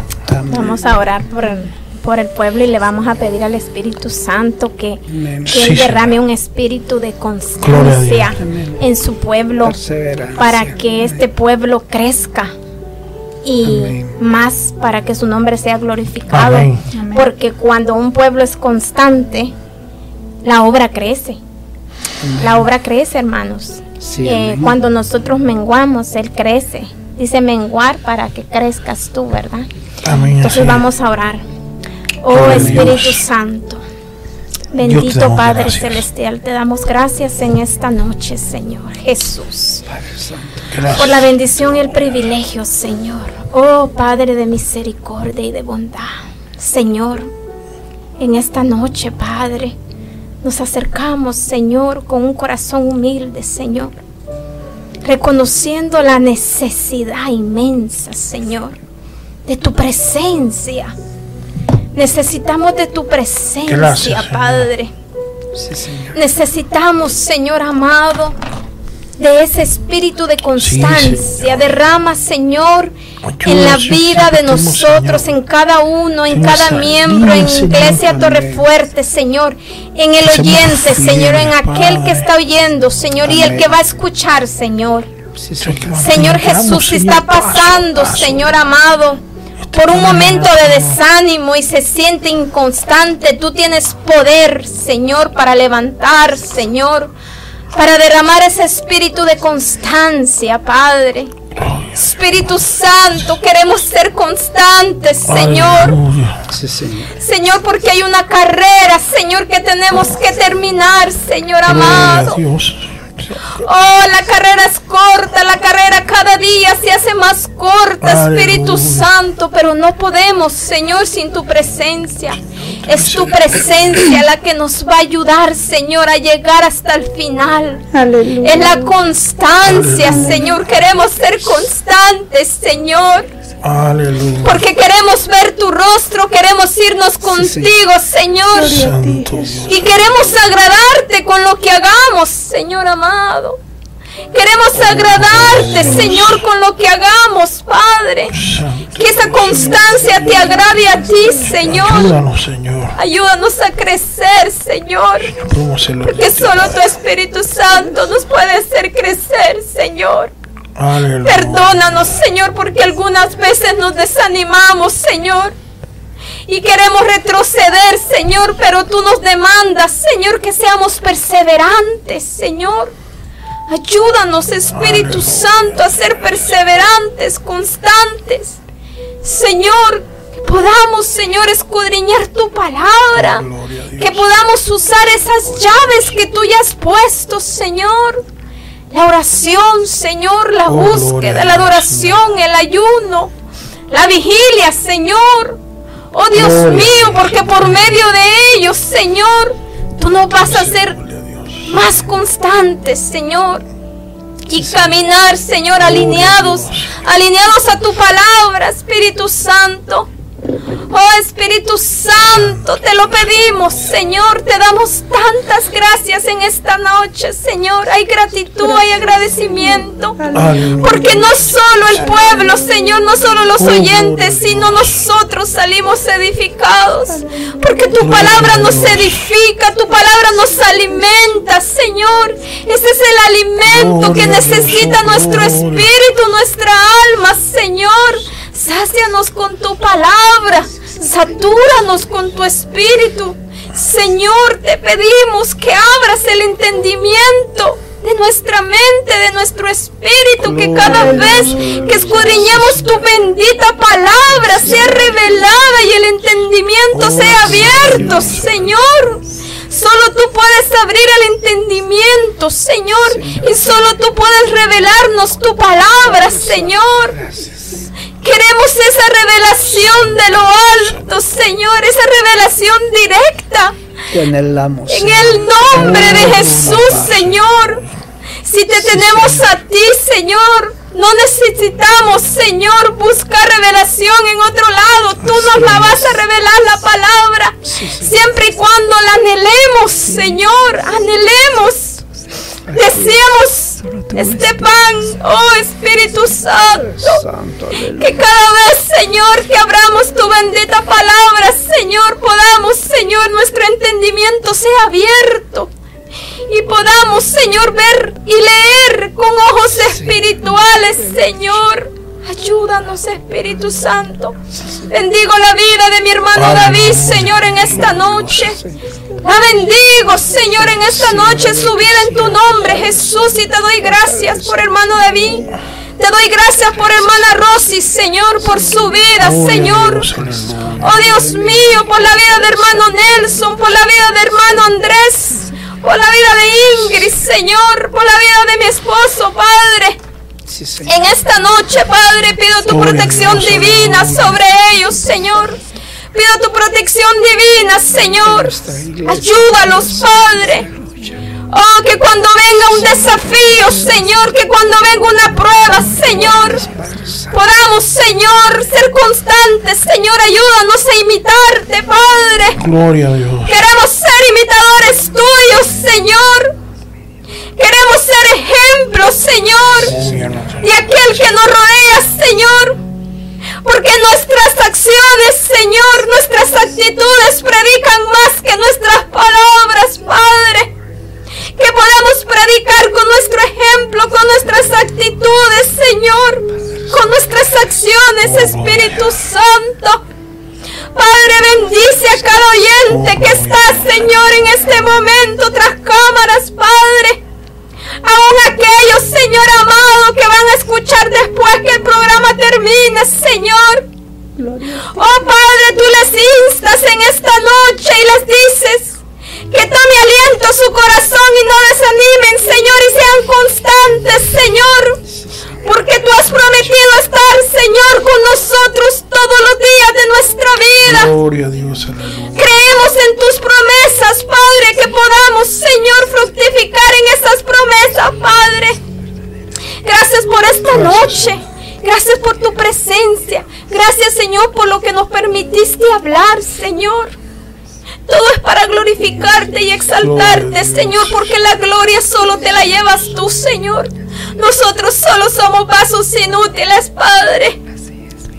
S3: Vamos a orar por el, por el pueblo y le vamos a pedir al Espíritu Santo que,
S8: Amén.
S3: que
S2: Sí,
S3: Él derrame un espíritu de constancia
S8: Amén.
S3: en su pueblo para que este pueblo crezca y
S8: Amén.
S3: más para que su nombre sea glorificado.
S2: Amén.
S4: Amén.
S3: Porque cuando un pueblo es constante, la obra crece. La obra crece, hermanos.
S8: Sí,
S3: Eh, cuando nosotros menguamos, Él crece. Dice menguar para que crezcas tú, ¿verdad?
S2: Amén.
S3: Entonces vamos a orar. Oh Espíritu. Santo, bendito Padre
S2: gracias.
S3: Celestial, te damos gracias en esta noche, Señor Jesús,
S8: Padre Santo.
S2: Gracias.
S3: por la bendición y el privilegio, Señor. Oh Padre de misericordia y de bondad, Señor, en esta noche, Padre, nos acercamos, Señor, con un corazón humilde, Señor, reconociendo la necesidad inmensa, Señor, de tu presencia. Necesitamos de tu presencia,
S2: Gracias, Señor.
S3: Padre.
S8: Sí, Señor.
S3: Necesitamos, Señor amado, de ese espíritu de constancia.
S2: Señor.
S3: Derrama, Señor,
S2: Ayuda,
S3: en la vida de nosotros,
S2: Señor.
S3: en cada uno, en cada miembro, en Iglesia. Torrefuerte, Señor, en el oyente, Señor, en aquel que está oyendo, Señor, y el que va a escuchar, Señor.
S2: Señor,
S3: Jesús, si está pasando. Señor amado, por un momento de desánimo y se siente inconstante, tú tienes poder, Señor, para levantar, Señor, para derramar ese espíritu de constancia, Padre. Espíritu Santo, queremos ser constantes, Señor.
S8: Sí, Señor.
S3: Señor, porque hay una carrera, Señor, que tenemos que terminar, Señor amado. Oh, la carrera es corta, la carrera cada día se hace más corta, Espíritu. Santo, pero no podemos, Señor, sin tu presencia. Es tu presencia la que nos va a ayudar, Señor, a llegar hasta el final.
S4: Aleluya.
S3: Es la constancia, Señor. Queremos ser constantes, Señor.
S2: Aleluya.
S3: Porque queremos ver tu rostro, queremos irnos contigo, Señor.
S2: Santo Dios.
S3: Y queremos agradarte con lo que hagamos, Señor amado. Queremos agradarte, Señor, con lo que hagamos, Padre. Que esa constancia te agrade a ti, Señor.
S2: Ayúdanos, Señor.
S3: Ayúdanos a crecer, Señor. Porque solo tu Espíritu Santo nos puede hacer crecer, Señor. Perdónanos, Señor, porque algunas veces nos desanimamos, Señor. Y queremos retroceder, Señor, pero tú nos demandas, Señor, que seamos perseverantes, Señor. Ayúdanos, Espíritu Santo, a ser perseverantes, constantes. Señor, que podamos, Señor, escudriñar tu palabra.
S2: Dios.
S3: Que podamos usar esas llaves que tú ya has puesto, Señor. La oración, Señor, la
S2: Oh,
S3: búsqueda, la adoración, el ayuno, la vigilia, Señor. Oh Dios mío, porque por medio de ellos, Señor, tú nos vas a hacer. Más constantes, Señor. Y caminar, Señor, alineados, alineados a tu palabra, Espíritu Santo. Oh Espíritu Santo, te lo pedimos, Señor. Te damos tantas gracias en esta noche, Señor. Hay gratitud, hay agradecimiento. Porque no solo el pueblo, Señor, no solo los
S2: Oh,
S3: oyentes, sino nosotros salimos edificados. Porque tu palabra nos edifica, tu palabra nos alimenta, Señor. Ese es el alimento que necesita nuestro espíritu, nuestra alma, Señor. Sácianos con tu palabra, satúranos con tu espíritu. Señor, te pedimos que abras el entendimiento de nuestra mente, de nuestro espíritu, que cada vez que escudriñemos tu bendita palabra sea revelada y el entendimiento sea abierto, Señor. Solo tú puedes abrir el entendimiento, Señor, y solo tú puedes revelarnos tu palabra, Señor. Queremos esa revelación de lo alto, Señor, esa revelación directa.
S8: Te anhelamos.
S3: En el nombre de Jesús. Señor. Si te tenemos a ti, Señor, no necesitamos, Señor, buscar revelación en otro lado. Tú nos la vas a revelar la palabra. Siempre y cuando la anhelemos, Señor, anhelemos. Deseamos este pan, oh Espíritu Santo. Que cada vez, Señor, que abramos tu bendita palabra, Señor, podamos, Señor, nuestro entendimiento sea abierto. Y podamos, Señor, ver y leer con ojos espirituales, Señor. Ayúdanos, Espíritu Santo. Bendigo la vida de mi hermano David, Señor, en esta noche. La bendigo, Señor, en esta noche su vida en tu nombre, Jesús, y te doy gracias por hermano David. Te doy gracias por hermana Rosy, Señor, por su vida,
S2: a
S3: Señor. Oh Dios mío, por la vida de hermano Nelson, por la vida de hermano Andrés, por la vida de Ingrid, Señor, por la vida de mi esposo, Padre.
S8: Sí, Señor.
S3: En esta noche, Padre, pido tu
S2: Gloria
S3: protección
S2: Dios,
S3: divina sobre ellos, Señor. Pido tu protección divina, Señor. Ayúdalos, Padre. Oh, que cuando venga un desafío, Señor, que cuando venga una prueba, Señor, podamos, Señor, ser constantes, Señor, ayúdanos a imitarte, Padre.
S2: Gloria a Dios.
S3: Queremos ser imitadores tuyos, Señor. Queremos ser ejemplos, Señor, de aquel que nos rodea, Señor. Porque nuestras acciones, Señor, nuestras actitudes predican más que nuestras palabras, Padre. Que podamos predicar con nuestro ejemplo, con nuestras actitudes, Señor. Con nuestras acciones, Espíritu Santo. Padre, bendice a cada oyente que está, Señor, en este momento tras cámaras, Padre. Aún aquellos, Señor amado, que van a escuchar después que el programa termine, Señor. Oh Padre, tú les instas en esta noche y les dices que tome aliento su corazón y no desanimen, Señor, y sean constantes, Señor. Porque tú has prometido estar, Señor, con nosotros todos los días de nuestra vida.
S2: Gloria a Dios, aleluya.
S3: Creemos en tus promesas, Padre, que podamos, Señor, fructificar en esas promesas, Padre. Gracias por esta noche. Gracias por tu presencia. Gracias, Señor, por lo que nos permitiste hablar, Señor. Todo es para glorificarte y exaltarte, Señor, porque la gloria solo te la llevas tú, Señor. Nosotros solo somos vasos inútiles, Padre.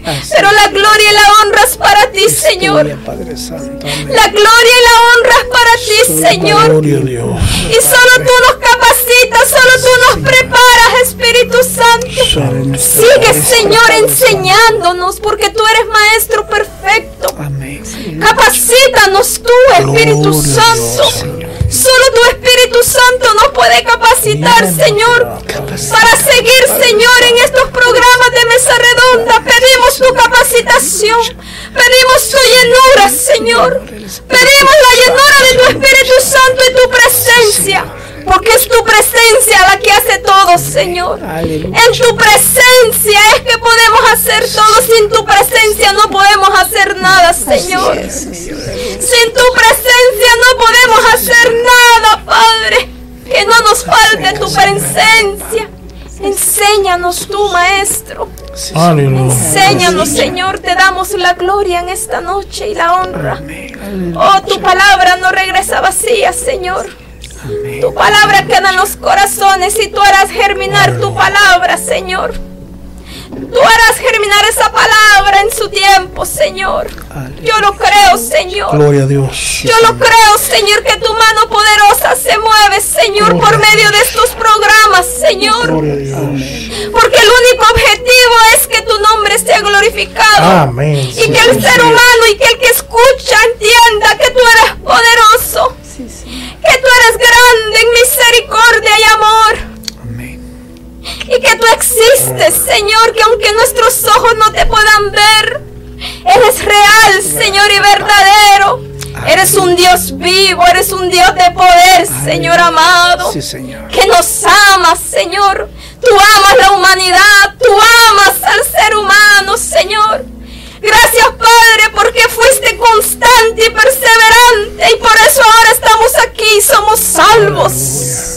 S3: Pero la gloria y la honra es para ti, Señor.
S8: Padre Santo.
S3: La gloria y la honra es para ti, Señor.
S2: Gloria a Dios.
S3: Y solo tú nos capacitas, solo tú nos preparas, Espíritu Santo. Sigue, Señor, enseñándonos, porque tú eres maestro perfecto.
S8: Amén.
S3: Capacítanos tú, Espíritu
S2: Gloria
S3: Santo.
S2: Dios,
S3: Solo tu Espíritu Santo nos puede capacitar, Señor, para seguir, Señor, en estos programas de mesa redonda. Pedimos tu capacitación, pedimos tu llenura, Señor. Pedimos la llenura de tu Espíritu Santo y tu presencia. Porque es tu presencia la que hace todo, Señor.
S8: Aleluya.
S3: En tu presencia es que podemos hacer todo. Sin tu presencia no podemos hacer nada, Señor. Sin tu presencia no podemos hacer nada, Padre. Que no nos falte tu presencia. Enséñanos tú, Maestro.
S2: Aleluya.
S3: Enséñanos, Señor. Te damos la gloria en esta noche y la honra. Oh, tu palabra no regresa vacía, Señor. Tu palabra queda en los corazones y tú harás germinar tu palabra, Señor. Tú harás germinar esa palabra en su tiempo, Señor. Yo lo creo, Señor.
S2: Gloria a Dios.
S3: Yo lo creo, Señor, que tu mano poderosa se mueve, Señor, por medio de estos programas, Señor.
S2: Gloria a Dios.
S3: Porque el único objetivo es que tu nombre sea glorificado.
S2: Amén.
S3: Y que el ser humano y que el que escucha entienda que tú eres poderoso. Que tú eres grande en misericordia y amor. Y que tú existes, Señor, que aunque nuestros ojos no te puedan ver, eres real, Señor, y verdadero. Eres un Dios vivo, eres un Dios de poder, Señor amado.
S8: Sí, Señor.
S3: Que nos amas, Señor. Tú amas la humanidad, tú amas al ser humano, Señor. Gracias, Padre, porque fuiste constante y perseverante y por eso ahora estamos aquí, somos salvos.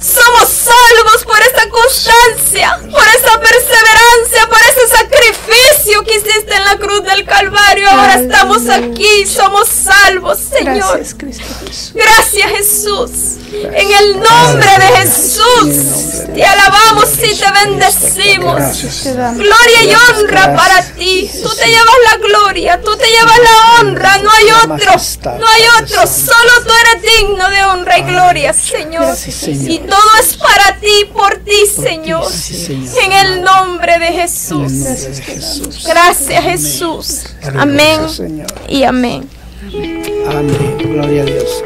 S3: Somos salvos por esa constancia, por esa perseverancia, por ese sacrificio que hiciste en la cruz del Calvario. Ahora estamos aquí, somos salvos, Señor.
S4: Gracias, Cristo Jesús.
S3: Gracias Jesús. En el nombre de Jesús te alabamos y te bendecimos. Gloria y honra para ti. Tú te llevas la gloria, tú te llevas la honra. No hay otro, no hay otro. Solo tú eres digno de honra y gloria, Señor. Y todo es para ti, por ti, Señor. En el nombre de Jesús. Gracias Jesús. Amén y amén.
S8: Amén. Gloria a Dios.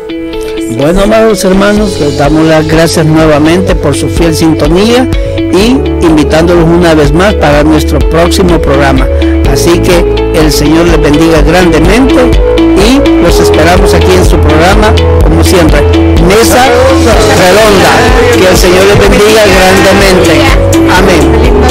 S1: Bueno, amados hermanos, les damos las gracias nuevamente por su fiel sintonía y invitándolos una vez más para nuestro próximo programa. Así que el Señor les bendiga grandemente y los esperamos aquí en su programa, como siempre, Mesa Redonda. Que el Señor les bendiga grandemente. Amén.